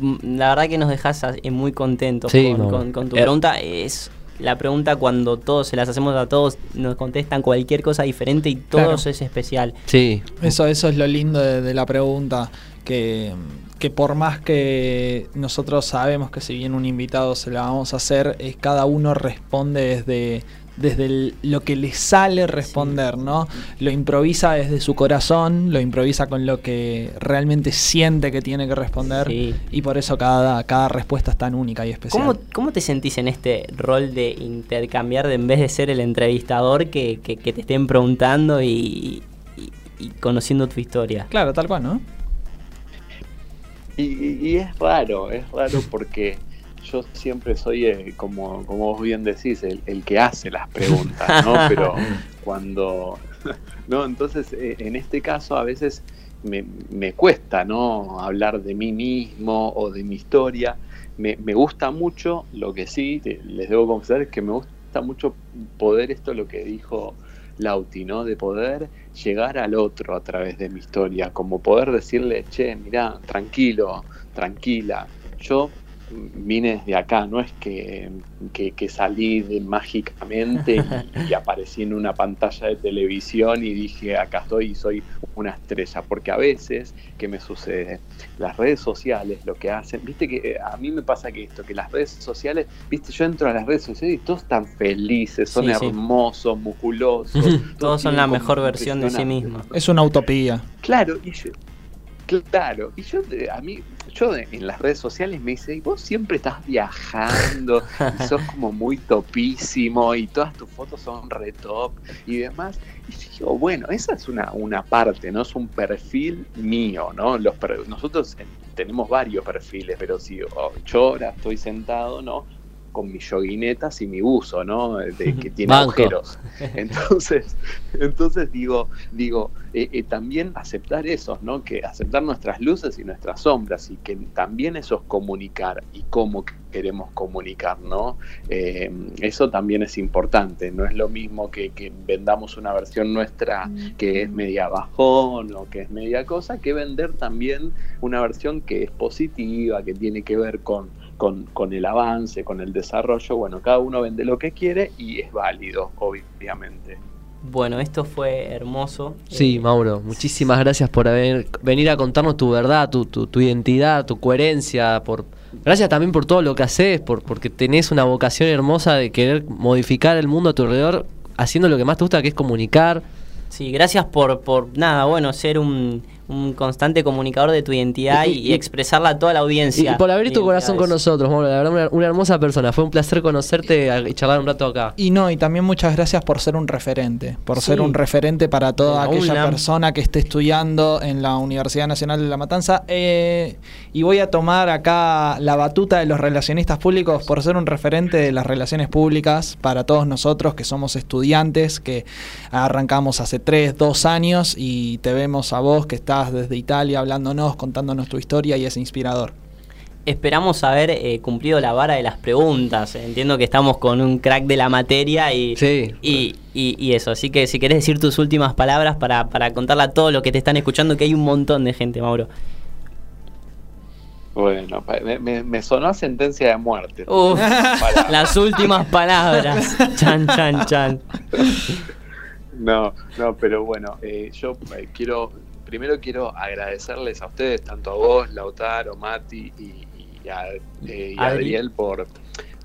[SPEAKER 4] la verdad que nos dejas muy contentos con, tu pregunta. Es la pregunta cuando todos se las hacemos a todos, nos contestan cualquier cosa diferente y todos es especial.
[SPEAKER 3] Sí. Eso, eso es lo lindo de, la pregunta, que, que, por más que nosotros sabemos que si bien un invitado se la vamos a hacer, es cada uno responde desde desde lo que le sale responder, ¿no? Lo improvisa desde su corazón, lo improvisa con lo que realmente siente que tiene que responder y por eso cada, cada respuesta es tan única y especial.
[SPEAKER 4] ¿Cómo, ¿Cómo, te sentís en este rol de intercambiar, de en vez de ser el entrevistador, que, que, te estén preguntando y, y, conociendo tu historia?
[SPEAKER 3] Claro, tal cual, ¿no?
[SPEAKER 5] Y, y es raro, es raro porque yo siempre soy, eh, como, como vos bien decís, el, que hace las preguntas, ¿no? Pero cuando... no, entonces, eh, en este caso a veces me, me, cuesta, ¿no? Hablar de mí mismo o de mi historia. Me, me gusta mucho, lo que sí, les debo confesar, es que me gusta mucho poder, esto lo que dijo Lauti, ¿no? De poder llegar al otro a través de mi historia, como poder decirle, che, mirá, tranquilo, tranquila, yo vine desde acá, no es que, que, que salí de, mágicamente y, y, aparecí en una pantalla de televisión y dije, acá estoy y soy una estrella, porque a veces, ¿qué me sucede? Las redes sociales lo que hacen, viste que eh, a mí me pasa que esto, que las redes sociales, viste, yo entro a las redes sociales y todos están felices, son
[SPEAKER 4] Sí, sí.
[SPEAKER 5] hermosos, musculosos.
[SPEAKER 4] Todos son
[SPEAKER 5] tienen
[SPEAKER 4] la mejor versión de sí mismos.
[SPEAKER 3] Es una utopía.
[SPEAKER 5] Claro, y yo, claro, y yo a mí, yo en las redes sociales me dice, "Y vos siempre estás viajando, y sos como muy topísimo, y todas tus fotos son re top y demás. Y yo digo, bueno, esa es una, una parte, ¿no? Es un perfil mío, ¿no? Los nosotros eh, tenemos varios perfiles, pero si oh, yo ahora estoy sentado, ¿no? Con mis yoguinetas y mi buzo, ¿no? De, que tiene
[SPEAKER 2] Banco.
[SPEAKER 5] agujeros. Entonces, entonces digo, digo, eh, eh, también aceptar eso, ¿no? Que aceptar nuestras luces y nuestras sombras y que también eso es comunicar y cómo queremos comunicar, ¿no? Eh, eso también es importante, no es lo mismo que, que vendamos una versión nuestra que es media bajón o que es media cosa, que vender también una versión que es positiva, que tiene que ver con, con, con el avance, con el desarrollo. Bueno, cada uno vende lo que quiere y es válido, obviamente.
[SPEAKER 4] Bueno, esto fue hermoso.
[SPEAKER 2] Sí,
[SPEAKER 4] Eh,
[SPEAKER 2] Mauro, muchísimas gracias por haber, venir a contarnos tu verdad, tu, tu, tu identidad, tu coherencia, por gracias también por todo lo que haces, por, porque tenés una vocación hermosa de querer modificar el mundo a tu alrededor, haciendo lo que más te gusta, que es comunicar.
[SPEAKER 4] Sí, gracias por, por nada, bueno, ser un, un constante comunicador de tu identidad y,
[SPEAKER 2] Y-
[SPEAKER 4] y expresarla a toda la audiencia.
[SPEAKER 2] y por abrir tu corazón con nosotros, Mauro, la verdad, una, una hermosa persona. Fue un placer conocerte y charlar un rato acá.
[SPEAKER 3] Y no, y también muchas gracias por ser un referente, por
[SPEAKER 4] Sí.
[SPEAKER 3] ser un referente para toda
[SPEAKER 4] la
[SPEAKER 3] aquella persona que esté estudiando en la Universidad Nacional de La Matanza. Eh, y voy a tomar acá la batuta de los relacionistas públicos por ser un referente de las relaciones públicas para todos nosotros que somos estudiantes, que arrancamos hace tres, dos años y te vemos a vos que estás desde Italia hablándonos, contándonos tu historia y es inspirador.
[SPEAKER 4] Esperamos haber eh, cumplido la vara de las preguntas. Entiendo que estamos con un crack de la materia y,
[SPEAKER 2] Sí.
[SPEAKER 4] y, y- y eso. Así que si querés decir tus últimas palabras para, para contarle a todos los que te están escuchando, que hay un montón de gente, Mauro.
[SPEAKER 5] Bueno, me, me- me sonó a sentencia de muerte.
[SPEAKER 4] Uf, las últimas palabras. Chan, chan, chan.
[SPEAKER 5] No, no, pero bueno, eh, yo eh, quiero, primero quiero agradecerles a ustedes, tanto a vos, Lautaro, Mati y, y a, eh, y. Adriel por,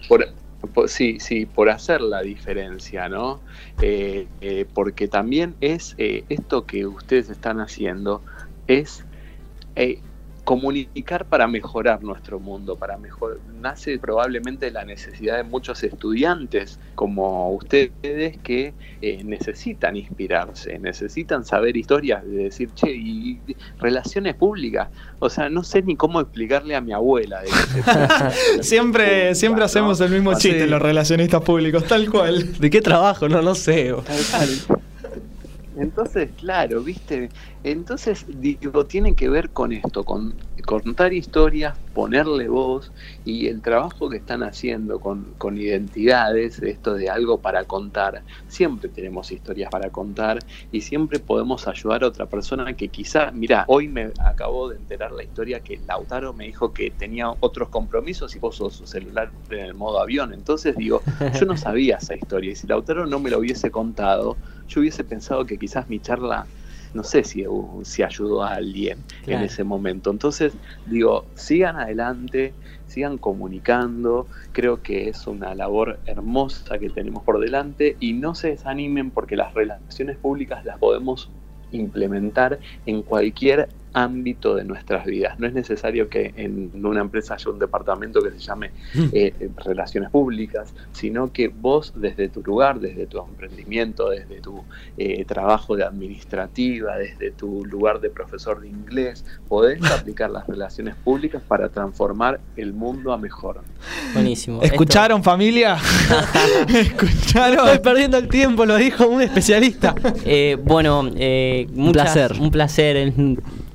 [SPEAKER 5] por, por- sí, sí, por hacer la diferencia, ¿no? Eh, eh, porque también es eh, esto que ustedes están haciendo, es comunicar para mejorar nuestro mundo, para mejor nace probablemente de la necesidad de muchos estudiantes como ustedes que eh, necesitan inspirarse, necesitan saber historias, de decir, che, y y relaciones públicas, o sea, no sé ni cómo explicarle a mi abuela de qué se trata.
[SPEAKER 3] Siempre, siempre hacemos el mismo chiste los relacionistas públicos, tal cual.
[SPEAKER 2] ¿De qué trabajo? No, no sé.
[SPEAKER 5] Tal cual. Entonces, claro, viste, entonces digo, tiene que ver con esto, con contar historias, ponerle voz y el trabajo que están haciendo con, con identidades, esto de algo para contar. Siempre tenemos historias para contar y siempre podemos ayudar a otra persona que quizá, mira, hoy me acabo de enterar la historia que Lautaro me dijo que tenía otros compromisos y puso su celular en el modo avión. Entonces digo, yo no sabía esa historia y si Lautaro no me lo hubiese contado, yo hubiese pensado que quizás mi charla, no sé si, uh, si ayudó a alguien
[SPEAKER 4] Claro.
[SPEAKER 5] en ese momento. Entonces, digo, sigan adelante, sigan comunicando, creo que es una labor hermosa que tenemos por delante y no se desanimen porque las relaciones públicas las podemos implementar en cualquier ámbito de nuestras vidas. No es necesario que en una empresa haya un departamento que se llame eh, eh, relaciones públicas, sino que vos desde tu lugar, desde tu emprendimiento, desde tu eh, trabajo de administrativa, desde tu lugar de profesor de inglés, podés aplicar las relaciones públicas para transformar el mundo a mejor.
[SPEAKER 4] Buenísimo.
[SPEAKER 3] ¿Escucharon, familia? ¿Escucharon?
[SPEAKER 2] Estoy perdiendo el tiempo, lo dijo un especialista.
[SPEAKER 4] Eh, bueno, eh, muchas-
[SPEAKER 2] placer.
[SPEAKER 4] Un placer.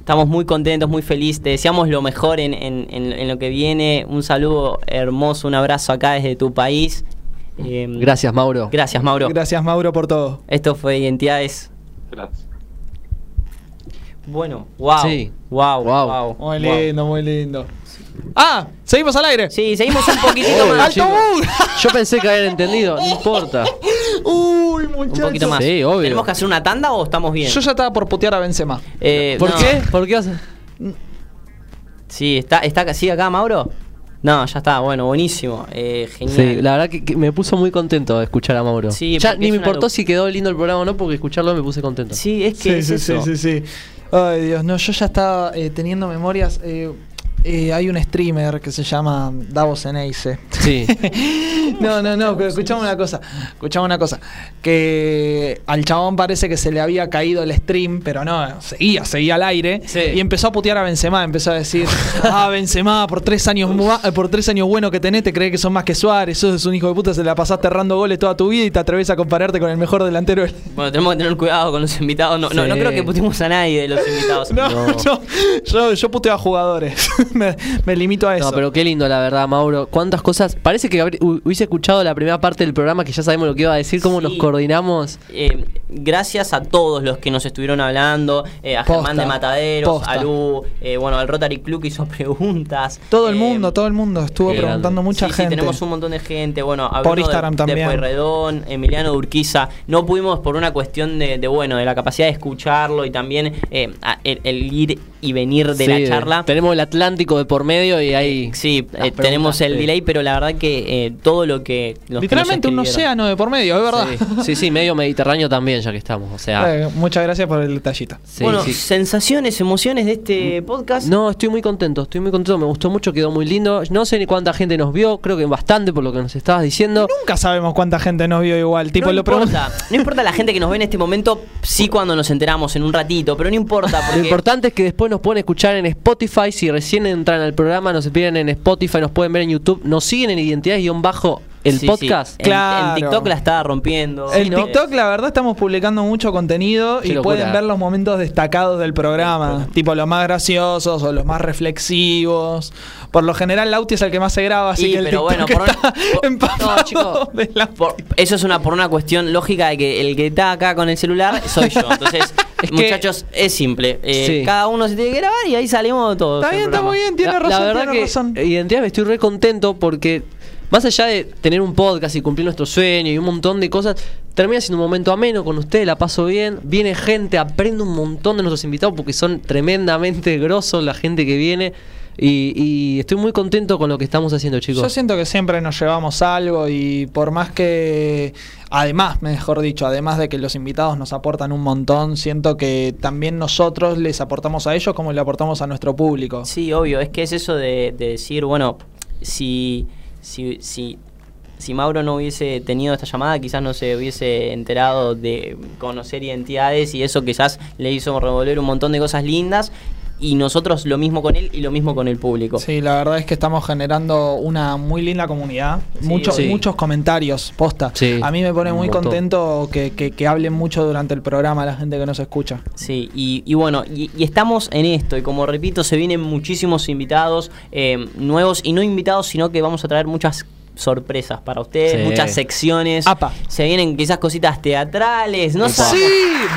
[SPEAKER 4] Estamos muy contentos, muy felices. Te deseamos lo mejor en, en- en- en lo que viene. Un saludo hermoso, un abrazo acá desde tu país. Eh,
[SPEAKER 2] Gracias, Mauro.
[SPEAKER 4] Gracias, Mauro.
[SPEAKER 3] Gracias, Mauro, por todo.
[SPEAKER 4] Esto fue Identidades.
[SPEAKER 5] Gracias.
[SPEAKER 4] Bueno, wow.
[SPEAKER 2] Sí.
[SPEAKER 4] Wow,
[SPEAKER 2] Wow.
[SPEAKER 4] wow.
[SPEAKER 3] Muy
[SPEAKER 4] wow.
[SPEAKER 3] lindo, muy lindo. Ah, seguimos al aire.
[SPEAKER 4] Sí, seguimos un poquitito
[SPEAKER 2] Obvio,
[SPEAKER 4] más.
[SPEAKER 3] ¡Alto!
[SPEAKER 2] Yo pensé que habían entendido, no importa.
[SPEAKER 3] Uy,
[SPEAKER 4] Un
[SPEAKER 3] muchachos.
[SPEAKER 4] poquito más.
[SPEAKER 2] Sí, obvio.
[SPEAKER 4] ¿Tenemos que hacer una tanda o estamos bien?
[SPEAKER 3] Yo ya estaba por putear a Benzema.
[SPEAKER 4] Eh,
[SPEAKER 2] ¿Por
[SPEAKER 4] no.
[SPEAKER 2] qué? ¿Por qué a-
[SPEAKER 4] Sí, está, está ¿sigue acá Mauro? No, ya está, bueno, buenísimo. Eh, genial.
[SPEAKER 2] Sí, la verdad que, que me puso muy contento de escuchar a Mauro.
[SPEAKER 4] Sí,
[SPEAKER 2] ya ni me importó si quedó lindo el programa o no, porque escucharlo me puse contento.
[SPEAKER 4] Sí, es que
[SPEAKER 3] Sí,
[SPEAKER 4] es
[SPEAKER 3] sí,
[SPEAKER 4] eso.
[SPEAKER 3] sí, sí, sí. Ay, Dios, no, yo ya estaba eh, teniendo memorias. eh, eh, hay un streamer que se llama Davos Eneise.
[SPEAKER 2] Sí.
[SPEAKER 3] No, no, no, pero escuchame una cosa. Escuchame una cosa. Que al chabón parece que se le había caído el stream, pero no, seguía, seguía al aire.
[SPEAKER 2] Sí.
[SPEAKER 3] Y empezó a putear a Benzema. Empezó a decir: Ah, Benzema, por tres años mua- eh, por tres años buenos que tenés, te crees que son más que Suárez. Sos un hijo de puta, se la pasaste errando goles toda tu vida y te atreves a compararte con el mejor delantero del.
[SPEAKER 4] Bueno, tenemos que tener cuidado con los invitados. No, no,
[SPEAKER 2] Sí.
[SPEAKER 4] no creo que putimos a nadie de los invitados.
[SPEAKER 3] No,
[SPEAKER 2] No.
[SPEAKER 3] no, yo, yo puteo a jugadores. me, me limito a eso.
[SPEAKER 2] No, pero qué lindo, la verdad, Mauro. ¿Cuántas cosas? Parece que hubiese escuchado la primera parte del programa que ya sabemos lo que iba a decir, cómo
[SPEAKER 4] Sí.
[SPEAKER 2] nos coordinamos.
[SPEAKER 4] Eh, gracias a todos los que nos estuvieron hablando, eh, a
[SPEAKER 3] Posta,
[SPEAKER 4] Germán de Mataderos,
[SPEAKER 3] posta.
[SPEAKER 4] a Lu, eh, bueno, al Rotary Club que hizo preguntas.
[SPEAKER 3] todo el
[SPEAKER 4] eh,
[SPEAKER 3] mundo, todo el mundo estuvo preguntando mucha
[SPEAKER 4] sí,
[SPEAKER 3] gente.
[SPEAKER 4] Sí, tenemos un montón de gente. Bueno, a
[SPEAKER 3] Por Instagram
[SPEAKER 4] de,
[SPEAKER 3] también.
[SPEAKER 4] De Pueyrredón, Emiliano Urquiza. No pudimos por una cuestión de, de, bueno, de la capacidad de escucharlo y también eh, a- el, el ir y venir de
[SPEAKER 2] Sí,
[SPEAKER 4] la charla.
[SPEAKER 2] Tenemos el Atlántico de por medio y ahí.
[SPEAKER 4] Sí,
[SPEAKER 2] las
[SPEAKER 4] eh, tenemos el
[SPEAKER 2] sí.
[SPEAKER 4] delay, pero la verdad que eh, todo lo que. los que nos
[SPEAKER 3] Literalmente un
[SPEAKER 4] escribieron-
[SPEAKER 3] océano de por medio, es verdad.
[SPEAKER 2] Sí, sí, sí, medio mediterráneo también, ya que estamos. O sea.
[SPEAKER 3] Eh, muchas gracias por el detallito.
[SPEAKER 2] sí,
[SPEAKER 4] bueno,
[SPEAKER 2] sí.
[SPEAKER 4] sensaciones, emociones de este podcast.
[SPEAKER 2] No, estoy muy contento, estoy muy contento, me gustó mucho, quedó muy lindo. No sé ni cuánta gente nos vio, creo que bastante por lo que nos estabas diciendo.
[SPEAKER 3] Nunca sabemos cuánta gente nos vio igual. Tipo,
[SPEAKER 4] no
[SPEAKER 3] lo
[SPEAKER 4] importa, no importa la gente que nos ve en este momento, sí cuando nos enteramos en un ratito, pero no importa
[SPEAKER 2] Lo importante es que después nos pueden escuchar en Spotify. Si recién entran al programa, nos piden en Spotify, nos pueden ver en YouTube. Nos siguen en Identidades-Bajo el
[SPEAKER 4] Sí,
[SPEAKER 2] podcast.
[SPEAKER 4] En-
[SPEAKER 3] Claro.
[SPEAKER 4] En, TikTok la estaba rompiendo.
[SPEAKER 3] El
[SPEAKER 2] ¿no?
[SPEAKER 3] TikTok, la verdad, estamos publicando mucho contenido
[SPEAKER 2] Qué
[SPEAKER 3] y
[SPEAKER 2] locura.
[SPEAKER 3] pueden ver los momentos destacados del programa, tipo los más graciosos o los más reflexivos. Por lo general, Lauti es el que más se graba, así
[SPEAKER 4] Y,
[SPEAKER 3] que el
[SPEAKER 4] pero
[SPEAKER 3] TikTok
[SPEAKER 4] bueno, por
[SPEAKER 3] está
[SPEAKER 4] un- por-
[SPEAKER 3] empapado
[SPEAKER 2] No, chicos,
[SPEAKER 3] de la-
[SPEAKER 4] Por- eso es una por una cuestión lógica de que el que está acá con el celular soy yo. Entonces,
[SPEAKER 2] Es que-
[SPEAKER 4] muchachos, es simple. Eh,
[SPEAKER 2] Sí.
[SPEAKER 4] Cada uno se tiene que grabar y ahí salimos todos.
[SPEAKER 3] Está bien, está muy bien, tiene
[SPEAKER 2] la,
[SPEAKER 3] razón.
[SPEAKER 2] la verdad
[SPEAKER 3] tiene
[SPEAKER 2] que
[SPEAKER 3] razón.
[SPEAKER 2] Identidad me estoy re contento porque más allá de tener un podcast y cumplir nuestro sueño y un montón de cosas, termina siendo un momento ameno con ustedes, la paso bien, viene gente, aprendo un montón de nuestros invitados porque son tremendamente grosos la gente que viene y, y estoy muy contento con lo que estamos haciendo chicos.
[SPEAKER 3] Yo siento que siempre nos llevamos algo y por más que, además, mejor dicho, además de que los invitados nos aportan un montón, siento que también nosotros les aportamos a ellos como le aportamos a nuestro público.
[SPEAKER 4] Sí, obvio. Es que es eso de, de decir, bueno, si, si, si, si Mauro no hubiese tenido esta llamada, quizás no se hubiese enterado de conocer identidades y eso quizás le hizo revolver un montón de cosas lindas. Y nosotros lo mismo con él y lo mismo con el público.
[SPEAKER 3] Sí, la verdad es que estamos generando una muy linda comunidad.
[SPEAKER 4] Sí,
[SPEAKER 3] muchos,
[SPEAKER 2] sí.
[SPEAKER 3] muchos comentarios, posta.
[SPEAKER 2] Sí,
[SPEAKER 3] a mí me pone muy contento que, que, que hablen mucho durante el programa la gente que nos escucha.
[SPEAKER 4] Sí, y, y bueno, y, y estamos en esto, y como repito, se vienen muchísimos invitados eh, nuevos, y no invitados, sino que vamos a traer muchas sorpresas para ustedes,
[SPEAKER 2] Sí.
[SPEAKER 4] muchas secciones.
[SPEAKER 3] Apa.
[SPEAKER 4] Se vienen quizás cositas teatrales, no
[SPEAKER 2] Epa.
[SPEAKER 4] sabemos.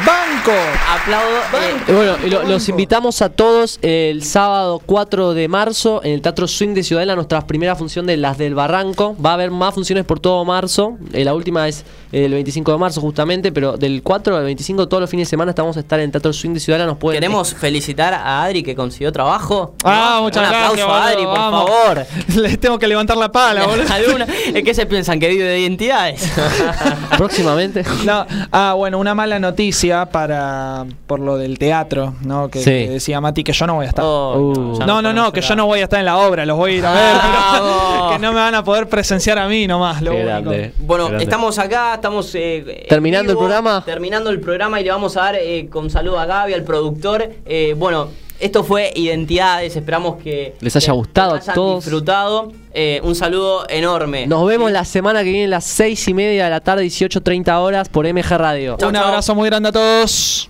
[SPEAKER 3] ¡Banco!
[SPEAKER 4] Aplaudo. eh,
[SPEAKER 2] Eh, Bueno, y lo- los
[SPEAKER 3] Banco.
[SPEAKER 2] invitamos a todos el sábado 4 de marzo en el Teatro Swing de Ciudadela, nuestra primera función de Las del Barranco. Va a haber más funciones por todo marzo. Eh, la última es el 25 de marzo justamente, pero del 4 al 25 todos los fines de semana estamos a estar en el Teatro Swing de Ciudadela. Nos pueden
[SPEAKER 4] Queremos felicitar a Adri que consiguió trabajo.
[SPEAKER 3] Ah,
[SPEAKER 4] ¿No?
[SPEAKER 3] muchas
[SPEAKER 4] Un
[SPEAKER 3] gracias.
[SPEAKER 4] aplauso a Adri, por favor.
[SPEAKER 3] Les tengo que levantar la pala, boludo.
[SPEAKER 4] Alguna- es que se piensan que vive de identidades.
[SPEAKER 2] próximamente.
[SPEAKER 3] No, ah, bueno, una mala noticia para por lo del teatro, ¿no? Que,
[SPEAKER 2] Sí.
[SPEAKER 3] que decía Mati que yo no voy a estar.
[SPEAKER 4] Oh,
[SPEAKER 2] Uh.
[SPEAKER 3] no, no, no, que yo no voy a estar en la obra, los voy a ir a ver, pero
[SPEAKER 4] Vamos.
[SPEAKER 3] que no me van a poder presenciar a mí nomás, lo
[SPEAKER 2] grande.
[SPEAKER 4] Bueno,
[SPEAKER 2] Grande.
[SPEAKER 4] estamos acá, estamos eh,
[SPEAKER 2] ¿Terminando el programa?
[SPEAKER 4] Terminando el programa y le vamos a dar eh, con saludo a Gaby, al productor. Eh, bueno, esto fue Identidades, esperamos que
[SPEAKER 2] Les haya gustado
[SPEAKER 4] hayan
[SPEAKER 2] a todos.
[SPEAKER 4] disfrutado. Eh, un saludo enorme.
[SPEAKER 2] Nos vemos
[SPEAKER 4] Sí.
[SPEAKER 2] la semana que viene a las 6 y media de la tarde, 18.30 horas por MG Radio.
[SPEAKER 4] Chau,
[SPEAKER 3] Un
[SPEAKER 4] chau.
[SPEAKER 3] abrazo muy grande a todos.